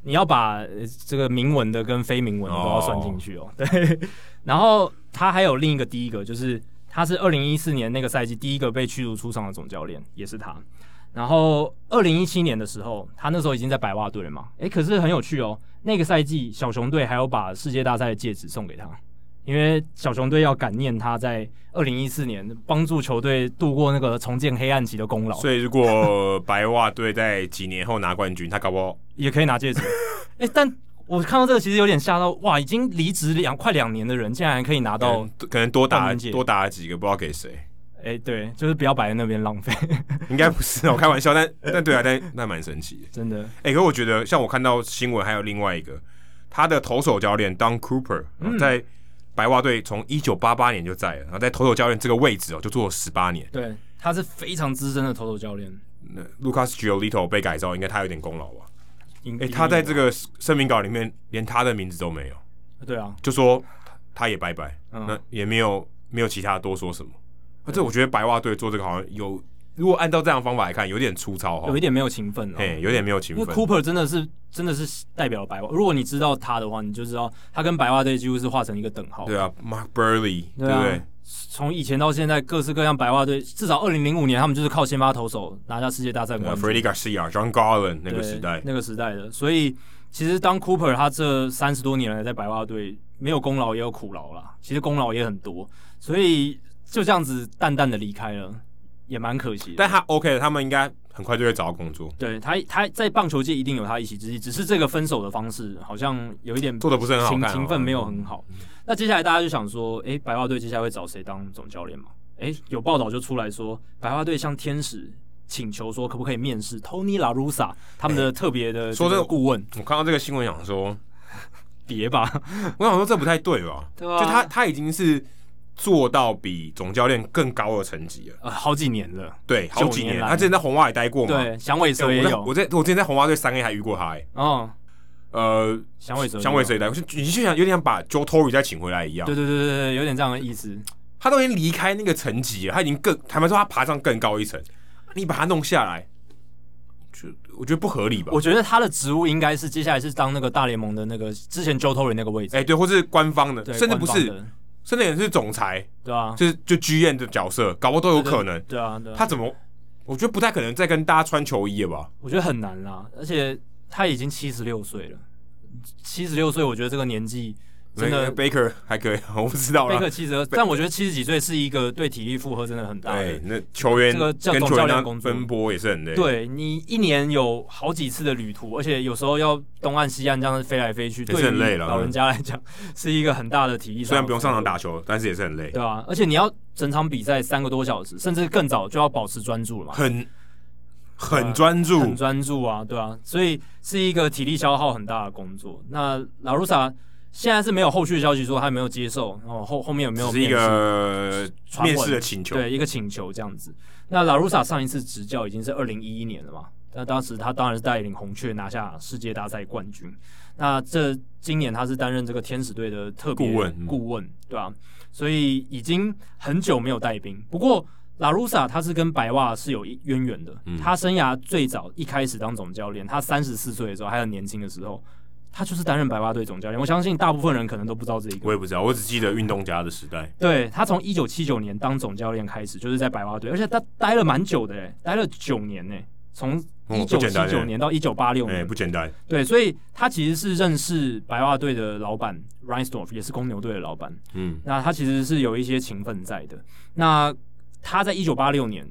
你要把这个明文的跟非明文的都要算进去哦。对，然后他还有另一个第一个，就是他是二零一四年那个赛季第一个被驱逐出场的总教练，也是他。然后二零一七年的时候，他那时候已经在白袜队了嘛？诶，可是很有趣哦。那个赛季小熊队还有把世界大赛的戒指送给他，因为小熊队要感念他在二零一四年帮助球队度过那个重建黑暗期的功劳。所以如果白袜队在几年后拿冠军，他搞不好也可以拿戒指。诶，但我看到这个其实有点吓到，哇！已经离职两快两年的人，竟然还可以拿到，可能多打多打几个，不知道给谁。哎、欸，对，就是不要摆在那边浪费。应该不是，我开玩笑，但但对啊，但那蛮神奇的，真的。哎、欸，可我觉得，像我看到新闻，还有另外一个，他的投手教练 Don Cooper、嗯、在白袜队从一九八八年就在了，然后在投手教练这个位置哦，就做了十八年。对，他是非常资深的投手教练。那 Lucas Giolito 被改造，应该他有点功劳吧？哎、欸，他在这个声明稿里面连他的名字都没有。对啊，就说他也拜拜，嗯、那也没有没有其他多说什么。而且我觉得白袜队做这个好像有，如果按照这样的方法来看，有点粗糙哈，有一点没有情分哦，哎，有点没有情分。因为 Cooper 真的是真的是代表了白袜，如果你知道他的话，你就知道他跟白袜队几乎是画成一个等号。对啊，Mark Buehrle，对不对？从以前到现在，各式各样白袜队，至少二零零五年他们就是靠先发投手拿下世界大赛冠军。Freddie Garcia、Jon Garland 那个时代，那个时代的。所以其实当 Cooper 他这三十多年来在白袜队没有功劳也有苦劳啦，其实功劳也很多，所以。就这样子淡淡的离开了，也蛮可惜的。但他 OK 的，他们应该很快就会找到工作。对他，他在棒球界一定有他一席之地，只是这个分手的方式好像有一点做的不是很好看，哦，情分没有很好。嗯、那接下来大家就想说，哎、欸，白袜队接下来会找谁当总教练嘛？哎、欸，有报道就出来说，白袜队向天使请求说，可不可以面试 Tony La Russa 他们的特别的说这个顾问。我看到这个新闻，想说 别吧，我想说这不太对吧？对啊，就他他已经是。做到比总教练更高的成绩了，呃，好几年了，对，好几年。他之前在红袜也待过嘛，对，响尾蛇也有。我在我之前在红袜队三 A 还遇过他，哎，哦，呃，响尾蛇，响尾蛇也待过。你就想有点像把 Joe Torre 再请回来一样，对对对对对，有点这样的意思。他都已经离开那个层级了，他已经更坦白说，他爬上更高一层，你把他弄下来，就我觉得不合理吧？我觉得他的职务应该是接下来是当那个大联盟的那个之前 Joe Torre 那个位置，哎，对，或是官方的，甚至不是。甚至也是总裁，对啊，就是就 GM 的角色，搞不好都有可能。对啊，对啊，他怎么？我觉得不太可能再跟大家穿球衣了吧？我觉得很难啦，而且他已经七十六岁了，七十六岁，我觉得这个年纪。真的，Baker 还可以，我不知道了。Baker 七十二，但我觉得七十几岁是一个对体力负荷真的很大的。对，那球员这个叫总教练工作分波也是很累。对，你一年有好几次的旅途，而且有时候要东岸西岸这样飞来飞去，也是很累了。老人家来讲是一个很大的体力。虽然不用上场打球，但是也是很累。对啊，而且你要整场比赛三个多小时，甚至更早就要保持专注了嘛。很很专注，很专注啊，对啊，所以是一个体力消耗很大的工作。那拉鲁萨。现在是没有后续的消息说他有没有接受，然后后后面有没有？是一个面试的请求，对，一个请求这样子。那拉鲁萨上一次执教已经是二零一一年了嘛？那当时他当然是带领红雀拿下世界大赛冠军。那这今年他是担任这个天使队的特别顾问，顾问对吧？所以已经很久没有带兵。不过拉鲁萨他是跟白袜是有渊源的，嗯、他生涯最早一开始当总教练，他三十四岁的时候还很年轻的时候。他就是担任白袜队总教练，我相信大部分人可能都不知道这一个。我也不知道，我只记得运动家的时代。对，他从一九七九年当总教练开始，就是在白袜队，而且他待了蛮久的，诶，待了九年呢，从一九七九年到一九八六年，不简单。对，所以他其实是认识白袜队的老板 Reinsdorf，也是公牛队的老板。嗯，那他其实是有一些情分在的。那他在一九八六年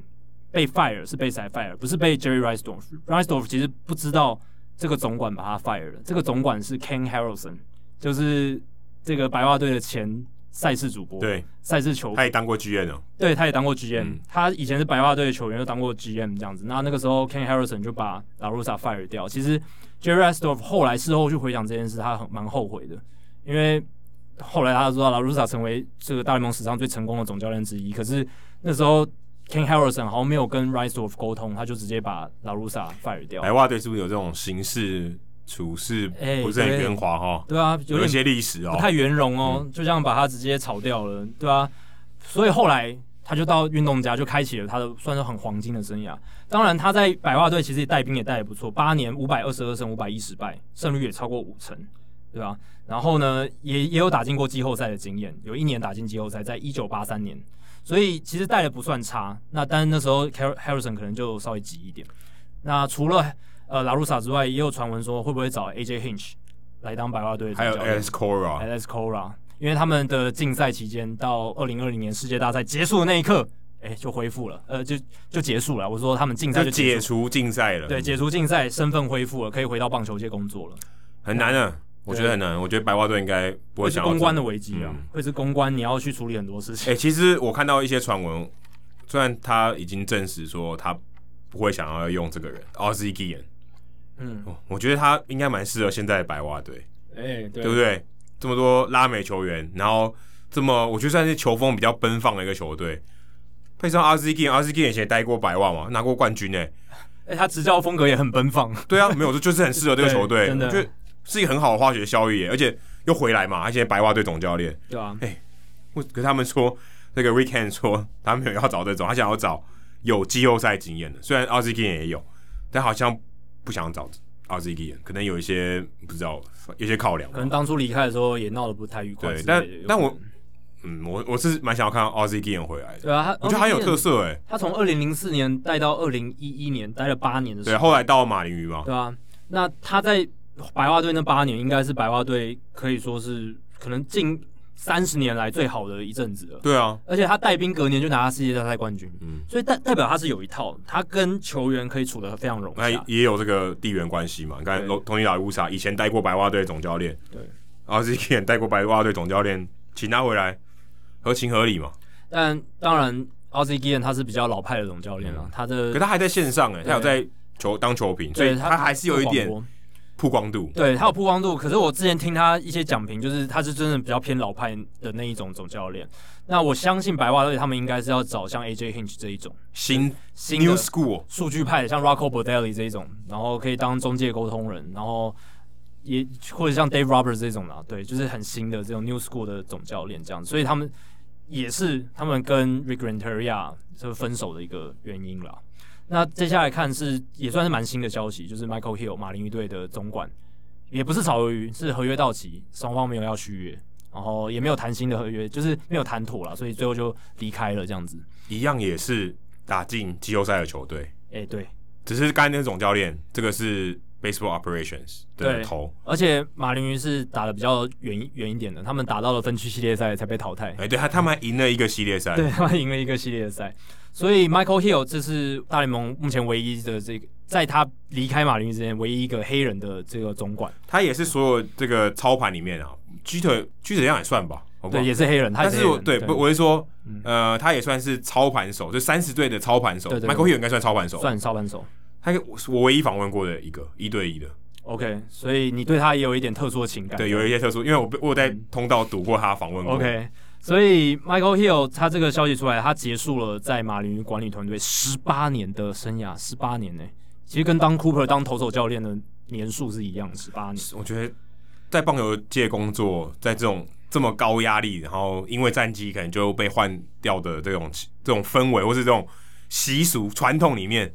被 fire 是被谁 fire？不是被 Jerry Reinsdorf。Reinsdorf 其实不知道。这个总管把他 fire 了。这个总管是 Ken Harrelson，就是这个白袜队的前赛事主播，对，赛事球，他也当过 GM 哦。对，他也当过 GM，嗯。他以前是白袜队的球员，又当过 GM 这样子。那那个时候 Ken Harrelson 就把 La Russa fire 掉。其实 Jerry Reinsdorf 后来事后去回想这件事，他很蛮后悔的，因为后来他知道 La Russa 成为这个大联盟史上最成功的总教练之一。可是那时候。Ken Harrelson 好像没有跟 Reinsdorf 沟通，他就直接把 La Russa fire 掉。白袜队是不是有这种形式处事不是很圆滑哈？对啊，有，一些历史哦，不太圆融哦，嗯、就这样把他直接炒掉了，对啊。所以后来他就到运动家，就开启了他的算是很黄金的生涯。当然他在白袜队其实也带兵也带的不错，八年五百二十二胜五百一十败，胜率也超过五成，对吧？然后呢，也也有打进过季后赛的经验，有一年打进季后赛，在一九八三年。所以其实带的不算差，那但是那时候 Harrelson 可能就稍微急一点。那除了呃拉鲁萨之外，也有传闻说会不会找 AJ Hinch 来当白袜队，还有 Alex Cora，Alex Cora，因为他们的竞赛期间到二零二零年世界大赛结束的那一刻，哎、欸、就恢复了，呃就就结束了。我说他们竞赛就解除竞赛了，对，解除竞赛，身份恢复了，可以回到棒球界工作了。很难啊。我觉得很难，我觉得白袜队应该不会想要。公关的危机啊，嗯、会是公关，你要去处理很多事情。哎、欸，其实我看到一些传闻，虽然他已经证实说他不会想要用这个人 Ozzie Guillen 嗯，我觉得他应该蛮适合现在的白袜队，哎、欸，对，对不对？这么多拉美球员，然后这么我觉得算是球风比较奔放的一个球队，配上 Ozzie Guillen，Ozzie Guillen 以前待过白袜嘛，拿过冠军呢。哎、欸，他执教风格也很奔放。对啊，没有，这就是很适合这个球队，真的，我觉得是一个很好的化学效益，而且又回来嘛，他现在白袜队总教练，对啊，哎、欸，我跟他们说，那个 Weekend 说他没有要找这种，他想要找有季后赛经验的，虽然 Ozzie Guillen 也有，但好像不想找。Ozzie Guillen 可能有一些不知道，有些考量，可能当初离开的时候也闹得不太愉快。对，但但我，嗯，我我是蛮想要看 Ozzie Guillen 回来的。对啊，他我觉得他有特色哎、欸。他从二零零四年待到二零一一年，待了八年的时候。对，后来到马林鱼嘛。对啊，那他在白袜队那八年，应该是白袜队可以说是可能近。三十年来最好的一阵子了，对啊，而且他带兵隔年就拿了世界大赛冠军，嗯，所以代代表他是有一套，他跟球员可以处得非常融洽，那也有这个地缘关系嘛。你看，同尼拉乌萨以前带过白袜队总教练，对，然后这些带过白袜队总教练，请他回来，合情合理嘛。但当然 Guillen 他是比较老派的总教练了，他的，可他还在线上哎，他有在球当球评，所以他还是有一点。曝光度，对，他有曝光度。可是我之前听他一些讲评，就是他是真的比较偏老派的那一种总教练。那我相信白袜队他们应该是要找像 AJ Hinch 这一种新新 New School 数据派，像 Rocco Baldelli 这一种，然后可以当中介沟通人，然后也或者像 Dave Roberts 这种啦，对，就是很新的这种 New School 的总教练这样。所以他们也是他们跟 Rick Renteria 是分手的一个原因了。那接下来看是也算是蛮新的消息，就是 Michael Hill 马林鱼队的总管，也不是炒鱿鱼，是合约到期，双方没有要续约，然后也没有谈新的合约，就是没有谈妥了，所以最后就离开了这样子。一样也是打进季后赛的球队，哎、欸，对，只是刚才那个总教练，这个是 Baseball Operations 的头，而且马林鱼是打的比较远远一点的，他们打到了分区系列赛才被淘汰。哎、欸，对他他们还赢了一个系列赛，对他们赢了一个系列赛。所以 Michael Hill 这是大联盟目前唯一的这个，在他离开马林鱼之前唯一一个黑人的这个总管。他也是所有这个操盘里面啊，Jeter Jeter 这样也算吧，好好？对，也是黑人。他是人，但是对，不，我是说，呃，他也算是操盘手，就三十队的操盘手。，Michael Hill 应该算操盘手，算操盘手。他我唯一访问过的一个一对一的。OK，所以你对他也有一点特殊的情感。对，有一些特殊，因为我我有在通道堵过他访问过。OK。所以，Michael Hill 他这个消息出来，他结束了在马林鱼管理团队十八年的生涯，十八年呢、欸，其实跟当 Cooper 当投手教练的年数是一样的，十八年。我觉得在棒球界工作，在这种这么高压力，然后因为战绩可能就被换掉的这种这种氛围，或是这种习俗传统里面，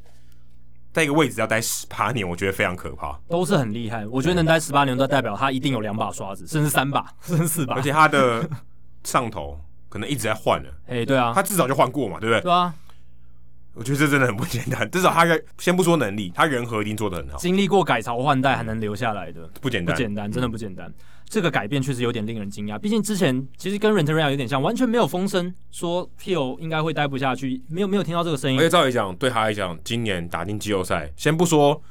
在一个位置要待十八年，我觉得非常可怕。都是很厉害，我觉得能待十八年，都代表他一定有两把刷子，甚至三把，甚至四把，而且他的。上头可能一直在换了，哎，对啊，他至少就换过嘛，对不对？对啊，我觉得这真的很不简单。至少他先不说能力，他人和一定做得很好，经历过改朝换代还能留下来的，不简单，不简单，真的不简单。这个改变确实有点令人惊讶。毕竟之前其实跟 Renteria 有点像，完全没有风声说 Hill 应该会待不下去，没有没有听到这个声音。而且照理讲，对他来讲，今年打进季后赛，先不说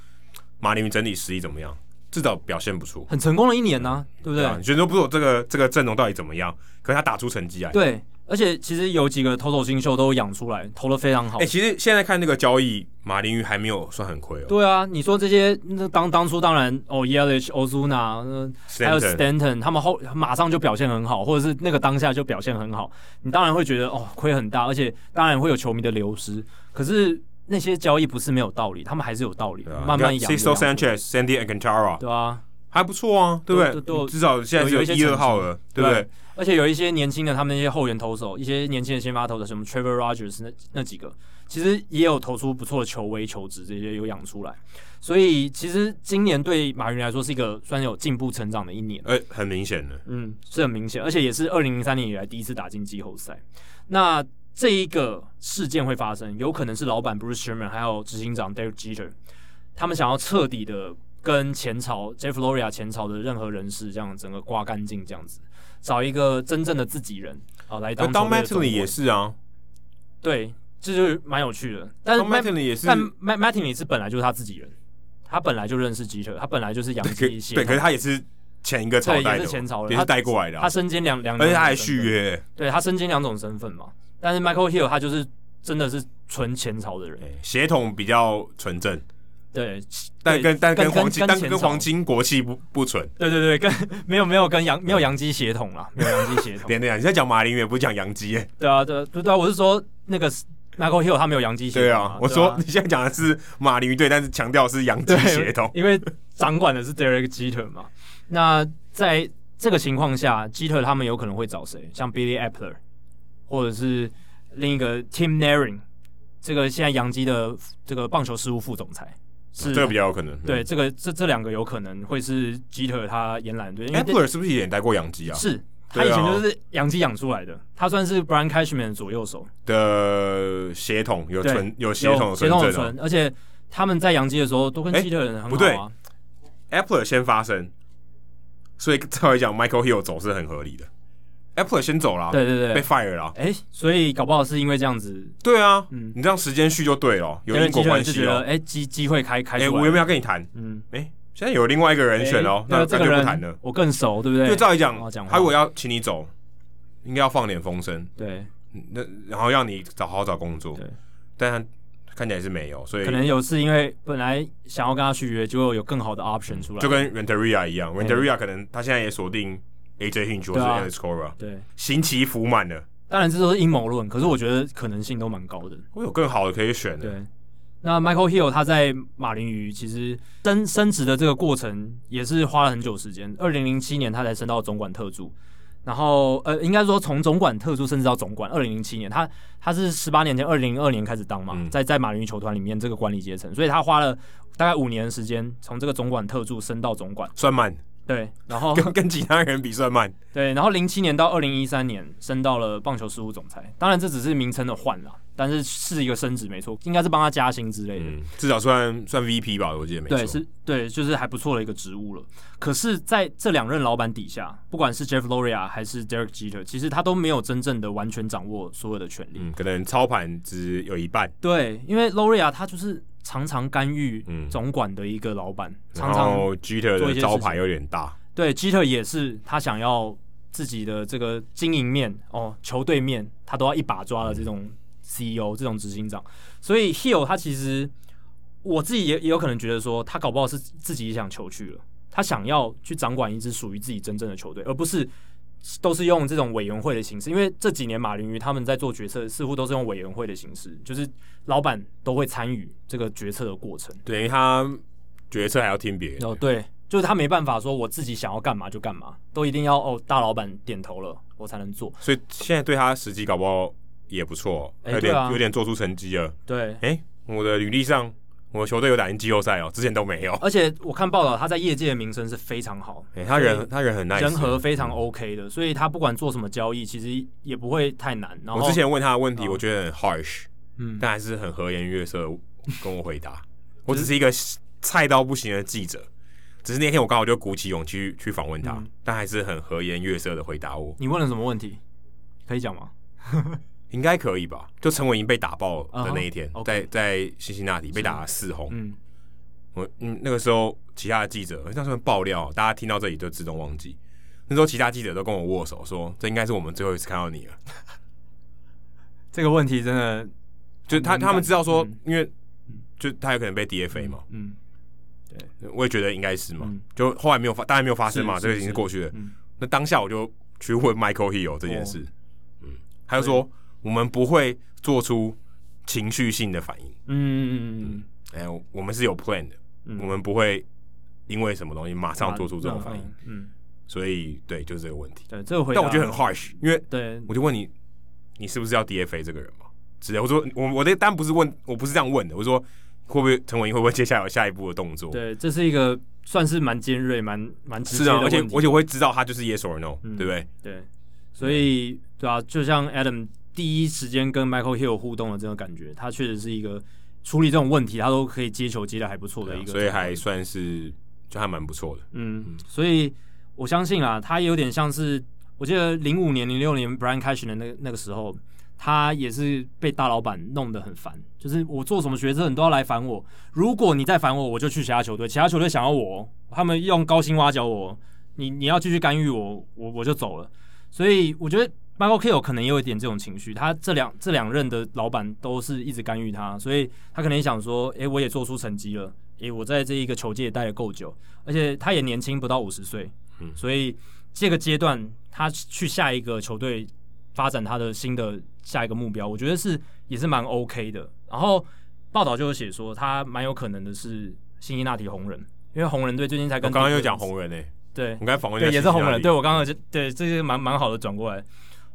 马林鱼整体实力怎么样。至少表现不错，很成功的一年呢、啊，对不对？你觉得不说这个这个阵容到底怎么样？可是他打出成绩来。对，而且其实有几个投手新秀都养出来，投的非常好。哎、欸，其实现在看那个交易，马林鱼还没有算很亏哦。对啊，你说这些那当当初当然哦，Yelich、Ozuna，还有 Stanton，他们后马上就表现很好，或者是那个当下就表现很好，你当然会觉得哦，亏很大，而且当然会有球迷的流失。可是。那些交易不是没有道理，他们还是有道理，啊、慢慢养。Sixto Sanchez、Sandy Alcantara，对啊，还不错啊，对不对？至少现在有一二号了，对不对，对？而且有一些年轻的，他们那些后援投手，一些年轻的先发投手，什么 Trevor Rogers 那那几个，其实也有投出不错的球威、球质，这些有养出来。所以其实今年对马云来说是一个算是有进步成长的一年，呃，很明显的，嗯，是很明显，而且也是二零零三年以来第一次打进季后赛。那这一个事件会发生，有可能是老板 Bruce Sherman 还有执行长 Derek Jeter，他们想要彻底的跟前朝 Jeff Loria 前朝的任何人士这样整个刮干净，这样子找一个真正的自己人啊来当。当 Mattingly 也是啊，对，这就是蛮有趣的。但是 Mattingly 也是，但 Mattingly 是本来就是他自己人，他本来就认识 Jeter，他本来就是洋基系。对，可是他也是。前一个朝代的，也是前朝的，也是带过来的。他身兼两两，而且他还续约，对他身兼两种身份嘛。但是 Michael Hill 他就是真的是纯前朝的人，血统比较纯正。对，但跟但跟黄金跟但跟黄金国戚不不纯。对对对，跟没有没有跟杨没有洋基血统啦，没有洋基血统。对对啊，你在讲马林鱼，不是讲洋基耶？对啊，对对对啊，我是说那个 Michael Hill 他没有洋基血统。对啊，我说你现在讲的是马林鱼队，但是强调是洋基血统，因为掌管的是 Derek Jeter 嘛。那在这个情况下，Jeter 他们有可能会找谁？像 Billy Apple，或者是另一个 Tim Naehring，这个现在洋基的这个棒球事务副总裁。是这个比较有可能，对，这个这这两个有可能会是吉特他延揽对。Apple 是不是也待过洋基啊？是他以前就是洋基养出来的，他算是 Brian Cashman 的左右手的血统，有存有血统血统纯，而且他们在洋基的时候都跟吉特人很好啊。不对，Apple 先发生，所以照来讲，Michael Hill 走是很合理的。Apple 先走了，对对对，被 fire 了。哎，所以搞不好是因为这样子。对啊，嗯，你这样时间序就对了，有因果关系哦。哎，机机会开开。哎，我有没有要跟你谈？嗯，哎，现在有另外一个人选哦，那这个人不谈了。我更熟，对不对？就照理讲，他如果要请你走，应该要放点风声。对，那然后让你找好好找工作。对，但他看起来是没有，所以可能有是因为本来想要跟他续约，结果有更好的 option 出来。就跟 Renteria 一样，Renteria 可能他现在也锁定。AJ Hinch 或是 Alex Cora，对，刑期服满了。当然这都是阴谋论，可是我觉得可能性都蛮高的。会有更好的可以选的。对，那 Michael Hill 他在马林鱼其实升升职的这个过程也是花了很久时间。二零零七年他才升到总管特助，然后呃，应该说从总管特助升至到总管。二零零七年他他是十八年前二零零二年开始当嘛，嗯、在在马林鱼球团里面这个管理阶层，所以他花了大概五年的时间从这个总管特助升到总管，算慢。对，然后跟跟其他人比算慢。对，然后零七年到二零一三年升到了棒球事务总裁，当然这只是名称的换了，但是是一个升职没错，应该是帮他加薪之类的，嗯、至少算算 VP 吧，我记得没错。对，是，对，就是还不错的一个职务了。可是在这两任老板底下，不管是 Jeff Loria 还是 Derek Jeter，其实他都没有真正的完全掌握所有的权利，嗯，可能操盘只有一半。对，因为 Loria 他就是。常常干预总管的一个老板，嗯、常常然后 Jeter 的招牌有点大。对，Jeter 也是他想要自己的这个经营面哦，球队面他都要一把抓的这种 CEO、嗯、这种执行长。所以 Hill 他其实我自己也也有可能觉得说，他搞不好是自己也想求去了，他想要去掌管一支属于自己真正的球队，而不是。都是用这种委员会的形式，因为这几年马林鱼他们在做决策，似乎都是用委员会的形式，就是老板都会参与这个决策的过程。等于他决策还要听别人。哦，对，就是他没办法说我自己想要干嘛就干嘛，都一定要哦大老板点头了我才能做。所以现在对他实际搞不好也不错，有点、有点做出成绩了。对，哎、欸，我的履历上。我的球队有打进季后赛哦，之前都没有。而且我看报道，他在业界的名声是非常好。欸、他人他人很 nice，人和非常 OK 的，所以他不管做什么交易，其实也不会太难。然后我之前问他的问题，我觉得很 harsh，嗯，但还是很和颜悦色跟我回答。我只是一个菜到不行的记者，只是那天我刚好就鼓起勇气去访问他，嗯、但还是很和颜悦色的回答我。你问了什么问题？可以讲吗？应该可以吧？就陈伟霆被打爆的那一天，uh huh. 在在辛辛那提被打了四红。嗯，我嗯那个时候其他的记者那时候爆料，大家听到这里就自动忘记。那时候其他记者都跟我握手说：“这应该是我们最后一次看到你了。”这个问题真的，就他他们知道说，嗯、因为就他有可能被 DFA 嘛。嗯，嗯对，我也觉得应该是嘛。嗯、就后来没有发，当然没有发生嘛，这个已经是过去了。嗯、那当下我就去问 Michael Hill 这件事，哦、嗯，他就说。我们不会做出情绪性的反应。嗯嗯嗯嗯。哎，我们是有 plan 的。嗯。我们不会因为什么东西马上做出这种反应。嗯。所以，对，就是这个问题。对，这个回答。但我觉得很 harsh，因为对，我就问你，你是不是要 DFA 这个人嘛？直接。我说，我我的单不是问，我不是这样问的。我说，会不会陈伟英会不会接下来有下一步的动作？对，这是一个算是蛮尖锐、蛮蛮直接的。而且而且我会知道他就是 yes or no，对不对？对。所以，对啊，就像 Adam。第一时间跟 Michael Hill 互动的这种感觉，他确实是一个处理这种问题，他都可以接球接的还不错的一个，所以还算是就还蛮不错的。嗯，嗯，所以我相信啊，他有点像是我记得零五年、零六年 Brian Cashman 的那那个时候，他也是被大老板弄得很烦，就是我做什么决策你都要来烦我，如果你再烦我，我就去其他球队，其他球队想要我，他们用高薪挖角我，你你要继续干预我，我我就走了。所以我觉得。Michael Kill 可能也有一点这种情绪，他这两这两任的老板都是一直干预他，所以他可能也想说，诶、欸，我也做出成绩了，诶、欸，我在这一个球界也待了够久，而且他也年轻不到五十岁，嗯，所以这个阶段他去下一个球队发展他的新的下一个目标，我觉得是也是蛮 OK 的。然后报道就有写说，他蛮有可能的是辛辛那提红人，因为红人队最近才跟我刚刚又讲红人诶、欸，对，我刚才访问对也是红人，对我刚刚就对这些蛮蛮好的转过来。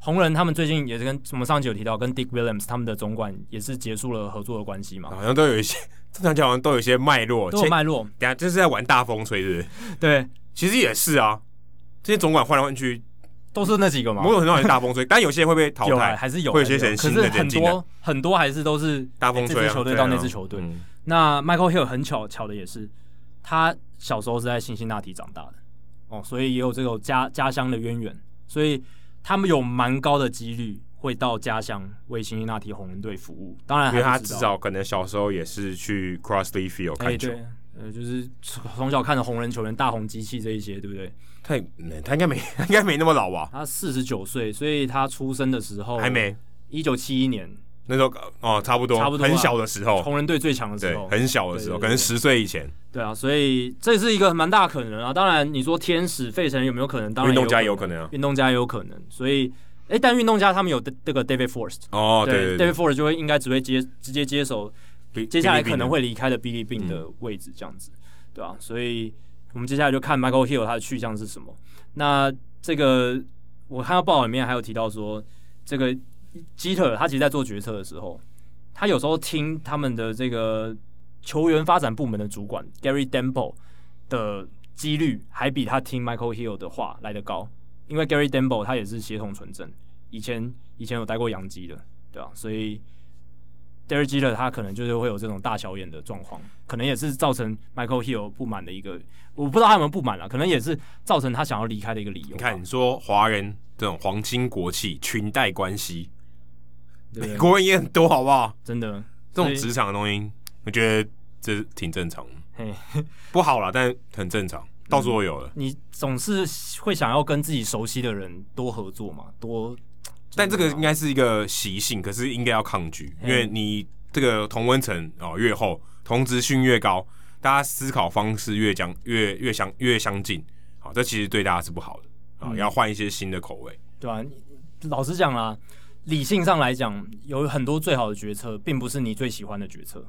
红人他们最近也是跟我们上集有提到，跟 Dick Williams 他们的总管也是结束了合作的关系嘛，好像都有一些正常讲好像都有一些脉络，都有脉络。等下这是在玩大风吹，是不是？对，其实也是啊，这些总管换来换去都是那几个嘛，某种程度也是大风吹，但有些人会被淘汰，还是有，会有些人新的很多很多还是都是大风吹，球队到那支球队。那 Michael Hill 很巧巧的也是，他小时候是在辛辛那提长大的哦，所以也有这种家家乡的渊源，所以。他们有蛮高的几率会到家乡为辛辛那提红人队服务，当然，因为他至少可能小时候也是去 Crossley Field 看球，欸、呃，就是从小看着红人球员大红机器这一些，对不对？他他应该没 应该没那么老吧？他四十九岁，所以他出生的时候还没一九七一年那时候哦，差不多，差不多很小的时候，红人队最强的时候，很小的时候，可能十岁以前。对啊，所以这是一个蛮大可能啊。当然，你说天使费城有没有可能？当然，运动家也有可能啊。运动家也有可能。所以，哎，但运动家他们有这个 David Forst 哦，对，对，David Forst 就会应该只会接直接接手接下来可能会离开的 Billy Beane 的位置，这样子，对啊，所以我们接下来就看 Michael Hill 他的去向是什么。那这个我看到报道里面还有提到说，这个基特他其实在做决策的时候，他有时候听他们的这个。球员发展部门的主管 Gary Denbo 的几率还比他听 Michael Hill 的话来得高，因为 Gary Denbo 他也是协同纯正，以前以前有待过洋基的，对啊，所以 Derek Jeter 他可能就是会有这种大小眼的状况，可能也是造成 Michael Hill 不满的一个，我不知道他有没有不满了，可能也是造成他想要离开的一个理由。你看，你说华人这种皇亲国戚、裙带关系，美国人也很多，好不好？真的，这种职场的东西。我觉得这挺正常的，不好啦，但很正常，到处都有了。你总是会想要跟自己熟悉的人多合作嘛，多。但这个应该是一个习性，可是应该要抗拒，因为你这个同温层哦越厚，同质性越高，大家思考方式越将越越相越相近，好，这其实对大家是不好的啊，要换一些新的口味，对吧？老实讲啦，理性上来讲，有很多最好的决策，并不是你最喜欢的决策。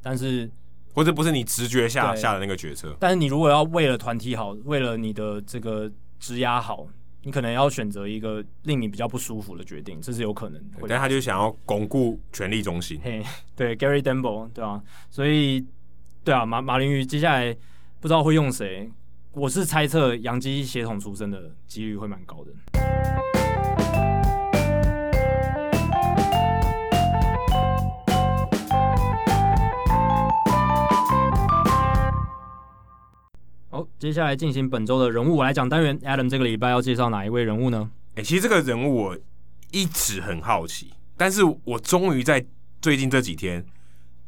但是，或者不是你直觉下下的那个决策。但是你如果要为了团体好，为了你的这个职涯好，你可能要选择一个令你比较不舒服的决定，这是有可能的。但他就想要巩固权力中心。嘿，对，Gary Dembo，对啊，所以，对啊，马马林鱼接下来不知道会用谁，我是猜测洋基协同出身的几率会蛮高的。好，接下来进行本周的人物我来讲单元。Adam 这个礼拜要介绍哪一位人物呢？哎、欸，其实这个人物我一直很好奇，但是我终于在最近这几天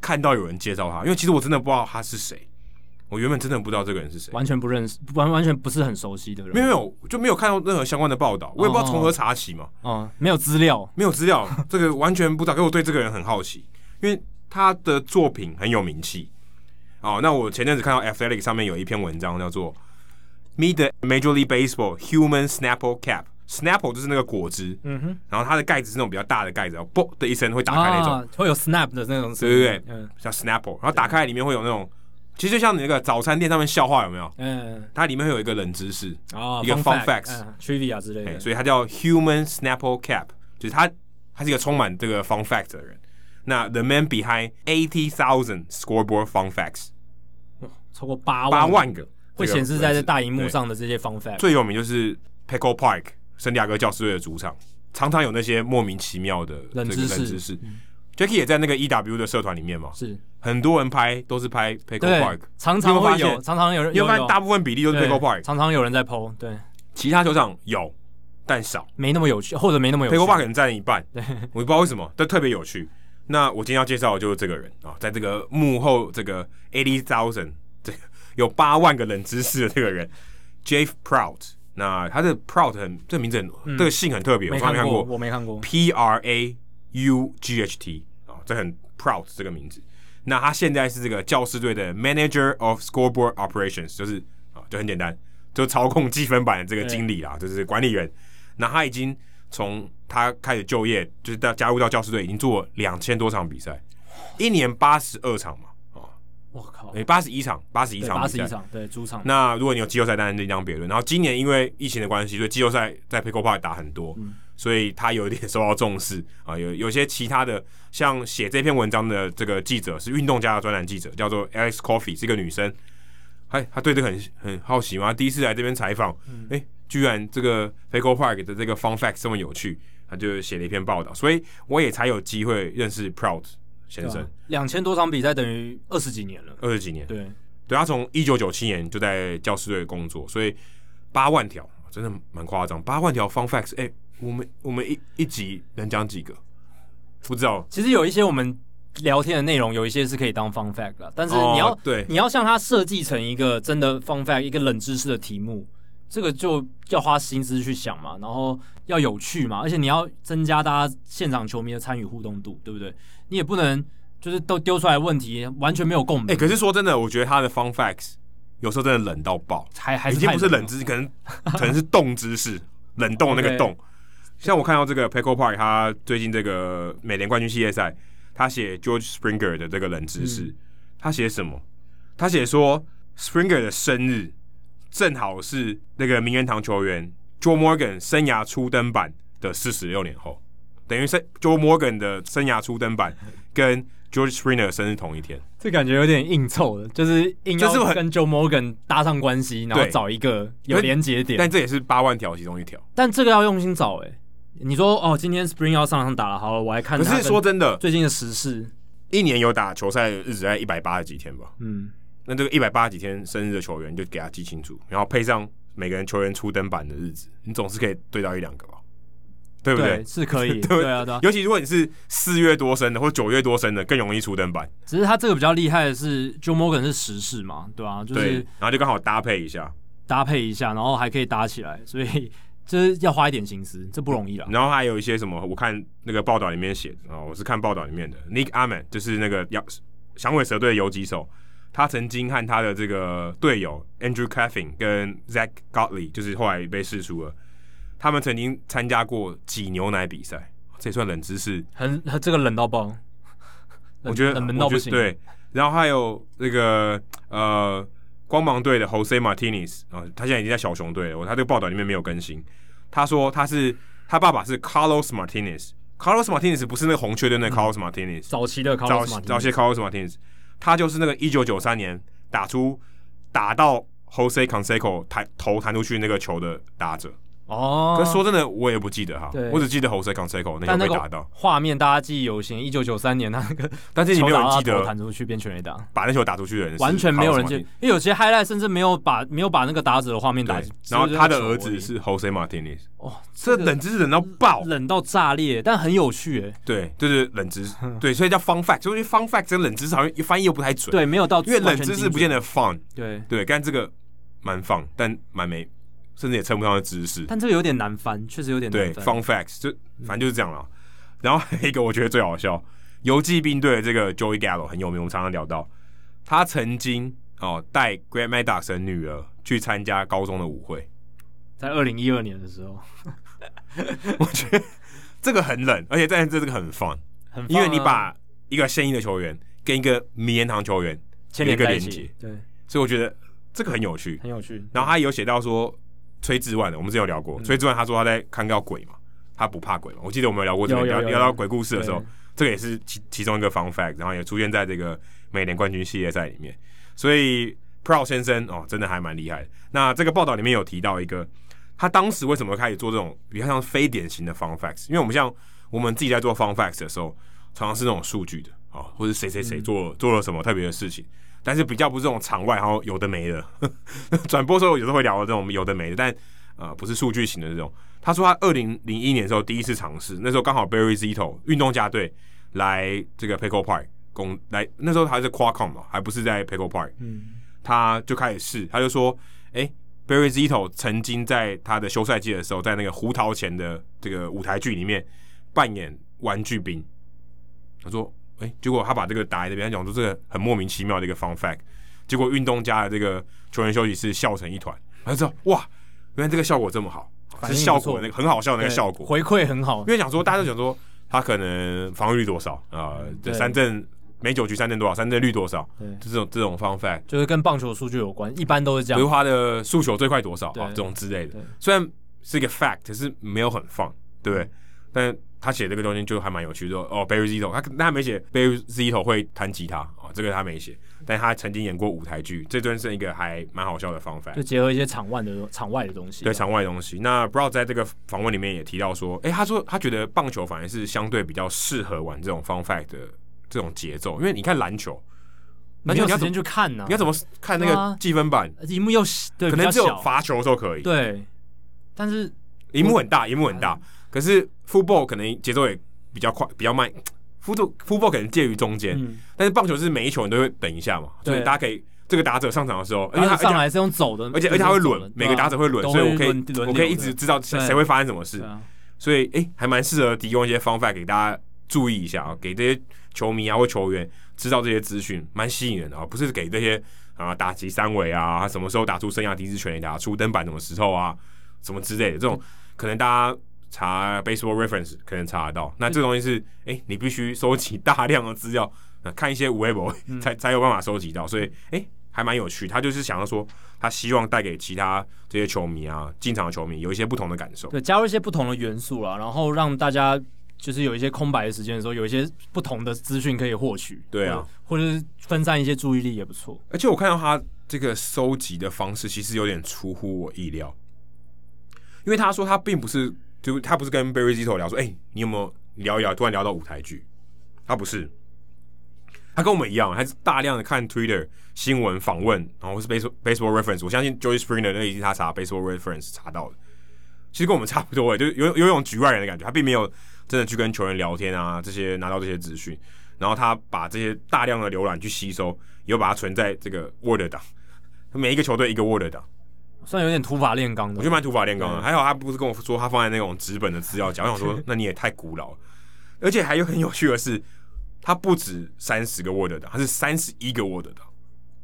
看到有人介绍他，因为其实我真的不知道他是谁。我原本真的不知道这个人是谁，完全不认识，完完全不是很熟悉的人。没有没有，就没有看到任何相关的报道，我也不知道从何查起嘛。哦，哦，没有资料，没有资料，这个完全不知道。可是我对这个人很好奇，因为他的作品很有名气。哦，那我前阵子看到 Athletic 上面有一篇文章叫做 “Meet the Major League Baseball Human Snapple Cap”。Snapple 就是那个果汁，嗯哼，然后它的盖子是那种比较大的盖子，然后啵的一声会打开那种，啊、会有 snap 的那种，对对对，嗯，叫 Snapple，然后打开里面会有那种，其实就像你那个早餐店上面笑话有没有？嗯，它里面会有一个冷知识，哦，一个 fun facts、嗯、trivia 之类的，所以它叫 Human Snapple Cap，就是它他是一个充满这个 fun facts 的人。那 The man behind eighty thousand scoreboard fun facts。超过八八万个会显示在这大荧幕上的这些 fun fact，最有名就是 Peckle Park 圣地亚哥教师队的主场，常常有那些莫名其妙的冷知识。知识嗯、Jackie 也在那个 EW 的社团里面嘛，是。很多人拍都是拍 Peckle Park，常常会有，常常有人，因为大部分比例都是 Peckle Park，常常有人在 PO，对，其他球场有，但少，没那么有趣，或者没那么有趣。Petco Park 可能占一半，对，我不知道为什么，但特别有趣。那我今天要介绍的就是这个人啊，在这个幕后这个 eighty thousand 这个。有八万个冷知识的这个人，Jeff Prout，那他的 Proud 很这个名字很、嗯、这个姓很特别，我从来没看过，我没看过 P R A U G H T 啊，这很 Proud 这个名字。那他现在是这个教师队的 Manager of Scoreboard Operations，就是啊，就很简单，就操控积分板的这个经理啦，就是管理员。那他已经从他开始就业，就是到加入到教师队，已经做了两千多场比赛，一年八十二场嘛。我靠！诶，八十一场，八十一场，八十一场，对，主场。那如果你有季后赛，当然另当别论。然后今年因为疫情的关系，所以季后赛在 Petco Park 打很多，嗯、所以他有一点受到重视 啊。有有些其他的，像写这篇文章的这个记者是运动家的专栏记者，叫做 Alex Coffee，是一个女生。哎，他对这个很很好奇嘛，第一次来这边采访，哎、嗯，居然这个 Petco Park 的这个 Fun Fact 这么有趣，他就写了一篇报道，所以我也才有机会认识 Proud。先生，两千多场比赛等于二十几年了。二十几年，对，对他从一九九七年就在教师队工作，所以八万条真的蛮夸张。八万条 fun facts，哎、欸，我们我们一一集能讲几个？不知道。其实有一些我们聊天的内容，有一些是可以当 fun fact 的，但是你要、哦、对你要像他设计成一个真的 fun fact，一个冷知识的题目，这个就要花心思去想嘛，然后要有趣嘛，而且你要增加大家现场球迷的参与互动度，对不对？你也不能就是都丢出来问题完全没有共鸣。哎、欸，可是说真的，我觉得他的 fun facts 有时候真的冷到爆，还还是已经不是冷知识，可能可能是冻知识，冷冻那个 冻。Okay. 像我看到这个 Petco Park，他最近这个美联冠军系列赛，他写 George Springer 的这个冷知识，嗯、他写什么？他写说 Springer 的生日正好是那个名人堂球员 Joe Morgan 生涯初登板的四十六年后。等于是 Joe Morgan 的生涯初登板跟 George Springer 生日同一天，这感觉有点硬凑的，就是硬要跟 Joe Morgan 搭上关系，然后找一个有连接点。但这也是八万条其中一条。但这个要用心找哎、欸。你说哦，今天 Springer 要上场打了，好了，我来看。可是说真的，最近的时事，一年有打球赛的日子在一百八十几天吧？嗯，那这个一百八十几天生日的球员就给他记清楚，然后配上每个人球员出登板的日子，你总是可以对到一两个吧。对不对？对是可以，对，对啊，对啊。尤其如果你是四月多生的，或九月多生的，更容易出登板。只是他这个比较厉害的是，Joe Morgan 是时事嘛，对啊，就是，然后就刚好搭配一下，搭配一下，然后还可以搭起来，所以就是要花一点心思，这不容易了。然后还有一些什么，我看那个报道里面写的啊，我是看报道里面的，Nick Ahmed 就是那个要响尾蛇队的游击手，他曾经和他的这个队友 Andrew Caffin 跟 Zach Godley，就是后来被释出了。他们曾经参加过挤牛奶比赛，这也算冷知识。很，这个冷到爆。我觉得冷到不行。对，然后还有那个呃，光芒队的 Jose Martinez 啊，他现在已经在小熊队了。他这个报道里面没有更新。他说他是他爸爸是 Carlos Martinez，Carlos Martinez 不是那个红雀队那个 Carlos Martinez，嗯，早期的 Carlos 早早期 Carlos Martinez，他就是那个一九九三年打出打到 Jose Canseco 弹头弹出去那个球的打者。哦，可是说真的，我也不记得哈，我只记得 Jose Canseco 那个被打到画面，大家记忆犹新。一九九三年他那个，但是你没有人记得弹出去变全垒打，把那球打出去的人完全没有人记，因为有些 highlight 甚至没有把没有把那个打者的画面打。然后他的儿子是 Jose Martinez，哦，这冷知识冷到爆，冷到炸裂，但很有趣哎。对，就是冷知识，对，所以叫 fun fact，就是 fun fact 跟冷知识好像翻译又不太准。对，没有到，因为冷知识不见得 fun。对对，但这个蛮 fun，但蛮没。甚至也称不上的知识，但这个有点难翻，确实有点难翻。对，fun facts 就反正就是这样了。嗯、然后还有一个我觉得最好笑，游击兵队的这个 Joey Gallo 很有名，我们常常聊到，他曾经哦带 g r a n d m a d o x 的女儿去参加高中的舞会，在二零一二年的时候，我觉得这个很冷，而且但这这个很 fun，很因为你把一个现役的球员跟一个名人堂球员有一个连接，对，所以我觉得这个很有趣，很有趣。然后他有写到说。崔志万的，我们之前有聊过。崔志万他说他在看到鬼嘛，他不怕鬼嘛。我记得我们有聊过这个，聊聊到鬼故事的时候，这个也是其其中一个 fun fact，然后也出现在这个美联冠军系列赛里面。所以 Proud 先生哦，真的还蛮厉害的。那这个报道里面有提到一个，他当时为什么开始做这种比较像非典型的 fun facts？因为我们像我们自己在做 fun facts 的时候，常常是那种数据的啊、哦，或者谁谁谁做做了什么特别的事情。但是比较不是这种场外，然后有的没的 转播时候，有时候会聊到这种有的没的，但呃不是数据型的这种。他说他二零零一年的时候第一次尝试，那时候刚好 Barry Zito 运动家队来这个 Petco Park 攻来，那时候还是 Qualcomm 嘛，还不是在 Petco Park，嗯，他就开始试，他就说，哎、Barry Zito 曾经在他的休赛季的时候，在那个胡桃钳的这个舞台剧里面扮演玩具兵。他说：“哎、欸，结果他把这个打在这边，他讲说这个很莫名其妙的一个 fun fact。结果运动家的这个球员休息室笑成一团。他就说：哇，原来这个效果这么好，是效果那个很好笑的那个效果，回馈很好。因为想说大家都讲说他可能防御率多少啊？这、呃、三振。”每九局三振多少？三振率多少？这种这种 fun fact，就是跟棒球数据有关，一般都是这样。比如他的速球最快多少啊？这种之类的。虽然是一个 fact，可是没有很 fun，对不对？但他写这个东西就还蛮有趣的。说哦，Barry Zito，他他没写 Barry Zito 会弹吉他哦，这个他没写。但他曾经演过舞台剧，这真是一个还蛮好笑的 fun fact，就结合一些场外的场外的东西。对，场外的东西。那 Brown 在这个访问里面也提到说，哎，他说他觉得棒球反而是相对比较适合玩这种 fun fact 的。这种节奏，因为你看篮球，篮球你要怎么去看呢？你要怎么看那个计分板？荧幕又对，可能只有罚球的时候可以。对，但是荧幕很大，荧幕很大。可是 football 可能节奏也比较快，比较慢。football football 可能介于中间，但是棒球是每一球你都会等一下嘛，所以大家可以这个打者上场的时候，而且他上来是用走的，而且而且他会轮，每个打者会轮，所以我可以我可以一直知道谁会发生什么事。所以哎，还蛮适合提供一些方法给大家注意一下啊，给这些。球迷啊，或球员知道这些资讯，蛮吸引人的啊！不是给这些啊打击三围啊，什么时候打出生涯第一支全垒打，出登板什么时候啊，什么之类的这种，可能大家查 Baseball Reference 可能查得到。那这东西是，哎、欸，你必须收集大量的资料，看一些 Web 才才有办法收集到。所以，哎、欸，还蛮有趣。他就是想要说，他希望带给其他这些球迷啊，进场的球迷有一些不同的感受，对，加入一些不同的元素啦，然后让大家。就是有一些空白的时间的时候，有一些不同的资讯可以获取。对啊，或者是分散一些注意力也不错。而且我看到他这个收集的方式，其实有点出乎我意料。因为他说他并不是，就他不是跟 Barry Zito 聊说，哎、你有没有聊一聊？突然聊到舞台剧，他不是，他跟我们一样，还是大量的看 Twitter 新闻访问，然后是 Baseball Baseball Reference。我相信 Joyce Springer 那已经他查 Baseball Reference 查到的，其实跟我们差不多，就有有一种局外人的感觉，他并没有。真的去跟球员聊天啊，这些拿到这些资讯，然后他把这些大量的浏览去吸收，又把它存在这个 Word 档，每一个球队一个 Word 档，算有点土法炼钢的。我觉得蛮土法炼钢的。还好他不是跟我说他放在那种纸本的资料夹，我想说那你也太古老了。而且还有很有趣的是，他不止三十个 Word 档，他是三十一个 Word 档，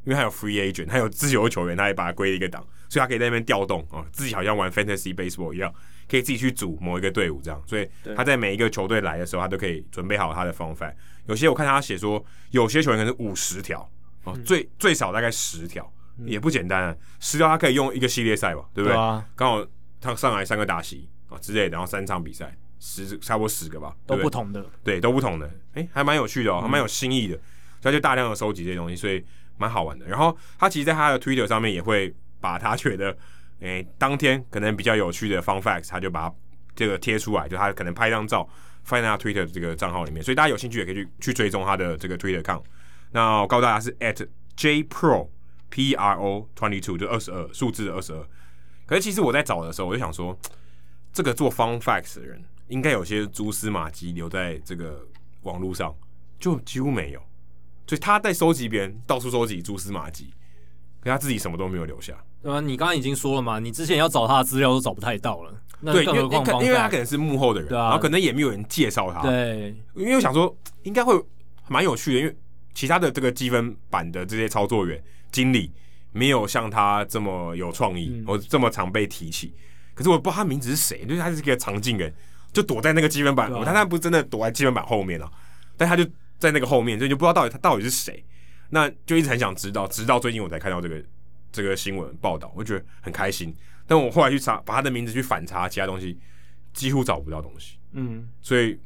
因为还有 Free Agent，还有自由球员，他也把它归一个档，所以他可以在那边调动啊，自己好像玩 Fantasy Baseball 一样。可以自己去组某一个队伍，这样，所以他在每一个球队来的时候，他都可以准备好他的方法。有些我看他写说，有些球员可能是五十条哦，最最少大概十条，也不简单啊。十条他可以用一个系列赛吧，对不对？刚好他上来三个打席啊之类的，然后三场比赛，十差不多十个吧，都不同的，对，都不同的，哎，还蛮有趣的哦，还蛮有新意的。所以他就大量的收集这些东西，所以蛮好玩的。然后他其实在他的 Twitter 上面也会把他觉得。诶、欸，当天可能比较有趣的 fun facts，他就把它这个贴出来，就他可能拍一张照放在他 Twitter 这个账号里面，所以大家有兴趣也可以去去追踪他的这个 Twitter account。那我告诉大家是 at jpro p r o twenty two，就二十二数字的二十二。可是其实我在找的时候，我就想说，这个做 fun facts 的人应该有些蛛丝马迹留在这个网络上，就几乎没有。所以他在收集别人到处收集蛛丝马迹，可他自己什么都没有留下。对啊？你刚刚已经说了嘛，你之前要找他的资料都找不太到了。对，因为因为他可能是幕后的人，啊，然后可能也没有人介绍他。对，因为我想说应该会蛮有趣的，因为其他的这个积分版的这些操作员、经理没有像他这么有创意，或、嗯、这么常被提起。可是我不知道他名字是谁，就是他是一个常进人，就躲在那个积分板。我看他不是真的躲在积分板后面了，但他就在那个后面，所以就不知道到底他到底是谁。那就一直很想知道，直到最近我才看到这个。这个新闻报道，我觉得很开心。但我后来去查，把他的名字去反查其他东西，几乎找不到东西。嗯，所以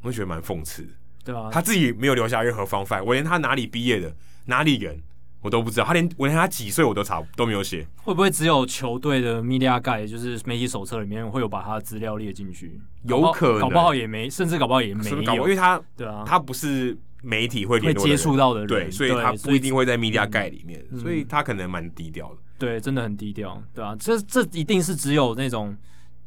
我觉得蛮讽刺的。对啊，他自己没有留下任何方法，我连他哪里毕业的、哪里人我都不知道。他连我连他几岁我都查都没有写。会不会只有球队的 media guide，就是媒体手册里面会有把他的资料列进去？有可能，搞不好也没，甚至搞不好也没有，因为他对啊，他不是。媒体会会接触到的人，对，所以他不一定会在 media guide 里面，所以他可能蛮低调的。对，真的很低调，对啊，这这一定是只有那种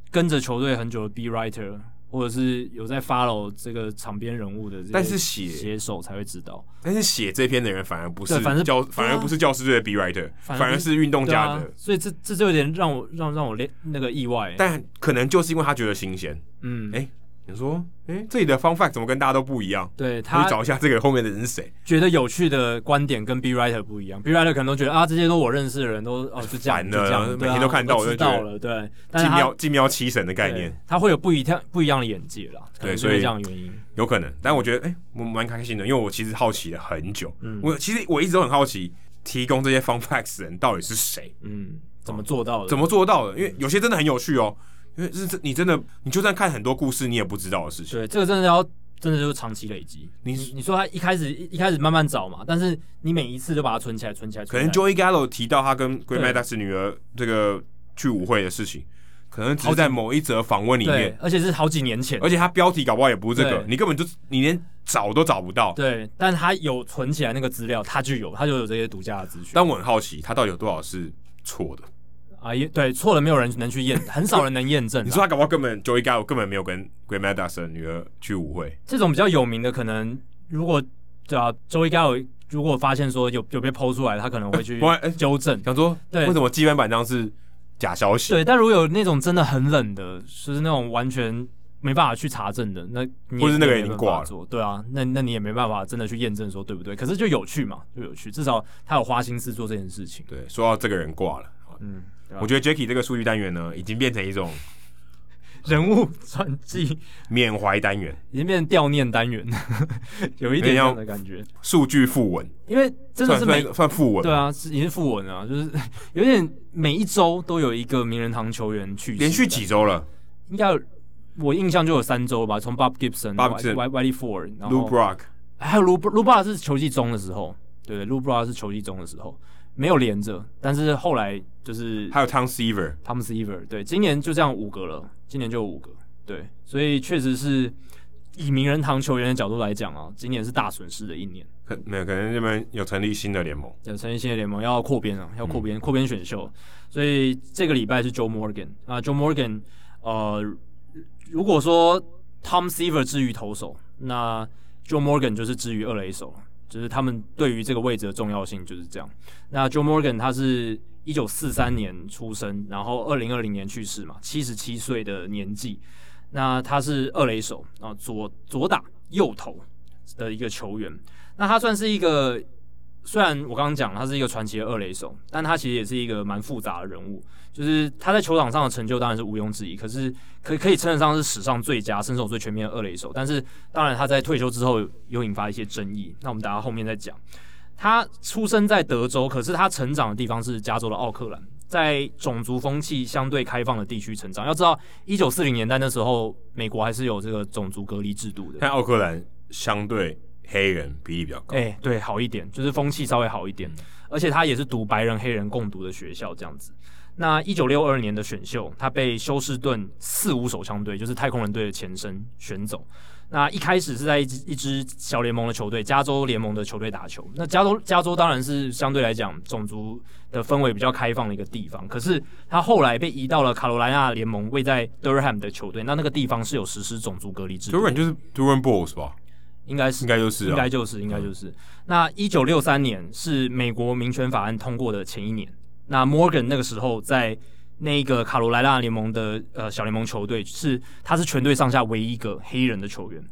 跟着球队很久的 B writer 或者是有在 follow 这个场边人物的，但是写写手才会知道。但是写这篇的人反而不是反正教，反而不是教师队的 B writer，反而是运动家的。啊、所以这这就有点让我让让我那个意外。但可能就是因为他觉得新鲜。嗯，哎、欸。你说，哎，这里的 fun fact 怎么跟大家都不一样？对，他去找一下这个后面的人是谁？觉得有趣的观点跟 B writer 不一样，B writer 可能都觉得啊，这些都我认识的人都哦，就这样，就这样，每天都看到，我就知道了。对，精妙精妙七神的概念，他会有不一样不一样的眼界啦。对，所以这样的原因有可能。但我觉得，哎，我蛮开心的，因为我其实好奇了很久。嗯，我其实我一直都很好奇，提供这些 fun facts 的人到底是谁？嗯，怎么做到的？怎么做到的？因为有些真的很有趣哦。因为是你真的，你就算看很多故事，你也不知道的事情。对，这个真的要，真的就是长期累积。你你说他一开始一开始慢慢找嘛，但是你每一次都把它存起来，存起来。可能 Joey Gallo 提到他跟 Greg Maddux 女儿这个去舞会的事情，可能只是在某一则访问里面，而且是好几年前，而且他标题搞不好也不是这个，你根本就你连找都找不到。对，但他有存起来那个资料，他就有，他就有这些独家的资讯。但我很好奇，他到底有多少是错的？啊，也对，错了，没有人能去验，很少人能验证。你说他搞不好根本 Joey Gallo 根本没有跟 Greg Maddux 的女儿去舞会。这种比较有名的，可能如果对啊，Joey Gallo 如果发现说有有被剖出来，他可能会去 纠正，想说对为什么基本版上是假消息？对，但如果有那种真的很冷的，就是那种完全没办法去查证的，那你或是那个人已经挂了，对啊，那那你也没办法真的去验证说对不对？可是就有趣嘛，就有趣，至少他有花心思做这件事情。对，说到这个人挂了，嗯。我觉得 Jacky 这个数据单元呢，已经变成一种 人物传记。缅怀单元，已经变成悼念单元，有一点这样的感觉。数据訃闻，因为真的是每算訃闻，对啊，是已经訃闻啊，就是 有点每一周都有一个名人堂球员去世，连续几周了，应该我印象就有三周吧，从 Bob Gibson、Bob Wiley Ford、Lou Brock，还有 Lou Lou Brock 是球季中的时候，对对，Lou Brock 是球季中的时候。没有连着，但是后来就是还有 Tom Seaver，Tom Seaver，对，今年就这样五个了，今年就五个，对，所以确实是以名人堂球员的角度来讲啊，今年是大损失的一年。可没有，可能这边有成立新的联盟，有成立新的联盟要扩编啊，要扩编扩编选秀，所以这个礼拜是 Joe Morgan 啊，Joe Morgan，呃，如果说 Tom Seaver 之于投手，那 Joe Morgan 就是之于二垒手。就是他们对于这个位置的重要性就是这样。那 Joe Morgan 他是一九四三年出生，然后二零二零年去世嘛，七十七岁的年纪。那他是二垒手啊，左左打右投的一个球员。那他算是一个。虽然我刚刚讲他是一个传奇的二垒手，但他其实也是一个蛮复杂的人物。就是他在球场上的成就当然是毋庸置疑，可是可可以称得上是史上最佳、身手最全面的二垒手。但是当然他在退休之后有引发一些争议，那我们等下后面再讲。他出生在德州，可是他成长的地方是加州的奥克兰，在种族风气相对开放的地区成长。要知道，一九四零年代那时候，美国还是有这个种族隔离制度的。但奥克兰相对。黑人比例比较高，哎、欸，对，好一点，就是风气稍微好一点，而且他也是读白人黑人共读的学校这样子。那一九六二年的选秀，他被休斯顿四五手枪队，就是太空人队的前身选走。那一开始是在一支一支小联盟的球队，加州联盟的球队打球。那加州加州当然是相对来讲种族的氛围比较开放的一个地方，可是他后来被移到了卡罗来纳联盟，位在 Durham 的球队。那那个地方是有实施种族隔离制度。Durham 就是 Durham Bulls 吧？应该是，应该就是，应该就是，应该就是。那一九六三年是美国民权法案通过的前一年。那 Morgan 那个时候在那个卡罗来纳联盟的呃小联盟球队，是他是全队上下唯一一个黑人的球员。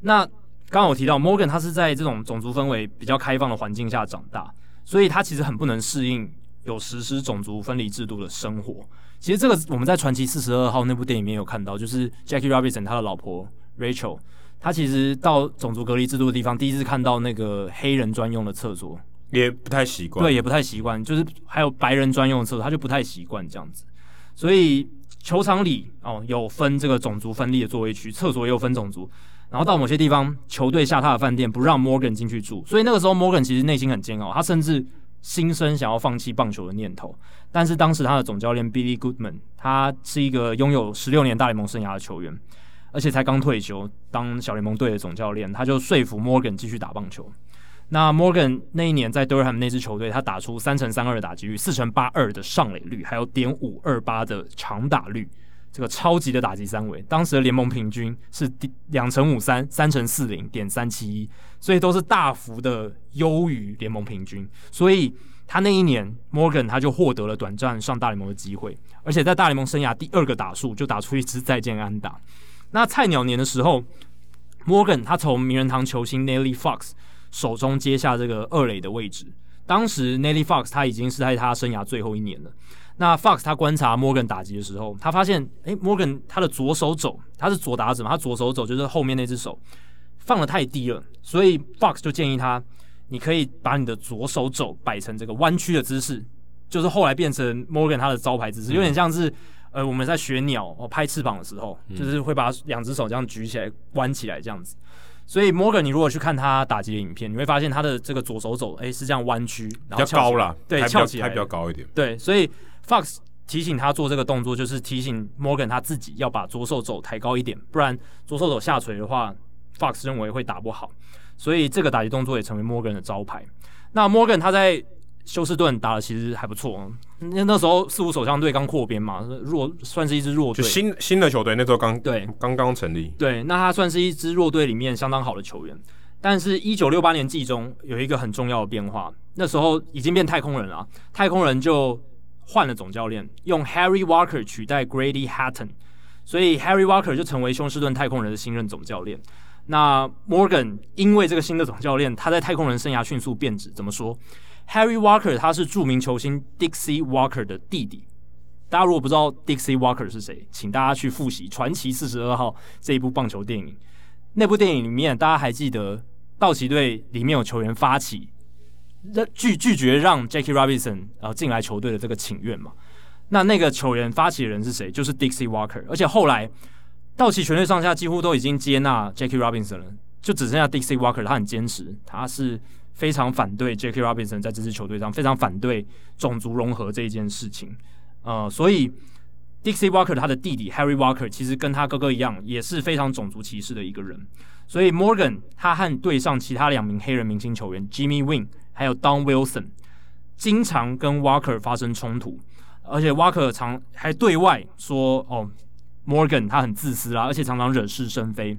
那刚刚我提到 Morgan，他是在这种种族氛围比较开放的环境下长大，所以他其实很不能适应有实施种族分离制度的生活。其实这个我们在传奇四十二号那部电影里面有看到，就是 Jackie Robinson 他的老婆 Rachel。他其实到种族隔离制度的地方，第一次看到那个黑人专用的厕所，也不太习惯。对，也不太习惯，就是还有白人专用的厕所，他就不太习惯这样子。所以球场里哦有分这个种族分立的座位区，厕所也有分种族。然后到某些地方，球队下榻的饭店不让 Morgan 进去住，所以那个时候 Morgan 其实内心很煎熬，他甚至心生想要放弃棒球的念头。但是当时他的总教练 Billy Goodman，他是一个拥有十六年大联盟生涯的球员。而且才刚退休，当小联盟队的总教练，他就说服 Morgan 继续打棒球。那 Morgan 那一年在 Durham 那支球队，他打出三成三二的打击率，四成八二的上垒率，还有点五二八的长打率，这个超级的打击三围，当时的联盟平均是两成五三、三成四零点三七一，所以都是大幅的优于联盟平均。所以他那一年，Morgan 他就获得了短暂上大联盟的机会，而且在大联盟生涯第二个打数就打出一支再见安打。那菜鸟年的时候，Morgan 他从名人堂球星 Nellie Fox 手中接下这个二垒的位置。当时 Nellie Fox 他已经是在他生涯最后一年了。那 Fox 他观察 Morgan 打击的时候，他发现，诶，Morgan 他的左手肘，他是左打者嘛，他左手肘就是后面那只手放的太低了，所以 Fox 就建议他，你可以把你的左手肘摆成这个弯曲的姿势，就是后来变成 Morgan 他的招牌姿势，有点像是呃我们在学鸟哦拍翅膀的时候，就是会把两只手这样举起来弯起来这样子。所以 Morgan，你如果去看他打击的影片，你会发现他的这个左手肘，诶，是这样弯曲，然后比较高了，对，翘起来还比较高一点，对，所以。Fox 提醒他做这个动作，就是提醒 Morgan 他自己要把左手肘抬高一点，不然左手肘下垂的话，Fox 认为会打不好。所以这个打击动作也成为 Morgan 的招牌。那 Morgan 他在休斯顿打的其实还不错，那那时候四五手枪队刚扩编嘛，弱算是一支弱队，新新的球队那时候刚对刚刚成立。对，那他算是一支弱队里面相当好的球员。但是，一九六八年季中有一个很重要的变化，那时候已经变太空人了，太空人就。换了总教练，用 Harry Walker 取代 Grady Hatton，所以 Harry Walker 就成为休斯顿太空人的新任总教练。那 Morgan 因为这个新的总教练，他在太空人生涯迅速变质。怎么说？Harry Walker 他是著名球星 Dixie Walker 的弟弟。大家如果不知道 Dixie Walker 是谁，请大家去复习《传奇四十二号》这一部棒球电影。那部电影里面，大家还记得道奇队里面有球员发起。拒拒绝让 Jackie Robinson 呃进来球队的这个请愿嘛？那那个球员发起的人是谁？就是 Dixie Walker。而且后来道奇全队上下几乎都已经接纳 Jackie Robinson 了，就只剩下 Dixie Walker，他很坚持，他是非常反对 Jackie Robinson 在这支球队上，非常反对种族融合这一件事情。呃，所以 Dixie Walker 他的弟弟 Harry Walker 其实跟他哥哥一样，也是非常种族歧视的一个人。所以 Morgan 他和队上其他两名黑人明星球员 Jimmy Wynn 还有 Don Wilson，经常跟 Walker 发生冲突，而且 Walker 常还对外说：“哦，Morgan 他很自私啦，而且常常惹是生非。”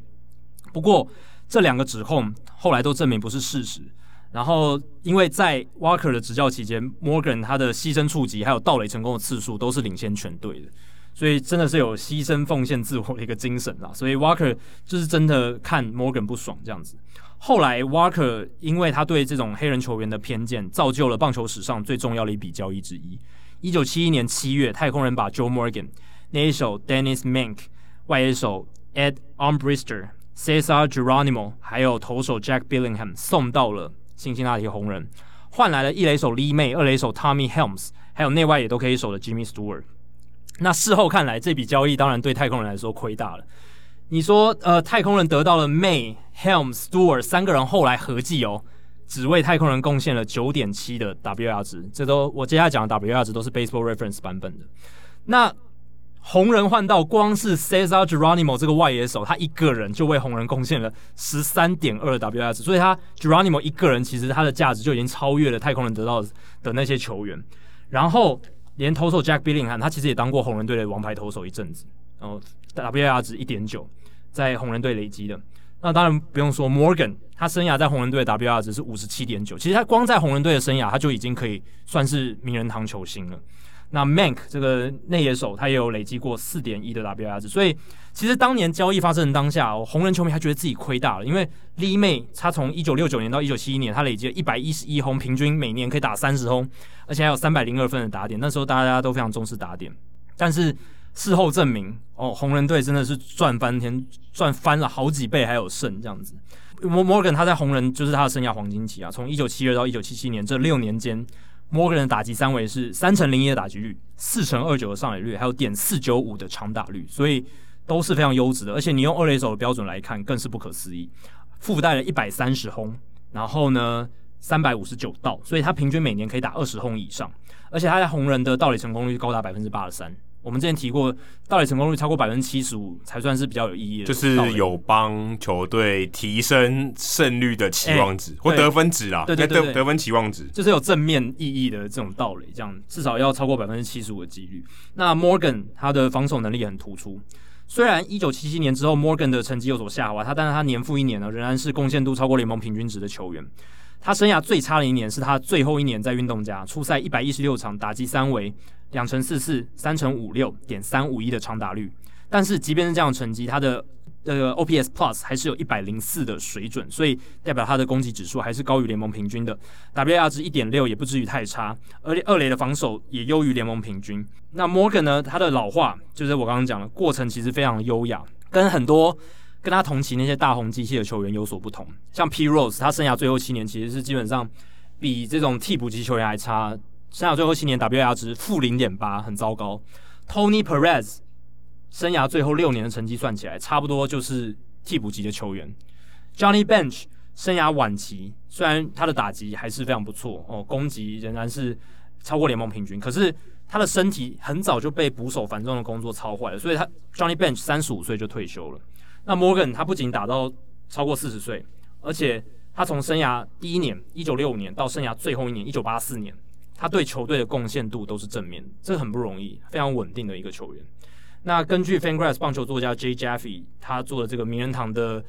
不过这两个指控后来都证明不是事实。然后因为在 Walker 的执教期间，Morgan 他的牺牲触击还有盗垒成功的次数都是领先全队的，所以真的是有牺牲奉献自我的一个精神啦。所以 Walker 就是真的看 Morgan 不爽这样子。后来，Walker 因为他对这种黑人球员的偏见，造就了棒球史上最重要的一笔交易之一。一九七一年七月，太空人把 Joe Morgan、内野手 Dennis Mank、外野手 Ed Armbrister、Cesar Geronimo，还有投手 Jack Billingham 送到了辛辛那提红人，换来了一垒手 Lee May、二垒手 Tommy Helms，还有内外也都可以守的 Jimmy Stewart。那事后看来，这笔交易当然对太空人来说亏大了。你说，呃，太空人得到了 May、Helms、Stewart 三个人，后来合计哦，只为太空人贡献了九点七的 WR 值。这都我接下来讲的 WR 值都是 Baseball Reference 版本的。那红人换到光是 Cesar Geronimo 这个外野手，他一个人就为红人贡献了十三点二的 WR 值，所以他 Geronimo 一个人其实他的价值就已经超越了太空人得到的那些球员。然后连投手 Jack Billingham，他其实也当过红人队的王牌投手一阵子，然后 WR 值一点九。在红人队累积的，那当然不用说。Morgan 他生涯在红人队的 WR 值是五十七点九，其实他光在红人队的生涯，他就已经可以算是名人堂球星了。那 Mank 这个内野手，他也有累积过四点一的 WR 值，所以其实当年交易发生的当下，红人球迷还觉得自己亏大了，因为 Lee May 他从一九六九年到一九七一年，他累积了一百一十一轰，平均每年可以打三十轰，而且还有三百零二分的打点。那时候大家都非常重视打点，但是。事后证明，哦，红人队真的是赚翻天，赚翻了好几倍，还有胜这样子。Morgan 他在红人就是他的生涯黄金期啊，从一九七二到一九七七年这六年间摩根的打击三维是三成零一的打击率，四成二九的上垒率，还有点四九五的长打率，所以都是非常优质的。而且你用二垒手的标准来看，更是不可思议，附带了一百三十轰，然后呢三百五十九盗，所以他平均每年可以打二十轰以上，而且他在红人的盗垒成功率高达百分之八十三。我们之前提过，盗垒成功率超过百分之七十五才算是比较有意义的，就是有帮球队提升胜率的期望值、欸、或得分值啊，对对对，对，得得分期望值，就是有正面意义的这种盗垒，这样至少要超过百分之七十五的几率。那 Morgan 他的防守能力也很突出，虽然一九七七年之后 Morgan 的成绩有所下滑，他但是他年复一年呢，仍然是贡献度超过联盟平均值的球员。他生涯最差的一年是他最后一年在运动家出赛一百一十六场，打击三围两成四四，三成五六点三五一的长打率。但是即便是这样的成绩，他的呃 OPS Plus 还是有一百零四的水准，所以代表他的攻击指数还是高于联盟平均的。WR 值一点六也不至于太差，而且二垒的防守也优于联盟平均。那 Morgan 呢？他的老化就是我刚刚讲的过程，其实非常优雅，跟很多。跟他同期那些大红机器的球员有所不同，像 P Rose，他生涯最后七年其实是基本上比这种替补级球员还差，生涯最后七年 WAR 值负零点八，很糟糕。Tony Perez 生涯最后六年的成绩算起来，差不多就是替补级的球员。Johnny Bench 生涯晚期，虽然他的打击还是非常不错哦，攻击仍然是超过联盟平均，可是他的身体很早就被捕手繁重的工作操坏了，所以他 Johnny Bench 三十五岁就退休了。那 Morgan 他不仅打到超过四十岁，而且他从生涯第一年一九六五年到生涯最后一年一九八四年，他对球队的贡献度都是正面，这很不容易，非常稳定的一个球员。那根据 Fangraphs 棒球作家 J. Jaffe 他做的这个名人堂的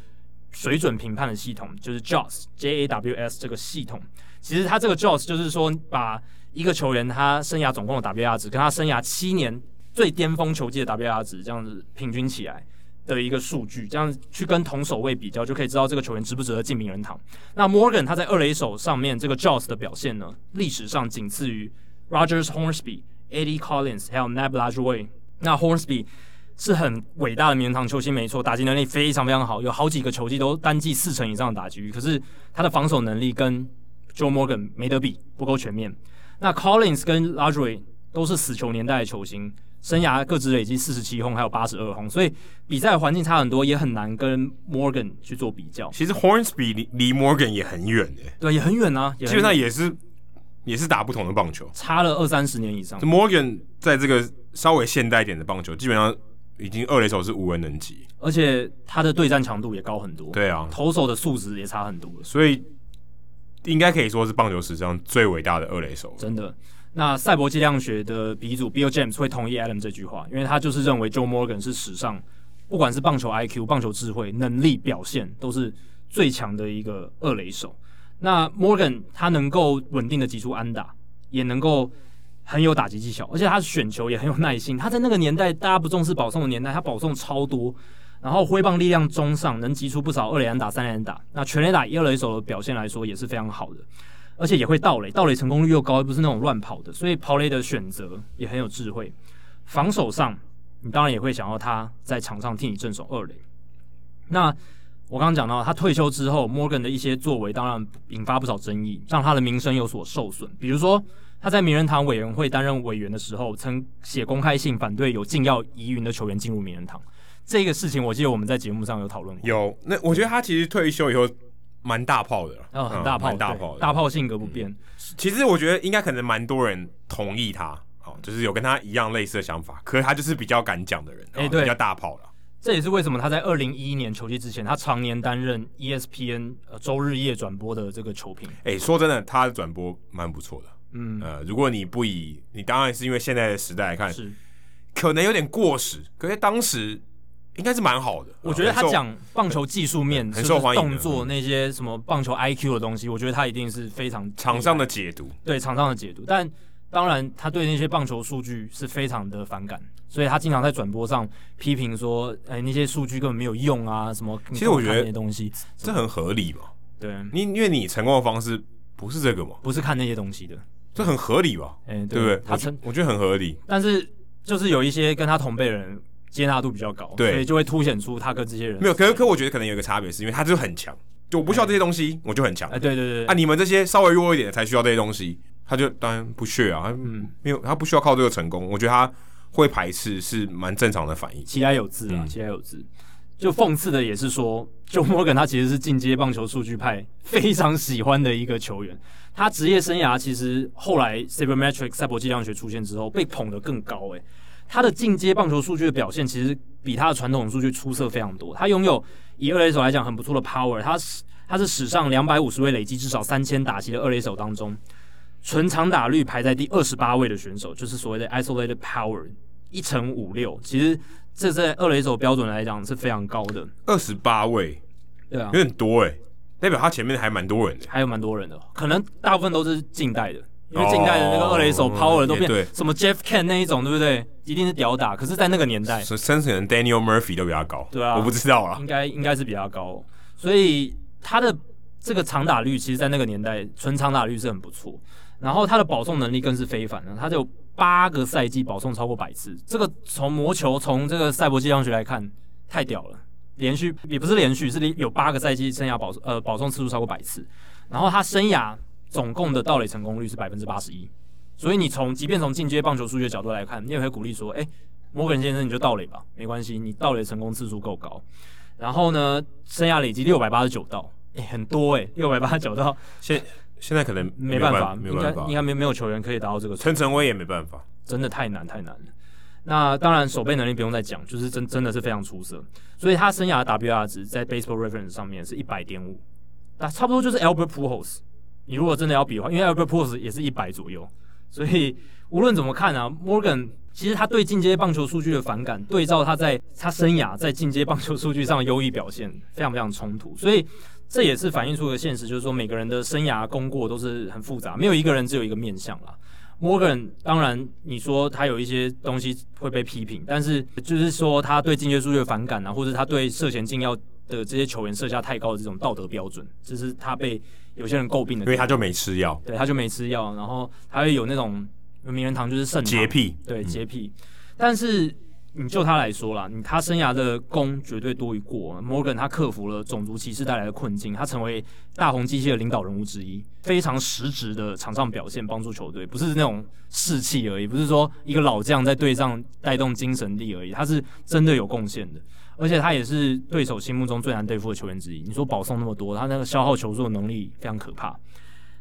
水准评判的系统，就是 JAWS J A W S 这个系统，其实他这个 JAWS 就是说把一个球员他生涯总共的 W R 值跟他生涯七年最巅峰球季的 W R 值这样子平均起来。的一个数据，这样去跟同守卫比较，就可以知道这个球员值不值得进名人堂。那 Morgan 他在二垒手上面这个 JAWS 的表现呢，历史上仅次于 Rogers Hornsby、Eddie Collins 还有 Nab Lajoie。那 Hornsby 是很伟大的名人堂球星，没错，打击能力非常非常好，有好几个球季都单季四成以上的打击率。可是他的防守能力跟 Joe Morgan 没得比，不够全面。那 Collins 跟 Lajoie 都是死球年代的球星。生涯各自累积四十七轰，还有八十二轰，所以比赛环境差很多，也很难跟 Morgan 去做比较。其实 Hornsby 离离 Morgan 也很远诶，对，也很远啊，基本上也是也是打不同的棒球，差了二三十年以上。Morgan 在这个稍微现代一点的棒球，基本上已经二垒手是无人能及，而且他的对战强度也高很多。对啊，投手的素质也差很多，所以应该可以说是棒球史上最伟大的二垒手，真的。那赛博计量学的鼻祖 Bill James 会同意 Adam 这句话，因为他就是认为 Joe Morgan 是史上不管是棒球 IQ、棒球智慧、能力表现都是最强的一个二垒手。那 Morgan 他能够稳定的击出安打，也能够很有打击技巧，而且他选球也很有耐心。他在那个年代大家不重视保送的年代，他保送超多，然后挥棒力量中上，能击出不少二垒安打、三垒安打。那全垒打一二垒手的表现来说也是非常好的。而且也会盗垒，盗垒成功率又高，又不是那种乱跑的，所以跑垒的选择也很有智慧。防守上，你当然也会想要他在场上替你镇守二垒。那我刚刚讲到他退休之后，Morgan 的一些作为当然引发不少争议，让他的名声有所受损。比如说他在名人堂委员会担任委员的时候，曾写公开信反对有禁药疑云的球员进入名人堂。这个事情我记得我们在节目上有讨论过。有，那我觉得他其实退休以后。蛮大炮的，哦，很大炮，嗯、大炮，大炮性格不变，嗯。其实我觉得应该可能蛮多人同意他，哦，就是有跟他一样类似的想法。可是他就是比较敢讲的人，哎，对，比较大炮了。这也是为什么他在二零一一年球季之前，他常年担任 ESPN 呃周日夜转播的这个球评。哎，说真的，他的转播蛮不错的。嗯，呃，如果你不以你当然是因为现在的时代来看，是可能有点过时，可是当时。应该是蛮好的，我觉得他讲棒球技术面、很受欢迎动作那些什么棒球 IQ 的东西，我觉得他一定是非常场上的解读，对场上的解读。但当然，他对那些棒球数据是非常的反感，所以他经常在转播上批评说：“哎，那些数据根本没有用啊，什么。”其实我觉得那些东西这很合理嘛。对，你因为你成功的方式不是这个嘛，不是看那些东西的，这很合理吧？哎，对不对？他成，我觉得很合理。但是就是有一些跟他同辈人。接纳度比较高，对，所以就会凸显出他跟这些人没有。可是，可我觉得可能有一个差别，是因为他就很强，就我不需要这些东西，我就很强。哎，对对对。啊，你们这些稍微弱一点的才需要这些东西，他就当然不屑啊，嗯，没有，他不需要靠这个成功。我觉得他会排斥是蛮正常的反应。其来有自啊，其来有自。就讽刺的也是说，Joe Morgan 他其实是进阶棒球数据派非常喜欢的一个球员。他职业生涯其实后来 Sabermetrics 赛博计量学出现之后，被捧得更高，诶。他的进阶棒球数据的表现，其实比他的传统数据出色非常多。他拥有以二垒手来讲很不错的 power，他是他是史上两百五十位累积至少三千打击的二垒手当中，纯长打率排在第二十八位的选手，就是所谓的 isolated power 一乘五六。其实这在二垒手标准来讲是非常高的。二十八位，对啊，有点多诶，代表他前面还蛮多人的，还有蛮多人的，可能大部分都是近代的。因为近代的那个二垒手 power 都变什么 Jeff Kent 那一种，对不对？一定是屌打。可是，在那个年代，甚至 Daniel Murphy 都比他高。对啊，我不知道啊，应该应该是比他高。所以他的这个长打率，其实，在那个年代，纯长打率是很不错。然后他的保送能力更是非凡的，他就有八个赛季保送超过百次。这个从魔球从这个赛博计量学来看，太屌了。连续也不是连续，是有八个赛季生涯保呃保送次数超过百次。然后他生涯。总共的盗垒成功率是百分之八十一，所以你从即便从进阶棒球数据的角度来看，你也会鼓励说，哎、欸，摩根先生你就盗垒吧，没关系，你盗垒成功次数够高。然后呢，生涯累积六百八十九盗，哎，很多哎、欸，六百八十九盗。现现在可能没办法，没办法，应该没没有球员可以达到这个。陈晨威也没办法，真的太难太难了。那当然守备能力不用再讲，就是真真的是非常出色。所以他生涯的 WR 值在 Baseball Reference 上面是一百点五，那差不多就是 Albert Pujols。你如果真的要比的话，因为 Albert p o s 也是一百左右，所以无论怎么看啊，Morgan 其实他对进阶棒球数据的反感，对照他在他生涯在进阶棒球数据上的优异表现，非常非常冲突。所以这也是反映出一个现实，就是说每个人的生涯功过都是很复杂，没有一个人只有一个面相啦。Morgan 当然你说他有一些东西会被批评，但是就是说他对进阶数据的反感啊，或者他对涉嫌禁药的这些球员设下太高的这种道德标准，这是他被。有些人诟病的，因为他就没吃药，对，他就没吃药，然后他会有那种名人堂就是肾洁癖，对洁癖。嗯、但是你就他来说啦，你他生涯的功绝对多于过。Morgan 他克服了种族歧视带来的困境，他成为大红机械的领导人物之一，非常实质的场上表现帮助球队，不是那种士气而已，不是说一个老将在队上带动精神力而已，他是真的有贡献的。而且他也是对手心目中最难对付的球员之一。你说保送那么多，他那个消耗球数的能力非常可怕。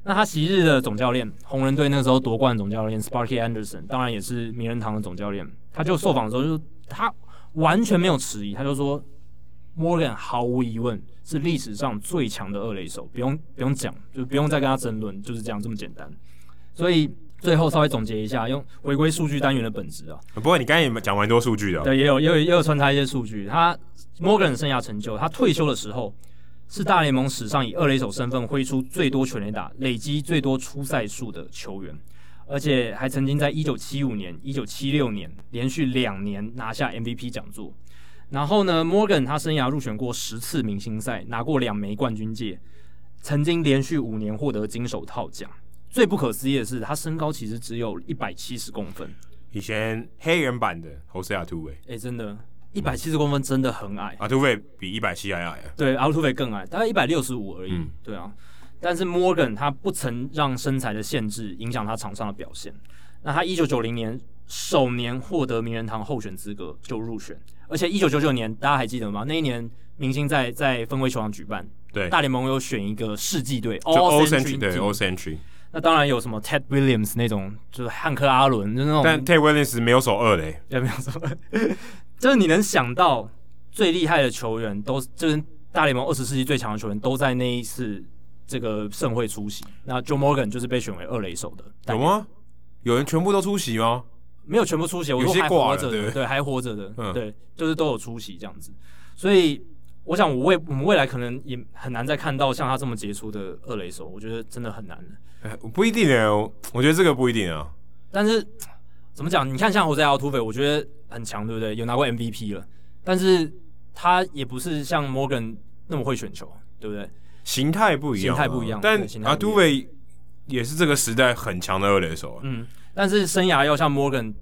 那他昔日的总教练，红人队那时候夺冠总教练 Sparky Anderson，当然也是名人堂的总教练。他就受访的时候，就他完全没有迟疑，他就说，Morgan 毫无疑问是历史上最强的二垒手，不用不用讲，就不用再跟他争论，就是这样这么简单。所以。最后稍微总结一下，用回归数据单元的本质啊。不过你刚才也讲蛮多数据的。对，也有也有也有穿插一些数据。他 Morgan 生涯成就，他退休的时候是大联盟史上以二垒手身份挥出最多全垒打、累积最多出赛数的球员，而且还曾经在一九七五年、一九七六年连续两年拿下 MVP 讲座。然后呢，Morgan 他生涯入选过十次明星赛，拿过两枚冠军戒，曾经连续五年获得金手套奖。最不可思议的是，他身高其实只有一百七十公分。以前黑人版的 Jose Altuve，哎，真的，一百七十公分真的很矮。Altuve 比一百七还矮啊？对，Altuve 更矮，大概一百六十五而已。嗯、对啊，但是 Morgan 他不曾让身材的限制影响他场上的表现。那他一九九零年首年获得名人堂候选资格就入选，而且一九九九年大家还记得吗？那一年明星在在分威球场举办，对，大联盟有选一个世纪队，All Century，对，All Century。那当然有什么 Ted Williams 那种，就是汉克阿伦，就那种。但 Ted Williams 没有守二垒，也，没有守二。就是你能想到最厉害的球员，都就是大联盟二十世纪最强的球员，都在那一次这个盛会出席。那 Joe Morgan 就是被选为二垒手的。有吗？有人全部都出席吗？没有全部出席，我说还活着的，对，对，还活着的，嗯、对，就是都有出席这样子。所以。我想，我未我们未来可能也很难再看到像他这么杰出的二垒手，我觉得真的很难了。不一定哦，我觉得这个不一定啊。但是怎么讲？你看，像我在奥土匪，我觉得很强，对不对？有拿过 MVP 了，但是他也不是像 Morgan 那么会选球，对不对？形态不一样，形态不一样。但阿土匪也是这个时代很强的二垒手啊。嗯，但是生涯要像 Morgan。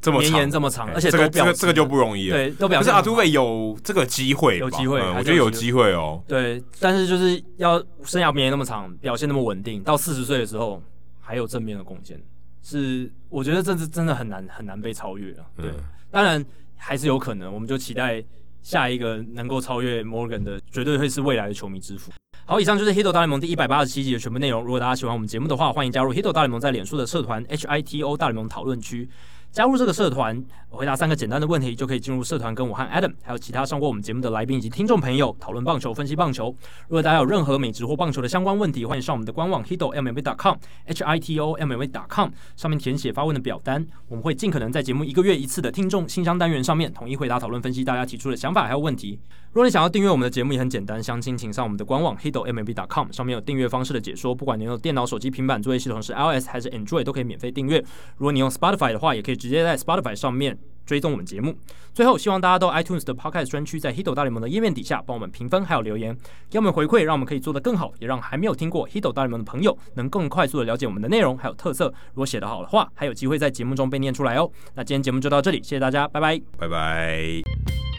这么长，这么长，欸、而且这个这个这个就不容易了。对，都表示阿杜贝有这个机会，有机会、嗯，我觉得有机会哦。对，但是就是要生涯年那么长，表现那么稳定，到四十岁的时候还有正面的贡献，是我觉得这是真的很难很难被超越了。对，嗯、当然还是有可能，我们就期待下一个能够超越 Morgan 的，绝对会是未来的球迷之父。好，以上就是《Hito 大联盟》第一百八十七集的全部内容。如果大家喜欢我们节目的话，欢迎加入《Hito 大联盟》在脸书的社团 H I T O 大联盟讨论区。加入这个社团，回答三个简单的问题，就可以进入社团，跟我和 Adam 还有其他上过我们节目的来宾以及听众朋友讨论棒球、分析棒球。如果大家有任何美职或棒球的相关问题，欢迎上我们的官网 hito mlb.com，h i t o m l b.com 上面填写发问的表单，我们会尽可能在节目一个月一次的听众信箱单元上面统一回答、讨论、分析大家提出的想法还有问题。如果你想要订阅我们的节目，也很简单，详情请上我们的官网 hitomlb.com，上面有订阅方式的解说。不管你用电脑、手机、平板作业系统是 iOS 还是 Android，都可以免费订阅。如果你用 Spotify 的话，也可以直接在 Spotify 上面追踪我们节目。最后，希望大家都 iTunes 的 Podcast 专区，在 Hito 大联盟的页面底下帮我们评分，还有留言，给我们回馈，让我们可以做得更好，也让还没有听过 Hito 大联盟的朋友能更快速的了解我们的内容还有特色。如果写得好的话，还有机会在节目中被念出来哦。那今天节目就到这里，谢谢大家，拜拜，拜拜。